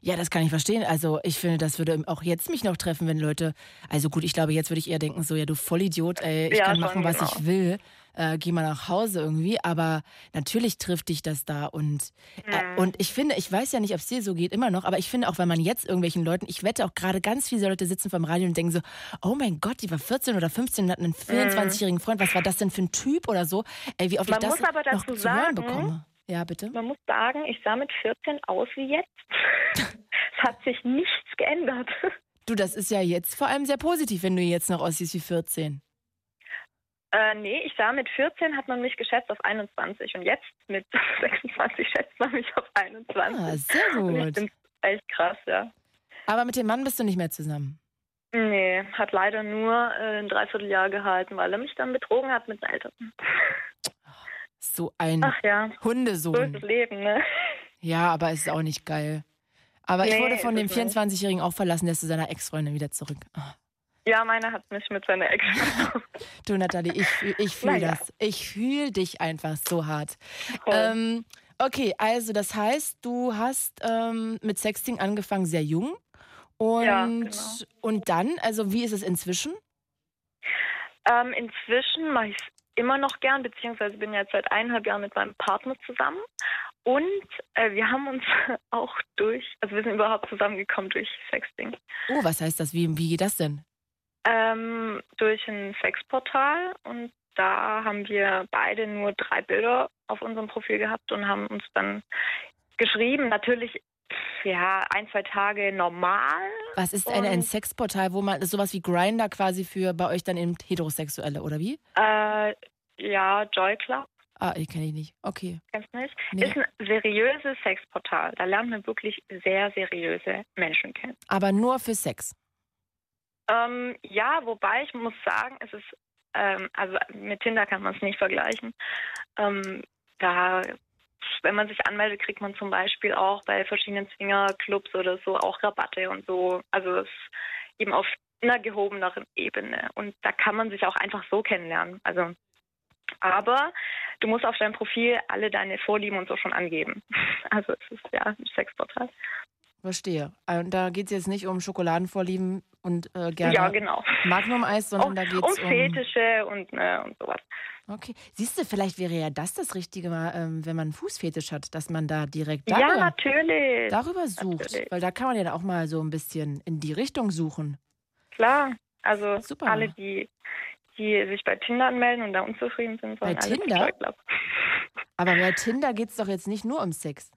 Ja, das kann ich verstehen. Also ich finde, das würde auch jetzt mich noch treffen, wenn Leute. Also gut, ich glaube, jetzt würde ich eher denken, so ja, du Vollidiot, ey, ich Ja, kann machen, was genau. ich will. Äh, geh mal nach Hause irgendwie. Aber natürlich trifft dich das da und äh, Mhm. und ich finde, ich weiß ja nicht, ob es dir so geht immer noch, aber ich finde auch, wenn man jetzt irgendwelchen Leuten, ich wette auch gerade ganz viele Leute sitzen vom Radio und denken so, oh mein Gott, die war 14 oder 15 und hat einen 24-jährigen Freund. Was war das denn für ein Typ oder so? Ey, wie oft. Man ich das muss aber noch dazu zu hören sagen, bekomme. Ja, bitte. Man muss sagen, ich sah mit 14 aus wie jetzt. es hat sich nichts geändert. Du, das ist ja jetzt vor allem sehr positiv, wenn du jetzt noch aussiehst wie 14. Äh, nee, ich sah mit 14 hat man mich geschätzt auf 21 und jetzt mit 26 schätzt man mich auf 21. Ah, sehr Und ich gut. finde echt krass, ja. Aber mit dem Mann bist du nicht mehr zusammen. Nee, hat leider nur äh, ein Dreivierteljahr gehalten, weil er mich dann betrogen hat mit den Eltern. So ein Ach ja, so Hundesohn. das Leben, ne? Ja, aber es ist auch nicht geil. Aber ich Nee, wurde von dem es nicht. 24-Jährigen auch verlassen, der ist zu seiner Ex-Freundin wieder zurück. Ah. Ja, meiner hat mich mit seiner Ex. Du, Nathalie, ich, ich fühle Naja. das. Ich fühle dich einfach so hart. Ähm, okay, also das heißt, du hast ähm, mit Sexting angefangen sehr jung. Und, Ja, genau. und dann, also wie ist es inzwischen? Ähm, inzwischen mache ich es immer noch gern, beziehungsweise bin jetzt seit eineinhalb Jahren mit meinem Partner zusammen. Und äh, wir haben uns auch durch, also wir sind überhaupt zusammengekommen durch Sexting. Oh, was heißt das? Wie, wie geht das denn? Ähm, durch ein Sexportal und da haben wir beide nur drei Bilder auf unserem Profil gehabt und haben uns dann geschrieben. Natürlich, ja, ein, zwei Tage normal. Was ist ein Und- Sexportal, wo man sowas wie Grinder quasi für bei euch dann eben Heterosexuelle, oder wie? Äh, ja, Joy Club, Ah, ich kenne ich nicht. Okay. kennst du nicht? Nee. Ist ein seriöses Sexportal. Da lernt man wirklich sehr seriöse Menschen kennen. Aber nur für Sex. Ähm, ja, wobei ich muss sagen, es ist, ähm, also mit Tinder kann man es nicht vergleichen. Ähm, da, wenn man sich anmeldet, kriegt man zum Beispiel auch bei verschiedenen Swingerclubs oder so auch Rabatte und so. Also es ist eben auf einer gehobeneren Ebene. Und da kann man sich auch einfach so kennenlernen. Also, aber du musst auf deinem Profil alle deine Vorlieben und so schon angeben. Also es ist ja ein Sexportal. Verstehe. Und da geht es jetzt nicht um Schokoladenvorlieben und äh, gerne Ja, genau. Magnum-Eis, sondern um, da geht um es um. Fetische und, äh, und sowas. Okay. Siehst du, vielleicht wäre ja das das Richtige, mal, ähm, wenn man einen Fußfetisch hat, dass man da direkt Ja, darüber, natürlich. darüber sucht. Natürlich. Weil da kann man ja auch mal so ein bisschen in die Richtung suchen. Klar. Also Super. alle, die, die sich bei Tinder anmelden und da unzufrieden sind, sollen Bei alle Tinder? Aber bei Tinder geht es doch jetzt nicht nur um Sex.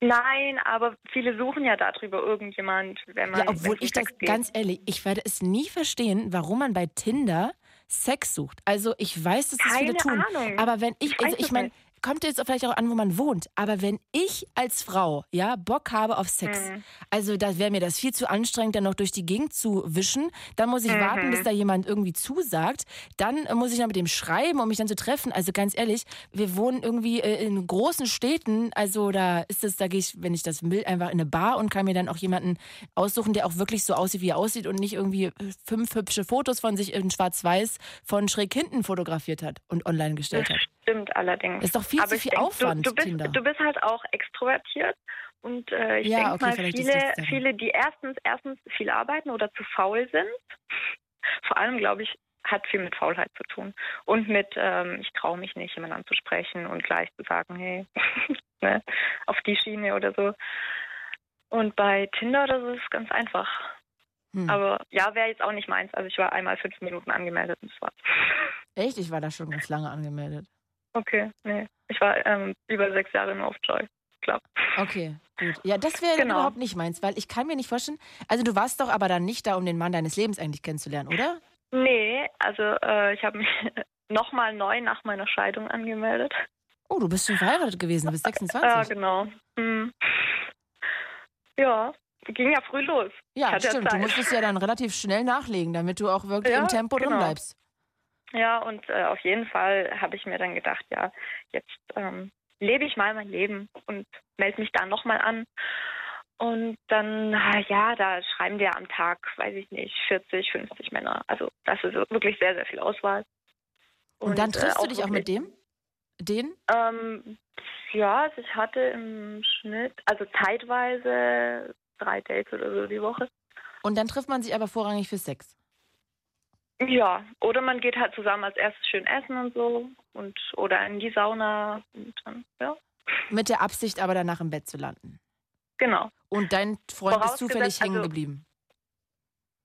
Nein, aber viele suchen ja darüber irgendjemand, wenn man. Ja, obwohl ich das Sex geht. ganz ehrlich, ich werde es nie verstehen, warum man bei Tinder Sex sucht. Also ich weiß, dass das viele tun. Ahnung. Aber wenn ich, also ich meine. Kommt jetzt vielleicht auch an, wo man wohnt. Aber wenn ich als Frau ja Bock habe auf Sex, Mhm. also da wäre mir das viel zu anstrengend, dann noch durch die Gegend zu wischen. Dann muss ich Mhm. warten, bis da jemand irgendwie zusagt. Dann äh, muss ich noch mit dem schreiben, um mich dann zu treffen. Also ganz ehrlich, wir wohnen irgendwie äh, in großen Städten. Also da ist es, da gehe ich, wenn ich das will, einfach in eine Bar und kann mir dann auch jemanden aussuchen, der auch wirklich so aussieht, wie er aussieht und nicht irgendwie fünf hübsche Fotos von sich in Schwarz-Weiß von schräg hinten fotografiert hat und online gestellt hat. Stimmt allerdings. Ist doch viel aber zu viel denk, Aufwand, Du, du, bist, Tinder. du bist halt auch extrovertiert. Und äh, ich Ja, denke okay, mal, viele, viele, die erstens, erstens viel arbeiten oder zu faul sind, vor allem, glaube ich, hat viel mit Faulheit zu tun. Und mit, ähm, ich traue mich nicht, jemanden anzusprechen und gleich zu sagen, hey, ne, auf die Schiene oder so. Und bei Tinder, das ist ganz einfach. Hm. Aber ja, wäre jetzt auch nicht meins. Also ich war einmal fünf Minuten angemeldet und das war's. Echt? Ich war da schon ganz lange angemeldet. Okay, nee. Ich war ähm, über sechs Jahre nur auf Joy. Club. Okay, gut. Ja, das wäre Genau. überhaupt nicht meins, weil ich kann mir nicht vorstellen, also du warst doch aber dann nicht da, um den Mann deines Lebens eigentlich kennenzulernen, oder? Nee, also äh, ich habe mich nochmal neu nach meiner Scheidung angemeldet. Oh, du bist schon verheiratet gewesen, du bist 26. Ja, genau. Hm. Ja, ging ja früh los. Ja, stimmt. Du Zeit. musstest ja dann relativ schnell nachlegen, damit du auch wirklich Ja, im Tempo drin genau. bleibst. Ja, und äh, auf jeden Fall habe ich mir dann gedacht, ja, jetzt ähm, lebe ich mal mein Leben und melde mich da nochmal an. Und dann, na ja, da schreiben wir am Tag, weiß ich nicht, 40, 50 Männer. Also das ist wirklich sehr, sehr viel Auswahl. Und, dann äh, triffst du dich auch mit dem? Den? Ähm, ja, also ich hatte im Schnitt, also zeitweise drei Dates oder so die Woche. Und dann trifft man sich aber vorrangig für Sex? Ja, oder man geht halt zusammen als erstes schön essen und so und oder in die Sauna und dann, ja. Mit der Absicht aber danach im Bett zu landen. Genau. Und dein Freund ist zufällig hängen also- geblieben.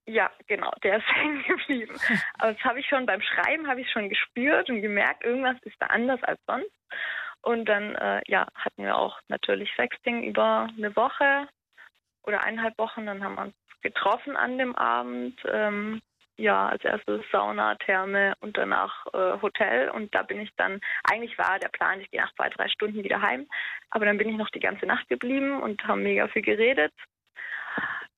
Ja, genau, der ist hängen geblieben. Aber das habe ich schon beim Schreiben habe ich schon gespürt und gemerkt, irgendwas ist da anders als sonst. Und dann äh, ja, hatten wir auch natürlich Sexting über eine Woche oder eineinhalb Wochen. Dann haben wir uns getroffen an dem Abend. Ähm, ja, als erstes Sauna, Therme und danach äh, Hotel. Und da bin ich dann, eigentlich war der Plan, ich gehe nach zwei, drei Stunden wieder heim. Aber dann bin ich noch die ganze Nacht geblieben und haben mega viel geredet.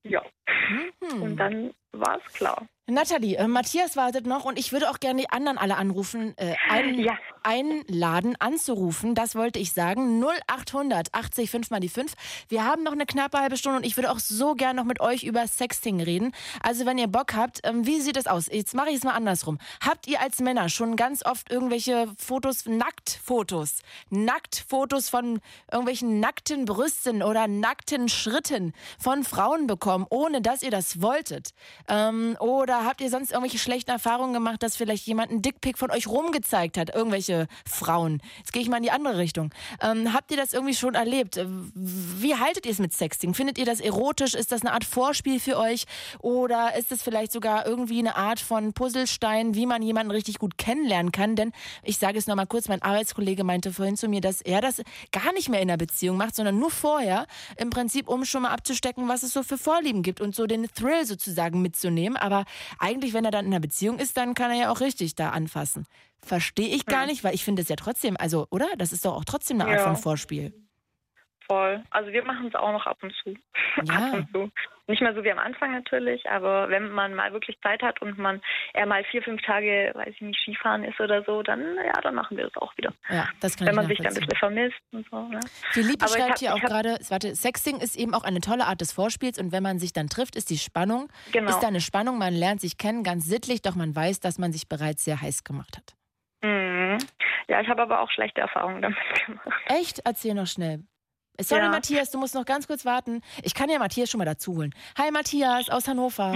Ja. Mhm. Und dann war es klar. Nathalie, äh, Matthias wartet noch und ich würde auch gerne die anderen alle anrufen, äh, ein, Ja. Einladen, anzurufen. Das wollte ich sagen. 0800 80 5 mal die 5. Wir haben noch eine knappe halbe Stunde und ich würde auch so gerne noch mit euch über Sexting reden. Also wenn ihr Bock habt, ähm, wie sieht es aus? Jetzt mache ich es mal andersrum. Habt ihr als Männer schon ganz oft irgendwelche Fotos, Nacktfotos, Nacktfotos von irgendwelchen nackten Brüsten oder nackten Schritten von Frauen bekommen, ohne dass ihr das wolltet? Ähm, oder habt ihr sonst irgendwelche schlechten Erfahrungen gemacht, dass vielleicht jemand einen Dickpick von euch rumgezeigt hat? Irgendwelche Frauen. Jetzt gehe ich mal in die andere Richtung. Ähm, habt ihr das irgendwie schon erlebt? Äh, Wie haltet ihr es mit Sexting? Findet ihr das erotisch? Ist das eine Art Vorspiel für euch? Oder ist es vielleicht sogar irgendwie eine Art von Puzzlestein, wie man jemanden richtig gut kennenlernen kann? Denn ich sage es nochmal kurz, mein Arbeitskollege meinte vorhin zu mir, dass er das gar nicht mehr in der Beziehung macht, sondern nur vorher, im Prinzip, um schon mal abzustecken, was es so für Vorlieben gibt und so den Thrill sozusagen mitzunehmen. Aber eigentlich, wenn er dann in einer Beziehung ist, dann kann er ja auch richtig da anfassen. Verstehe ich gar Hm. nicht, weil ich finde es ja trotzdem, also, oder? Das ist doch auch trotzdem eine Art Ja. von Vorspiel. Voll. Also wir machen es auch noch ab und zu. ab und zu. Nicht mehr so wie am Anfang natürlich, aber wenn man mal wirklich Zeit hat und man eher mal vier, fünf Tage, weiß ich nicht, Skifahren ist oder so, dann ja, dann machen wir das auch wieder. Ja, das kann wenn ich man sich dann ein bisschen vermisst und so. Ne? Philippe Aber schreibt hab- hier auch gerade, warte, Sexting ist eben auch eine tolle Art des Vorspiels und wenn man sich dann trifft, ist die Spannung, Genau. ist da eine Spannung, man lernt sich kennen, ganz sittlich, doch man weiß, dass man sich bereits sehr heiß gemacht hat. Mhm. Ja, ich habe aber auch schlechte Erfahrungen damit gemacht. Echt? Erzähl noch schnell. Sorry, Ja. Matthias, du musst noch ganz kurz warten. Ich kann ja Matthias schon mal dazu holen. Hi, Matthias aus Hannover.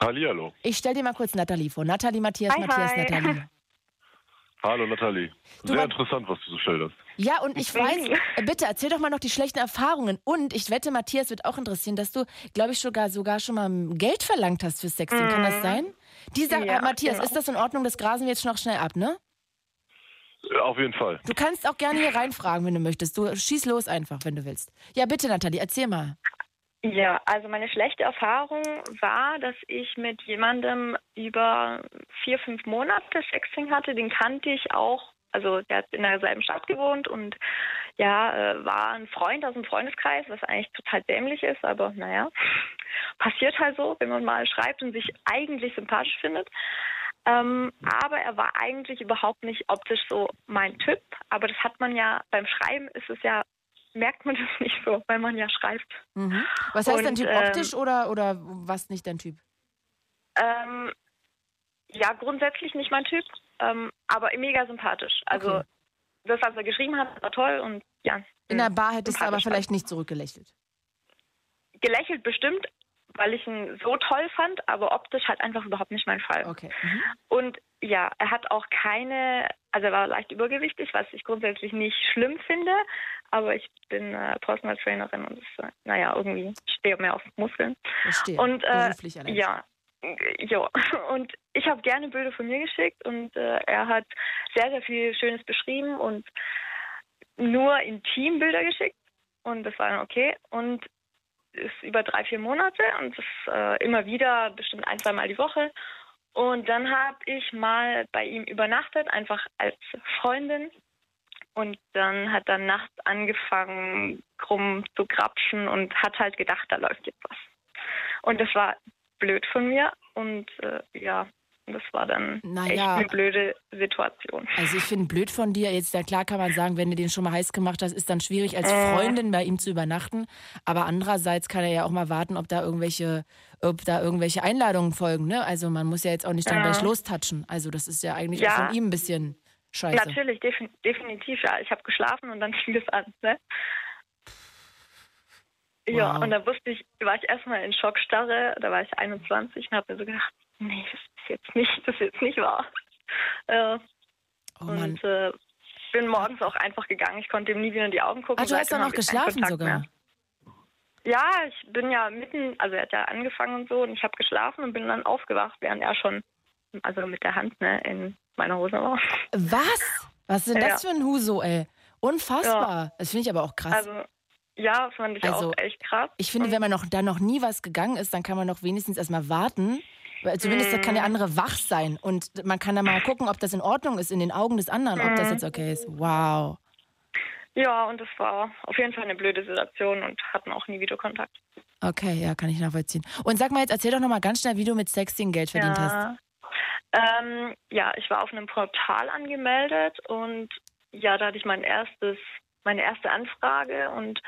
Hallihallo. Ich stell dir mal kurz Nathalie vor. Nathalie, Matthias, Hi, Matthias, hi. Nathalie. Hallo Nathalie. Du, Sehr interessant, was du so schilderst. Ja, und ich weiß, äh, bitte erzähl doch mal noch die schlechten Erfahrungen. Und ich wette, Matthias wird auch interessieren, dass du, glaube ich, sogar, sogar schon mal Geld verlangt hast für Sexting. Kann das Mhm. sein? Dieser, Ja, äh, Matthias, genau. ist das in Ordnung? Das grasen wir jetzt noch schnell ab, ne? Ja, Auf jeden Fall. Du kannst auch gerne hier reinfragen, wenn du möchtest. Du schieß los einfach, wenn du willst. Ja, bitte, Nathalie, erzähl mal. Ja, also meine schlechte Erfahrung war, dass ich mit jemandem über vier, fünf Monate Sexting hatte. Den kannte ich auch. Also der hat in derselben Stadt gewohnt und ja, äh, war ein Freund aus dem Freundeskreis, was eigentlich total dämlich ist, aber naja, passiert halt so, wenn man mal schreibt und sich eigentlich sympathisch findet. Ähm, aber er war eigentlich überhaupt nicht optisch so mein Typ. Aber das hat man ja beim Schreiben ist es ja, merkt man das nicht so, weil man ja schreibt. Mhm. Was heißt dein Und, Typ ähm, optisch oder, oder was nicht dein Typ? Ähm, ja, grundsätzlich nicht mein Typ, ähm, aber mega sympathisch. Also Okay. Das, was er geschrieben hat, war toll und ja. In der Bar hättest du aber vielleicht nicht zurückgelächelt. Gelächelt bestimmt, weil ich ihn so toll fand, aber optisch halt einfach überhaupt nicht mein Fall. Okay. Und ja, er hat auch keine, also er war leicht übergewichtig, was ich grundsätzlich nicht schlimm finde, aber ich bin äh, Personal Trainerin und das, äh, naja, irgendwie stehe mehr auf Muskeln. Verstehe. Und äh, Beruflich allein. ja, ja. Und ich habe gerne Bilder von mir geschickt und äh, er hat sehr, sehr viel Schönes beschrieben und nur Intimbilder geschickt und das war dann okay und ist über drei, vier Monate und das äh, immer wieder, bestimmt ein, zwei Mal die Woche. Und dann habe ich mal bei ihm übernachtet, einfach als Freundin. Und dann hat er nachts angefangen, krumm zu grapschen und hat halt gedacht, da läuft jetzt was. Und das war blöd von mir und äh, ja, das war dann Naja. echt eine blöde Situation. Also ich finde blöd von dir, jetzt ja klar kann man sagen, wenn du den schon mal heiß gemacht hast, ist dann schwierig als Äh. Freundin bei ihm zu übernachten. Aber andererseits kann er ja auch mal warten, ob da irgendwelche, ob da irgendwelche Einladungen folgen. Ne? Also man muss ja jetzt auch nicht dann Ja. gleich lostatschen. Also das ist ja eigentlich Ja. auch von ihm ein bisschen Scheiße. Natürlich, defin definitiv, ja. Ich habe geschlafen und dann fing es an, ne? Ja, Wow. und da wusste ich, war ich erstmal in Schockstarre, da war ich 21 und habe mir so gedacht, nee, das ist jetzt nicht, das ist jetzt nicht wahr. Äh, Oh und äh, bin morgens auch einfach gegangen. Ich konnte ihm nie wieder in die Augen gucken. Ah, du hast noch ich keinen geschlafen sogar. Mehr. Ja, ich bin ja mitten, also er hat ja angefangen und so und ich habe geschlafen und bin dann aufgewacht, während er schon, also mit der Hand, ne, in meiner Hose war. Was? Was ist denn das Ja. für ein Huso, ey? Unfassbar. Das finde ich aber auch krass. Also, ja, fand ich Also, auch echt krass. Ich finde, wenn man noch da noch nie was gegangen ist, dann kann man doch wenigstens erstmal warten. Zumindest da kann der Mhm. andere wach sein und man kann da mal gucken, ob das in Ordnung ist in den Augen des anderen, ob das Mhm. jetzt okay ist. Wow. Ja, und das war auf jeden Fall eine blöde Situation und hatten auch nie Videokontakt. Okay, ja, kann ich nachvollziehen. Und sag mal jetzt, erzähl doch noch mal ganz schnell, wie du mit Sexting Geld verdient hast. ja. Ähm, ja, ich war auf einem Portal angemeldet und ja, da hatte ich mein erstes, meine erste Anfrage und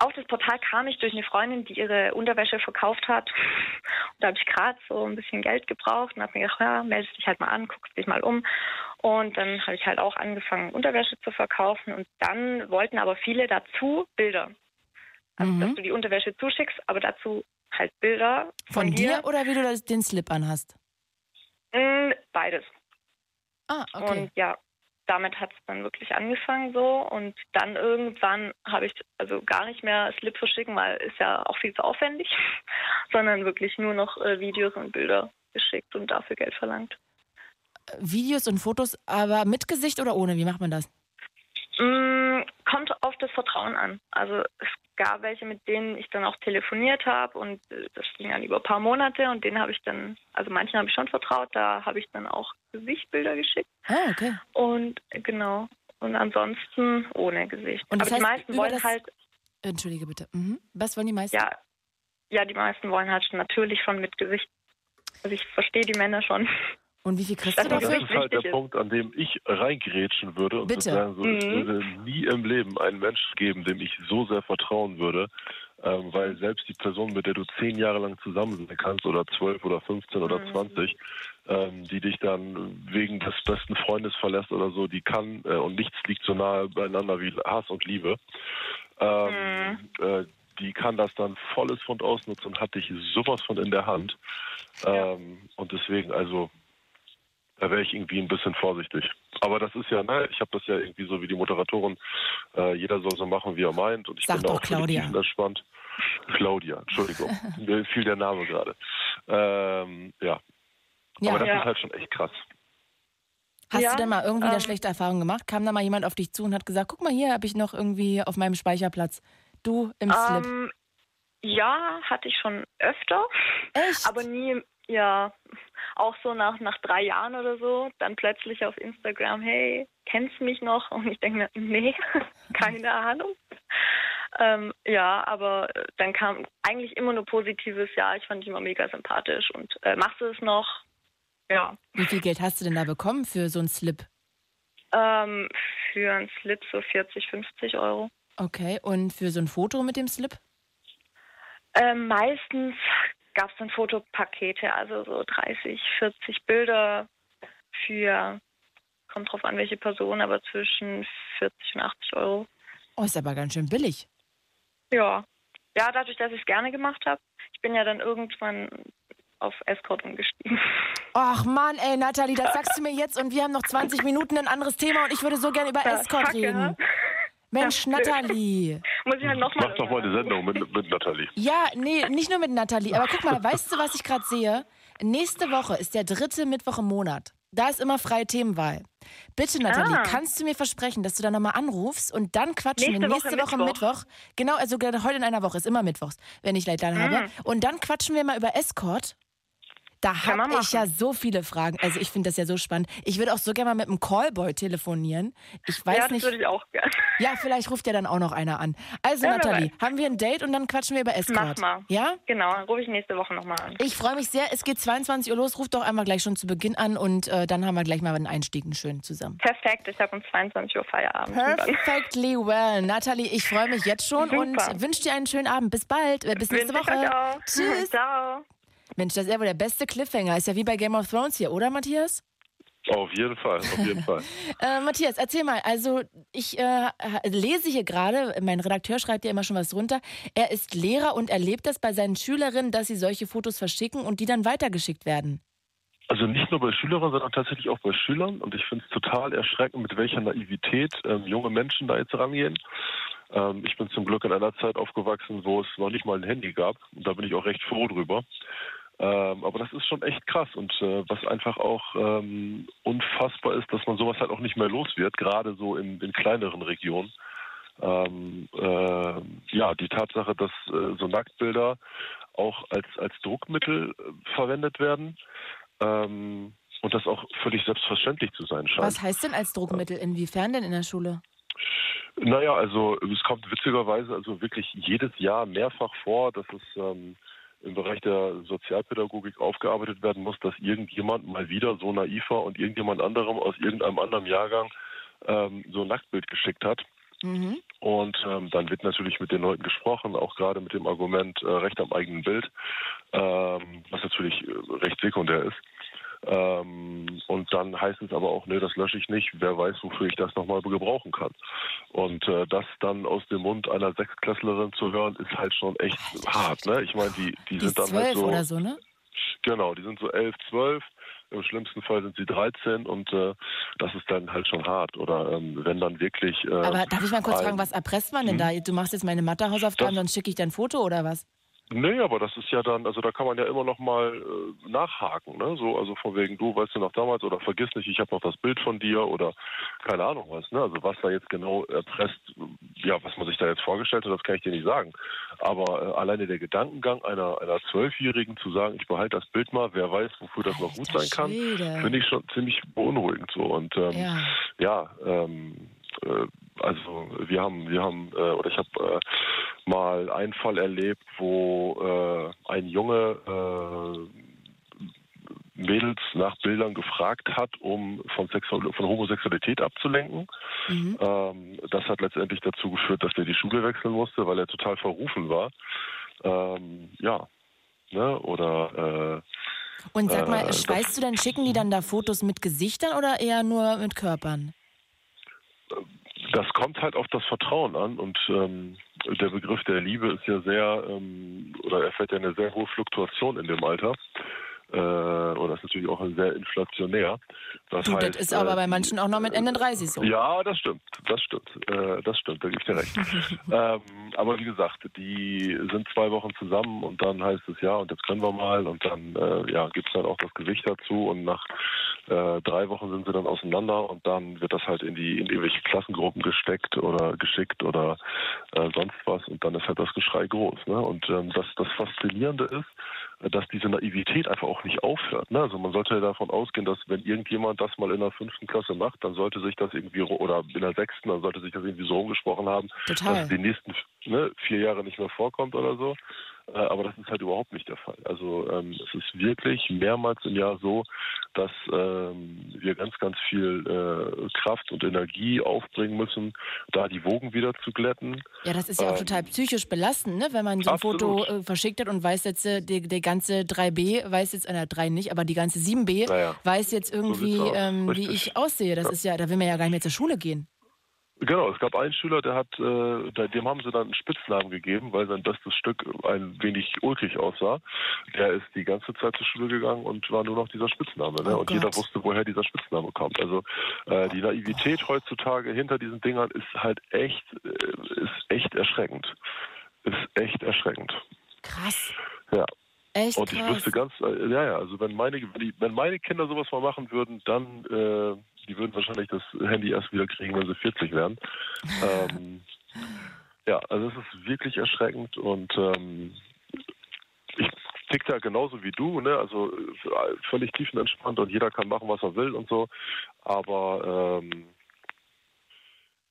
auf das Portal kam ich durch eine Freundin, die ihre Unterwäsche verkauft hat. Und da habe ich gerade so ein bisschen Geld gebraucht und habe mir gedacht, ja, meldest dich halt mal an, guckst dich mal um. Und dann habe ich halt auch angefangen, Unterwäsche zu verkaufen. Und dann wollten aber viele dazu Bilder. Also, dass du die Unterwäsche zuschickst, aber dazu halt Bilder von, Von dir oder wie du das, den Slip anhast? Mm, Beides. Ah, okay. Und ja, damit hat es dann wirklich angefangen so. Und dann irgendwann habe ich also gar nicht mehr Slip verschicken, weil ist ja auch viel zu aufwendig, sondern wirklich nur noch äh, Videos und Bilder geschickt und dafür Geld verlangt. Videos und Fotos, aber mit Gesicht oder ohne? Wie macht man das? Mm, kommt auf das Vertrauen an. Also es gab welche, mit denen ich dann auch telefoniert habe und äh, das ging dann über ein paar Monate und denen habe ich dann, also manchen habe ich schon vertraut, da habe ich dann auch Gesichtbilder geschickt. Ah, okay. Und genau. Und ansonsten ohne Gesicht. Und das Aber die heißt, meisten über wollen das- halt, Entschuldige bitte. Mhm. Was wollen die meisten? ja, ja, die meisten wollen halt natürlich schon mit Gesicht. Also ich verstehe die Männer schon. Und wie viel kriegst Das du ist Das dafür? ist halt der ist. Punkt, an dem ich reingrätschen würde und Bitte. würde sagen, so, es Mhm. würde nie im Leben einen Menschen geben, dem ich so sehr vertrauen würde, ähm, weil selbst die Person, mit der du zehn Jahre lang zusammen sein kannst oder zwölf oder 15 oder Mhm. 20, ähm, die dich dann wegen des besten Freundes verlässt oder so, die kann äh, und nichts liegt so nahe beieinander wie Hass und Liebe. Ähm, äh, die kann das dann volles Fund ausnutzen und hat dich sowas von in der Hand. Ähm, und deswegen, also da wäre ich irgendwie ein bisschen vorsichtig. Aber das ist ja, ne, ich habe das ja irgendwie so wie die Moderatorin, äh, jeder soll so machen, wie er meint. Und ich Sag bin da doch auch Claudia. tiefenentspannt. Claudia, Entschuldigung. Mir fiel der Name gerade. Ähm, ja. Ja. Aber das Ja. ist halt schon echt krass. Hast Ja, du denn mal irgendwie da ähm, schlechte Erfahrungen gemacht? Kam da mal jemand auf dich zu und hat gesagt, guck mal, hier habe ich noch irgendwie auf meinem Speicherplatz. Du im Slip. Ähm, ja, hatte ich schon öfter. Echt? Aber nie, ja, auch so nach, nach drei Jahren oder so, dann plötzlich auf Instagram, hey, kennst du mich noch? Und ich denke mir, nee, keine Ahnung. Ähm, ja, aber äh, dann kam eigentlich immer nur positives, ja, ich fand dich immer mega sympathisch und äh, machst du es noch? Ja. Wie viel Geld hast du denn da bekommen für so einen Slip? Ähm, für einen Slip so 40, 50 Euro. Okay, und für so ein Foto mit dem Slip? Ähm, meistens gab es dann Fotopakete, also so 30, 40 Bilder für, kommt drauf an, welche Person, aber zwischen 40 und 80 Euro. Oh, ist aber ganz schön billig. Ja. Ja, dadurch, dass ich es gerne gemacht habe. Ich bin ja dann irgendwann auf Escort umgestiegen. Ach Mann, ey, Nathalie, das sagst du mir jetzt und wir haben noch 20 Minuten ein anderes Thema und ich würde so gerne über Ja, Escort kacke, reden. Mensch, Ja. Nathalie. Muss ich halt nochmal. Mach doch mal eine Sendung mit, mit Nathalie. Ja, nee, nicht nur mit Nathalie. Aber guck mal, weißt du, was ich gerade sehe? Nächste Woche ist der dritte Mittwoch im Monat. Da ist immer freie Themenwahl. Bitte, Nathalie, Ah. kannst du mir versprechen, dass du da nochmal anrufst und dann quatschen wir Nächste nächste Woche Woche Mittwoch. Mittwoch. Genau, also gerade heute in einer Woche, ist immer Mittwochs, wenn ich Leitline habe. Mhm. Und dann quatschen wir mal über Escort. Da habe ich machen. ja so viele Fragen. Also ich finde das ja so spannend. Ich würde auch so gerne mal mit einem Callboy telefonieren. Ich weiß ja, das nicht. würde ich auch gerne. Ja, vielleicht ruft ja dann auch noch einer an. Also, Ja, Nathalie, haben wir ein Date und dann quatschen wir über Escort. Mach mal. Ja? Genau, dann rufe ich nächste Woche nochmal an. Ich freue mich sehr. Es geht 22 Uhr los. Ruft doch einmal gleich schon zu Beginn an und äh, dann haben wir gleich mal einen Einstieg einen schönen zusammen. Perfekt, ich habe um 22 Uhr Feierabend. Perfectly well. Nathalie, ich freue mich jetzt schon Super. und wünsche dir einen schönen Abend. Bis bald. Äh, bis nächste Woche. Tschüss. Ciao. Mensch, das ist ja wohl der beste Cliffhanger. Ist ja wie bei Game of Thrones hier, oder Matthias? Auf jeden Fall, auf jeden Fall. äh, Matthias, erzähl mal. Also ich äh, lese hier gerade, mein Redakteur schreibt ja immer schon was runter. Er ist Lehrer und erlebt das bei seinen Schülerinnen, dass sie solche Fotos verschicken und die dann weitergeschickt werden. Also nicht nur bei Schülerinnen, sondern tatsächlich auch bei Schülern. Und ich finde es total erschreckend, mit welcher Naivität ähm, junge Menschen da jetzt rangehen. Ähm, ich bin zum Glück in einer Zeit aufgewachsen, wo es noch nicht mal ein Handy gab. Und da bin ich auch recht froh drüber. Ähm, aber das ist schon echt krass und äh, was einfach auch ähm, unfassbar ist, dass man sowas halt auch nicht mehr los wird, gerade so in, in kleineren Regionen. Ähm, äh, ja, die Tatsache, dass äh, so Nacktbilder auch als, als Druckmittel äh, verwendet werden ähm, und das auch völlig selbstverständlich zu sein scheint. Was heißt denn als Druckmittel? Inwiefern denn in der Schule? Naja, also es kommt witzigerweise also wirklich jedes Jahr mehrfach vor, dass es ähm, im Bereich der Sozialpädagogik aufgearbeitet werden muss, dass irgendjemand mal wieder so naiv war und irgendjemand anderem aus irgendeinem anderen Jahrgang ähm, so ein Nacktbild geschickt hat. Mhm. Und ähm, dann wird natürlich mit den Leuten gesprochen, auch gerade mit dem Argument äh, Recht am eigenen Bild, ähm, was natürlich äh, recht sekundär ist. Ähm, und dann heißt es aber auch, nee, das lösche ich nicht. Wer weiß, wofür ich das nochmal gebrauchen kann. Und äh, das dann aus dem Mund einer Sechsklässlerin zu hören, ist halt schon echt hart. Ne? Ich meine, die, die, die sind dann halt so. Oder so, ne? Genau, die sind so elf, zwölf. Im schlimmsten Fall sind sie 13 und äh, das ist dann halt schon hart. Oder ähm, wenn dann wirklich. Äh, Aber darf ich mal kurz fragen, was erpresst man denn hm? da? Du machst jetzt meine Mathehausaufgaben, dann schicke ich dein Foto oder was? Nee, aber das ist ja dann, also da kann man ja immer noch mal äh, nachhaken, ne? So, also von wegen, du weißt du noch damals oder vergiss nicht, ich habe noch das Bild von dir oder keine Ahnung was, ne? Also was da jetzt genau erpresst, ja, was man sich da jetzt vorgestellt hat, das kann ich dir nicht sagen. Aber äh, alleine der Gedankengang einer einer Zwölfjährigen zu sagen, ich behalte das Bild mal, wer weiß, wofür das noch gut sein kann, finde ich schon ziemlich beunruhigend so. Und ähm, ja, ja ähm, äh, also wir haben, wir haben, äh, oder ich habe äh, mal einen Fall erlebt, wo äh, ein Junge äh, Mädels nach Bildern gefragt hat, um von, Sexual von Homosexualität abzulenken. Mhm. Ähm, das hat letztendlich dazu geführt, dass er die Schule wechseln musste, weil er total verrufen war. Ähm, ja, ne? oder äh, und sag mal, äh, schweißt du denn, schicken die dann da Fotos mit Gesichtern oder eher nur mit Körpern? Das kommt halt auf das Vertrauen an und ähm, der Begriff der Liebe ist ja sehr, ähm, oder erfährt ja eine sehr hohe Fluktuation in dem Alter äh, oder ist natürlich auch sehr inflationär. Das, du, heißt, das ist aber äh, bei manchen auch noch mit Ende 30 so. Ja, das stimmt, das stimmt, äh, das stimmt, da gebe ich dir recht. ähm, aber wie gesagt, die sind zwei Wochen zusammen und dann heißt es ja und jetzt können wir mal und dann äh, ja, gibt es dann auch das Gewicht dazu und nach äh, drei Wochen sind sie dann auseinander und dann wird das halt in die in irgendwelche Klassengruppen gesteckt oder geschickt oder äh, sonst was und dann ist halt das Geschrei groß. Ne? Und ähm, das, das Faszinierende ist, dass diese Naivität einfach auch nicht aufhört. Ne? Also man sollte davon ausgehen, dass wenn irgendjemand das mal in der fünften Klasse macht, dann sollte sich das irgendwie, oder in der sechsten, dann sollte sich das irgendwie so umgesprochen haben, Total. dass es die nächsten ne, vier Jahre nicht mehr vorkommt oder so. Äh, aber das ist halt überhaupt nicht der Fall. Also ähm, es ist wirklich mehrmals im Jahr so, dass ähm, wir ganz, ganz viel äh, Kraft und Energie aufbringen müssen, da die Wogen wieder zu glätten. Ja, das ist ja auch ähm, total psychisch belastend, ne? wenn man so ein absolut. Foto äh, verschickt hat und weiß jetzt, äh, der, ganze 3b weiß jetzt, äh, 3 nicht, aber die ganze 7b naja. weiß jetzt irgendwie, so ähm, wie ich aussehe. Das ja. ist ja, da will man ja gar nicht mehr zur Schule gehen. Genau, es gab einen Schüler, der hat, äh, dem haben sie dann einen Spitznamen gegeben, weil sein bestes Stück ein wenig ulkig aussah. Der ist die ganze Zeit zur Schule gegangen und war nur noch dieser Spitzname. Ne? Oh und Gott. jeder wusste, woher dieser Spitzname kommt. Also äh, die Naivität heutzutage hinter diesen Dingern ist halt echt, äh, ist echt erschreckend. Ist echt erschreckend. Krass. Ja. Echt und ich krass. wüsste ganz, äh, ja, ja, also wenn meine, wenn, die, wenn meine Kinder sowas mal machen würden, dann äh, die würden wahrscheinlich das Handy erst wieder kriegen, wenn sie 40 werden. ähm, ja, also es ist wirklich erschreckend und ähm, ich tick da genauso wie du, ne? Also völlig tiefenentspannt und jeder kann machen, was er will und so. Aber ähm,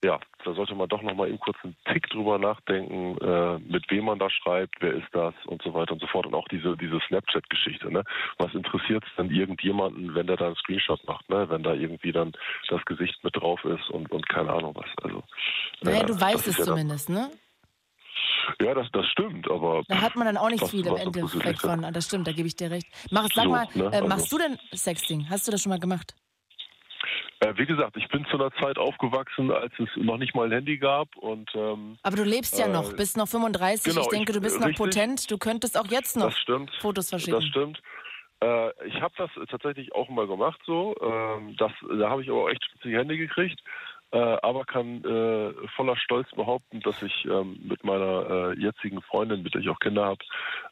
ja, da sollte man doch nochmal eben kurz einen Tick drüber nachdenken, äh, mit wem man da schreibt, wer ist das und so weiter und so fort. Und auch diese, diese Snapchat-Geschichte, ne? Was interessiert es denn irgendjemanden, wenn der da einen Screenshot macht, ne? Wenn da irgendwie dann das Gesicht mit drauf ist und, und keine Ahnung was. Also, naja, äh, du weißt es ja zumindest, dann, ne? Ja, das, das stimmt, aber. Da hat man dann auch nicht viel im Endeffekt von. Das stimmt, da gebe ich dir recht. Mach, sag so, mal, ne? äh, machst also. du denn Sexting? Hast du das schon mal gemacht? Äh, wie gesagt, ich bin zu einer Zeit aufgewachsen, als es noch nicht mal ein Handy gab und ähm, Aber du lebst ja äh, noch, bist noch 35. genau, ich denke, du bist ich- noch richtig. potent. Du könntest auch jetzt noch das stimmt. Fotos verschicken. Das stimmt. Äh, ich habe das tatsächlich auch mal gemacht so. Ähm, das, da habe ich aber auch echt schmutzige Hände gekriegt. Äh, aber kann äh, voller Stolz behaupten, dass ich ähm, mit meiner äh, jetzigen Freundin, mit der ich auch Kinder habe,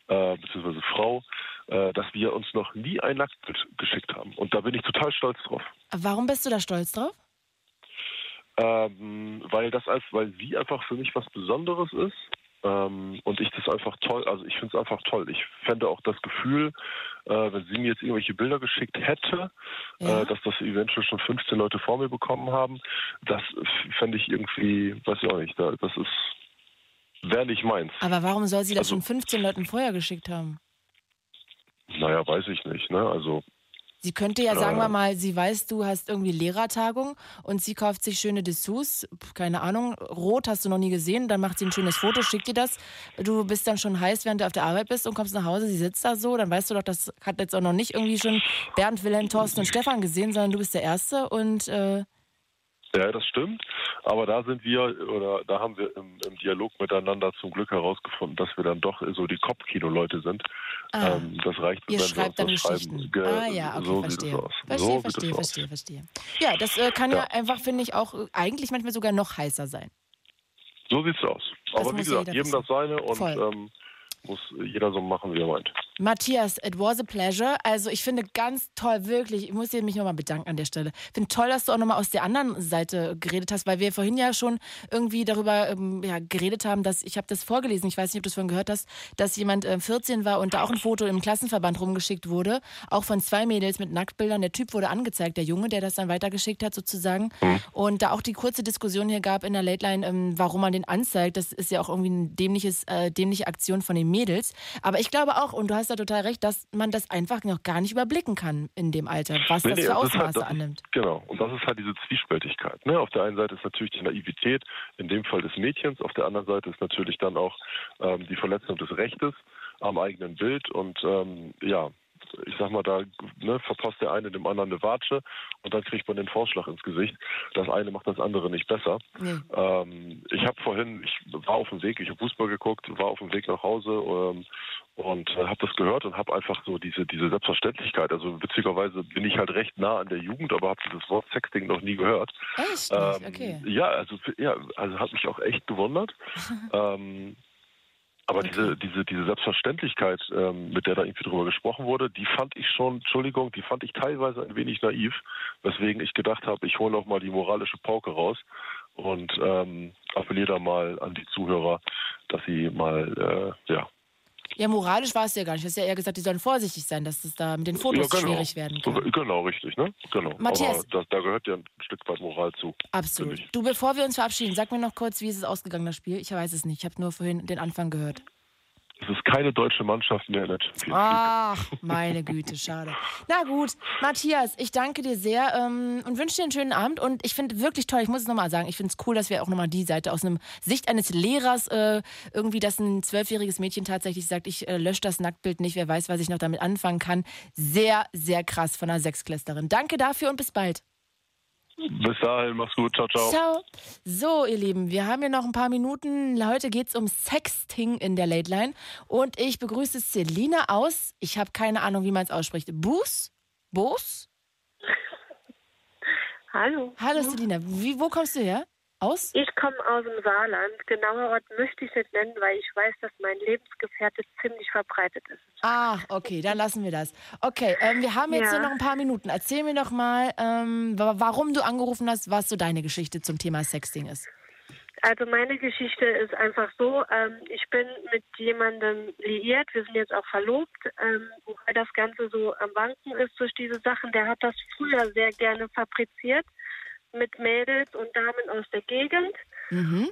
äh, beziehungsweise Frau, äh, dass wir uns noch nie ein Nacktbild geschickt haben. Und da bin ich total stolz drauf. Warum bist du da stolz drauf? Ähm, weil das als, weil sie einfach für mich was Besonderes ist. Ähm, und ich das einfach toll, also ich finde es einfach toll. Ich fände auch das Gefühl, äh, wenn sie mir jetzt irgendwelche Bilder geschickt hätte, Ja. äh, dass das eventuell schon 15 Leute vor mir bekommen haben, das fände ich irgendwie, weiß ich auch nicht, da, das ist, wäre nicht meins. Aber warum soll sie das Also- schon 15 Leuten vorher geschickt haben? Naja, weiß ich nicht, ne? Also, Sie könnte ja, sagen wir mal, sie weiß, du hast irgendwie Lehrertagung und sie kauft sich schöne Dessous, keine Ahnung, rot hast du noch nie gesehen, dann macht sie ein schönes Foto, schickt dir das. Du bist dann schon heiß, während du auf der Arbeit bist und kommst nach Hause, sie sitzt da so, dann weißt du doch, das hat jetzt auch noch nicht irgendwie schon Bernd, Wilhelm, Thorsten und Stefan gesehen, sondern du bist der Erste und äh, Ja, das stimmt. Aber da sind wir, oder da haben wir im, im Dialog miteinander zum Glück herausgefunden, dass wir dann doch so die Kopfkino-Leute sind. Ah. Ähm, das reicht, ihr wenn schreibt dann Geschichten. schreiben. Ah ja, okay, so verstehe. Sieht es aus. Verstehe, so verstehe, verstehe, verstehe. Ja, das äh, kann ja, Ja. einfach, finde ich, auch äh, eigentlich manchmal sogar noch heißer sein. So sieht's aus. Das Aber wie gesagt, jedem wissen. das seine und ähm, muss jeder so machen, wie er meint. Matthias, it was a pleasure. Also ich finde ganz toll, wirklich. Ich muss dir mich nochmal bedanken an der Stelle. Ich finde toll, dass du auch nochmal aus der anderen Seite geredet hast, weil wir vorhin ja schon irgendwie darüber ähm, ja, geredet haben, dass ich habe das vorgelesen, ich weiß nicht, ob du es vorhin gehört hast, dass jemand äh, 14 war und da auch ein Foto im Klassenverband rumgeschickt wurde, auch von zwei Mädels mit Nacktbildern. Der Typ wurde angezeigt, der Junge, der das dann weitergeschickt hat sozusagen. Und da auch die kurze Diskussion hier gab in der Late Line, ähm, warum man den anzeigt. Das ist ja auch irgendwie eine äh, dämliche Aktion von den Mädels. Aber ich glaube auch, und du hast da total recht, dass man das einfach noch gar nicht überblicken kann in dem Alter, was Nee, das nee, für Ausmaße halt, das annimmt. Genau. Und das ist halt diese Zwiespältigkeit. Ne? Auf der einen Seite ist natürlich die Naivität, in dem Fall des Mädchens. Auf der anderen Seite ist natürlich dann auch ähm, die Verletzung des Rechtes am eigenen Bild. Und ähm, ja, ich sag mal, da ne, verpasst der eine dem anderen eine Watsche und dann kriegt man den Vorschlag ins Gesicht. Das eine macht das andere nicht besser. Nee. Ähm, ich habe vorhin, ich war auf dem Weg, ich habe Fußball geguckt, war auf dem Weg nach Hause ähm, und äh, habe das gehört und habe einfach so diese diese Selbstverständlichkeit. Also witzigerweise bin ich halt recht nah an der Jugend, aber habe dieses Wort Sexting noch nie gehört. Echt? Ähm, okay. Ja, also ja, also hat mich auch echt gewundert. ähm, aber diese, diese, diese Selbstverständlichkeit, ähm, mit der da irgendwie drüber gesprochen wurde, die fand ich schon, Entschuldigung, die fand ich teilweise ein wenig naiv, weswegen ich gedacht habe, ich hole noch mal die moralische Pauke raus und ähm, appelliere da mal an die Zuhörer, dass sie mal, äh, ja. Ja, moralisch war es ja gar nicht. Du hast ja eher gesagt, die sollen vorsichtig sein, dass das da mit den Fotos ja, genau. schwierig werden kann. Genau, richtig, ne? Genau. Matthias. Aber da, da gehört ja ein Stück weit Moral zu. Absolut. Du, bevor wir uns verabschieden, sag mir noch kurz, wie ist es ausgegangen, das Spiel? Ich weiß es nicht. Ich habe nur vorhin den Anfang gehört. Es ist keine deutsche Mannschaft mehr in der Champions League. Ach, meine Güte, schade. Na gut, Matthias, ich danke dir sehr ähm, und wünsche dir einen schönen Abend. Und ich finde wirklich toll, ich muss es nochmal sagen, ich finde es cool, dass wir auch nochmal die Seite aus einem Sicht eines Lehrers äh, irgendwie, dass ein zwölfjähriges Mädchen tatsächlich sagt, ich äh, lösche das Nacktbild nicht, wer weiß, was ich noch damit anfangen kann. Sehr, sehr krass von einer Sechsklässlerin. Danke dafür und bis bald. Bis dahin, mach's gut. Ciao, ciao. Ciao. So, ihr Lieben, wir haben hier noch ein paar Minuten. Heute geht es um Sexting in der Late Line. Und ich begrüße Selina aus, ich habe keine Ahnung, wie man es ausspricht, Bus? Bos? Hallo. Hallo Selina, wie, wo kommst du her? Aus? Ich komme aus dem Saarland. Genauer Ort möchte ich nicht nennen, weil ich weiß, dass mein Lebensgefährte ziemlich verbreitet ist. Ach, okay, dann lassen wir das. Okay, ähm, wir haben jetzt Ja. nur noch ein paar Minuten. Erzähl mir doch mal, ähm, wa- warum du angerufen hast, was so deine Geschichte zum Thema Sexting ist. Also meine Geschichte ist einfach so, ähm, ich bin mit jemandem liiert, wir sind jetzt auch verlobt, ähm, wobei das Ganze so am Wanken ist durch diese Sachen. Der hat das früher sehr gerne fabriziert mit Mädels und Damen aus der Gegend.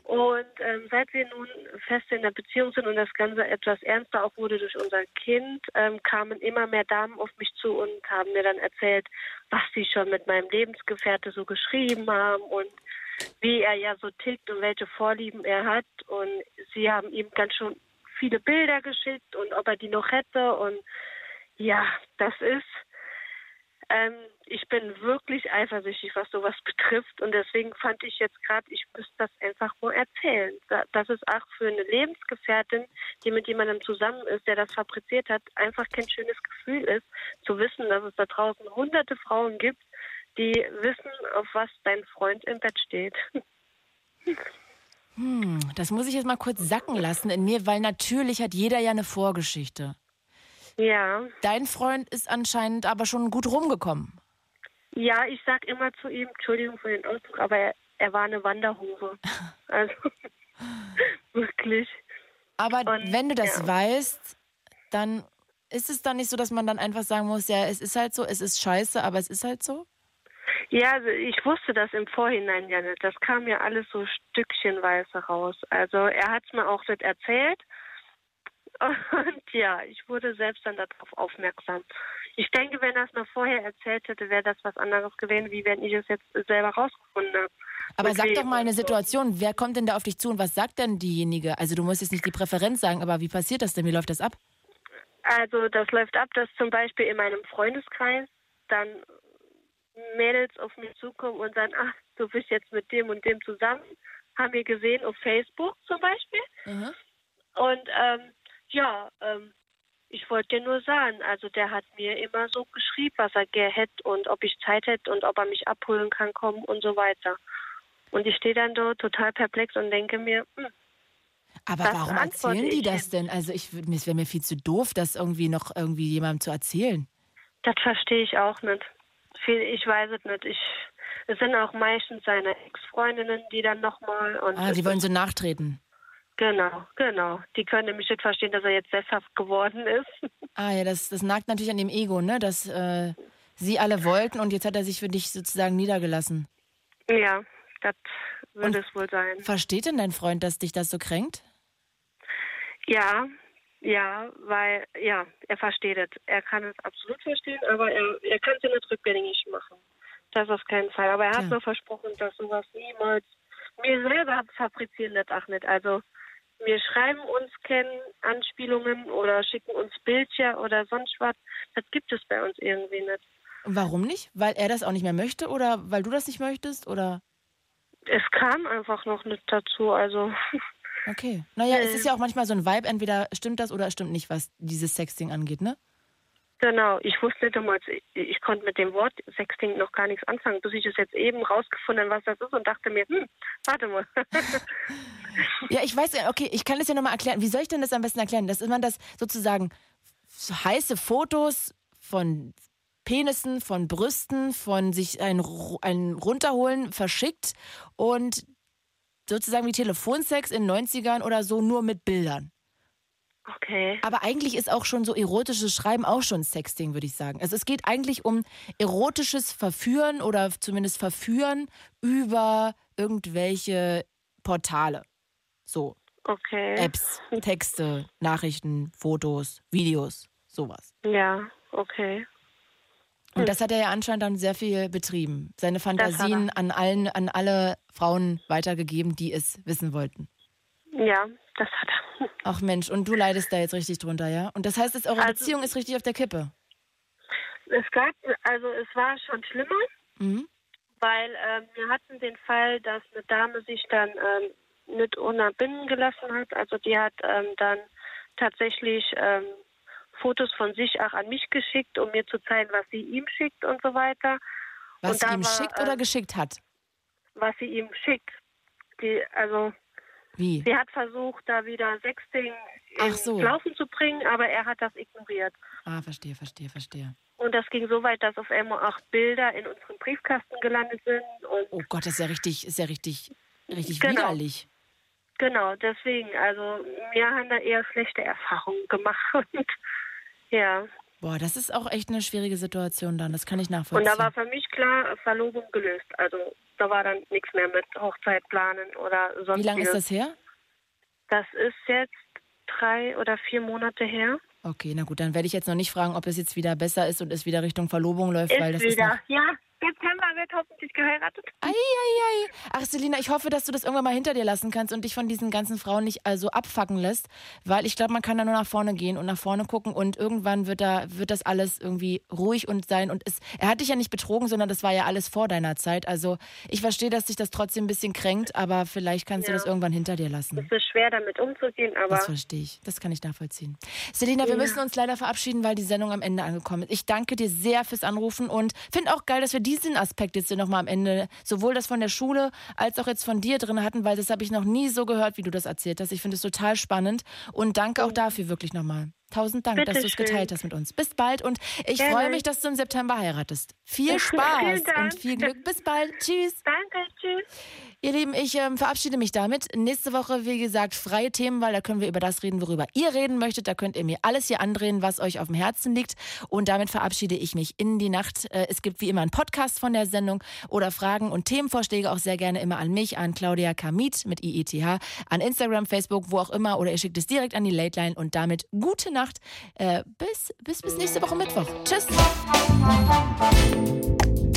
Und ähm, seit wir nun fest in der Beziehung sind und das Ganze etwas ernster auch wurde durch unser Kind, ähm, kamen immer mehr Damen auf mich zu und haben mir dann erzählt, was sie schon mit meinem Lebensgefährte so geschrieben haben und wie er ja so tickt und welche Vorlieben er hat. Und sie haben ihm ganz schon viele Bilder geschickt und ob er die noch hätte. Und ja, das ist, ähm, ich bin wirklich eifersüchtig, was sowas betrifft. Und deswegen fand ich jetzt gerade, ich müsste das einfach nur erzählen. Dass es auch für eine Lebensgefährtin, die mit jemandem zusammen ist, der das fabriziert hat, einfach kein schönes Gefühl ist, zu wissen, dass es da draußen hunderte Frauen gibt, die wissen, auf was dein Freund im Bett steht. Hm, das muss ich jetzt mal kurz sacken lassen in mir, weil natürlich hat jeder ja eine Vorgeschichte. Ja. Dein Freund ist anscheinend aber schon gut rumgekommen. Ja, ich sag immer zu ihm, Entschuldigung für den Ausdruck, aber er, er war eine Wanderhure. Also wirklich. Aber Und, wenn du das ja. weißt, dann ist es dann nicht so, dass man dann einfach sagen muss, ja, es ist halt so, es ist scheiße, aber es ist halt so? Ja, also ich wusste das im Vorhinein ja nicht. Das kam ja alles so stückchenweise raus. Also er hat es mir auch nicht erzählt. Und ja, ich wurde selbst dann darauf aufmerksam. Ich denke, wenn er es mir vorher erzählt hätte, wäre das was anderes gewesen, wie wenn ich es jetzt selber rausgefunden habe. Aber sag doch mal eine Situation, wer kommt denn da auf dich zu und was sagt denn diejenige? Also du musst jetzt nicht die Präferenz sagen, aber wie passiert das denn? Wie läuft das ab? Also das läuft ab, dass zum Beispiel in meinem Freundeskreis dann Mädels auf mich zukommen und sagen, ach, du bist jetzt mit dem und dem zusammen, haben wir gesehen auf Facebook zum Beispiel. Mhm. Und ähm, ja, ähm, ich wollte dir nur sagen, also der hat mir immer so geschrieben, was er gerne hätte und ob ich Zeit hätte und ob er mich abholen kann, kommen und so weiter. Und ich stehe dann dort total perplex und denke mir, hm, aber warum erzählen die das denn? Also ich, es wäre mir viel zu doof, das irgendwie noch irgendwie jemandem zu erzählen. Das verstehe ich auch nicht. Ich weiß es nicht. Ich, es sind auch meistens seine Ex-Freundinnen, die dann nochmal. Ah, die wollen so nachtreten. Genau, genau. Die können nämlich nicht verstehen, dass er jetzt sesshaft geworden ist. Ah ja, das, das nagt natürlich an dem Ego, ne? Dass äh, sie alle wollten und jetzt hat er sich für dich sozusagen niedergelassen. Ja, das wird es wohl sein. Versteht denn dein Freund, dass dich das so kränkt? Ja, ja, weil, ja, er versteht es. Er kann es absolut verstehen, aber er, er kann es ja nicht rückgängig machen. Das auf keinen Fall. Aber er hat ja. mir versprochen, dass sowas niemals mir selber fabrizieren das auch nicht. Also wir schreiben uns kennen Anspielungen oder schicken uns Bildchen oder sonst was. Das gibt es bei uns irgendwie nicht. Warum nicht? Weil er das auch nicht mehr möchte oder weil du das nicht möchtest oder? Es kam einfach noch nicht dazu, also. Okay. Naja, es ist ja auch manchmal so ein Vibe, entweder stimmt das oder stimmt nicht, was dieses Sexting angeht, ne? Genau, ich wusste damals, ich, ich konnte mit dem Wort Sexting noch gar nichts anfangen, bis ich es jetzt eben rausgefunden was das ist und dachte mir, hm, warte mal. ja, ich weiß, okay, ich kann das ja nochmal erklären. Wie soll ich denn das am besten erklären? Dass man das sozusagen so heiße Fotos von Penissen, von Brüsten, von sich ein, ein runterholen verschickt und sozusagen wie Telefonsex in den 90ern oder so nur mit Bildern. Okay. Aber eigentlich ist auch schon so erotisches Schreiben auch schon Sexting, würde ich sagen. Also es geht eigentlich um erotisches Verführen oder zumindest Verführen über irgendwelche Portale. So. Okay. Apps, Texte, Nachrichten, Fotos, Videos, sowas. Ja, okay. Und das hat er ja anscheinend dann sehr viel betrieben. Seine Fantasien an allen, an alle Frauen weitergegeben, die es wissen wollten. Ja, das hat er. Ach Mensch, und du leidest da jetzt richtig drunter, ja? Und das heißt, dass eure also, Beziehung ist richtig auf der Kippe? Es gab, also es war schon schlimmer, mhm. weil äh, wir hatten den Fall, dass eine Dame sich dann ähm, nicht ohne Binnen gelassen hat. Also die hat ähm, dann tatsächlich ähm, Fotos von sich auch an mich geschickt, um mir zu zeigen, was sie ihm schickt und so weiter. Was und sie ihm war, schickt oder äh, geschickt hat? Was sie ihm schickt. Die, also wie? Sie hat versucht, da wieder Sexting ins so. Laufen zu bringen, aber er hat das ignoriert. Ah, verstehe, verstehe, verstehe. Und das ging so weit, dass auf einmal auch Bilder in unserem Briefkasten gelandet sind. oh Gott, das ist ja richtig, ist ja richtig, richtig genau. widerlich. Genau, deswegen, also wir haben da eher schlechte Erfahrungen gemacht. Ja. Boah, das ist auch echt eine schwierige Situation dann, das kann ich nachvollziehen. Und da war für mich klar, Verlobung gelöst. Also da war dann nichts mehr mit Hochzeit planen oder sonst. Wie lange ist das her? Das ist jetzt drei oder vier Monate her. Okay, na gut, dann werde ich jetzt noch nicht fragen, ob es jetzt wieder besser ist und es wieder Richtung Verlobung läuft, ist weil das wieder. ist ja, September wird hoffentlich geheiratet. Ei, ei, ei. Ach, Selina, ich hoffe, dass du das irgendwann mal hinter dir lassen kannst und dich von diesen ganzen Frauen nicht also abfacken lässt, weil ich glaube, man kann da nur nach vorne gehen und nach vorne gucken und irgendwann wird da wird das alles irgendwie ruhig und sein und es, er hat dich ja nicht betrogen, sondern das war ja alles vor deiner Zeit. Also ich verstehe, dass dich das trotzdem ein bisschen kränkt, aber vielleicht kannst ja. du das irgendwann hinter dir lassen. Es ist schwer, damit umzugehen, aber. Das verstehe ich. Das kann ich nachvollziehen. Selina, ja. wir müssen uns leider verabschieden, weil die Sendung am Ende angekommen ist. Ich danke dir sehr fürs Anrufen und finde auch geil, dass wir diesen Aspekt jetzt hier nochmal am Ende, sowohl das von der Schule als auch jetzt von dir drin hatten, weil das habe ich noch nie so gehört, wie du das erzählt hast. Ich finde es total spannend und danke auch dafür wirklich nochmal. Tausend Dank, Bitte dass du es geteilt hast mit uns. Bis bald und ich freue mich, dass du im September heiratest. Viel Spaß und viel Glück. Bis bald. Tschüss. Danke, tschüss. Ihr Lieben, ich ähm, verabschiede mich damit. Nächste Woche, wie gesagt, freie Themen, weil da können wir über das reden, worüber ihr reden möchtet. Da könnt ihr mir alles hier andrehen, was euch auf dem Herzen liegt. Und damit verabschiede ich mich in die Nacht. Äh, es gibt wie immer einen Podcast von der Sendung oder Fragen und Themenvorschläge auch sehr gerne immer an mich, an Claudia Kamit mit IETH, an Instagram, Facebook, wo auch immer. Oder ihr schickt es direkt an die Late Line. Und damit gute Nacht. Äh, bis, bis, bis nächste Woche Mittwoch. Tschüss.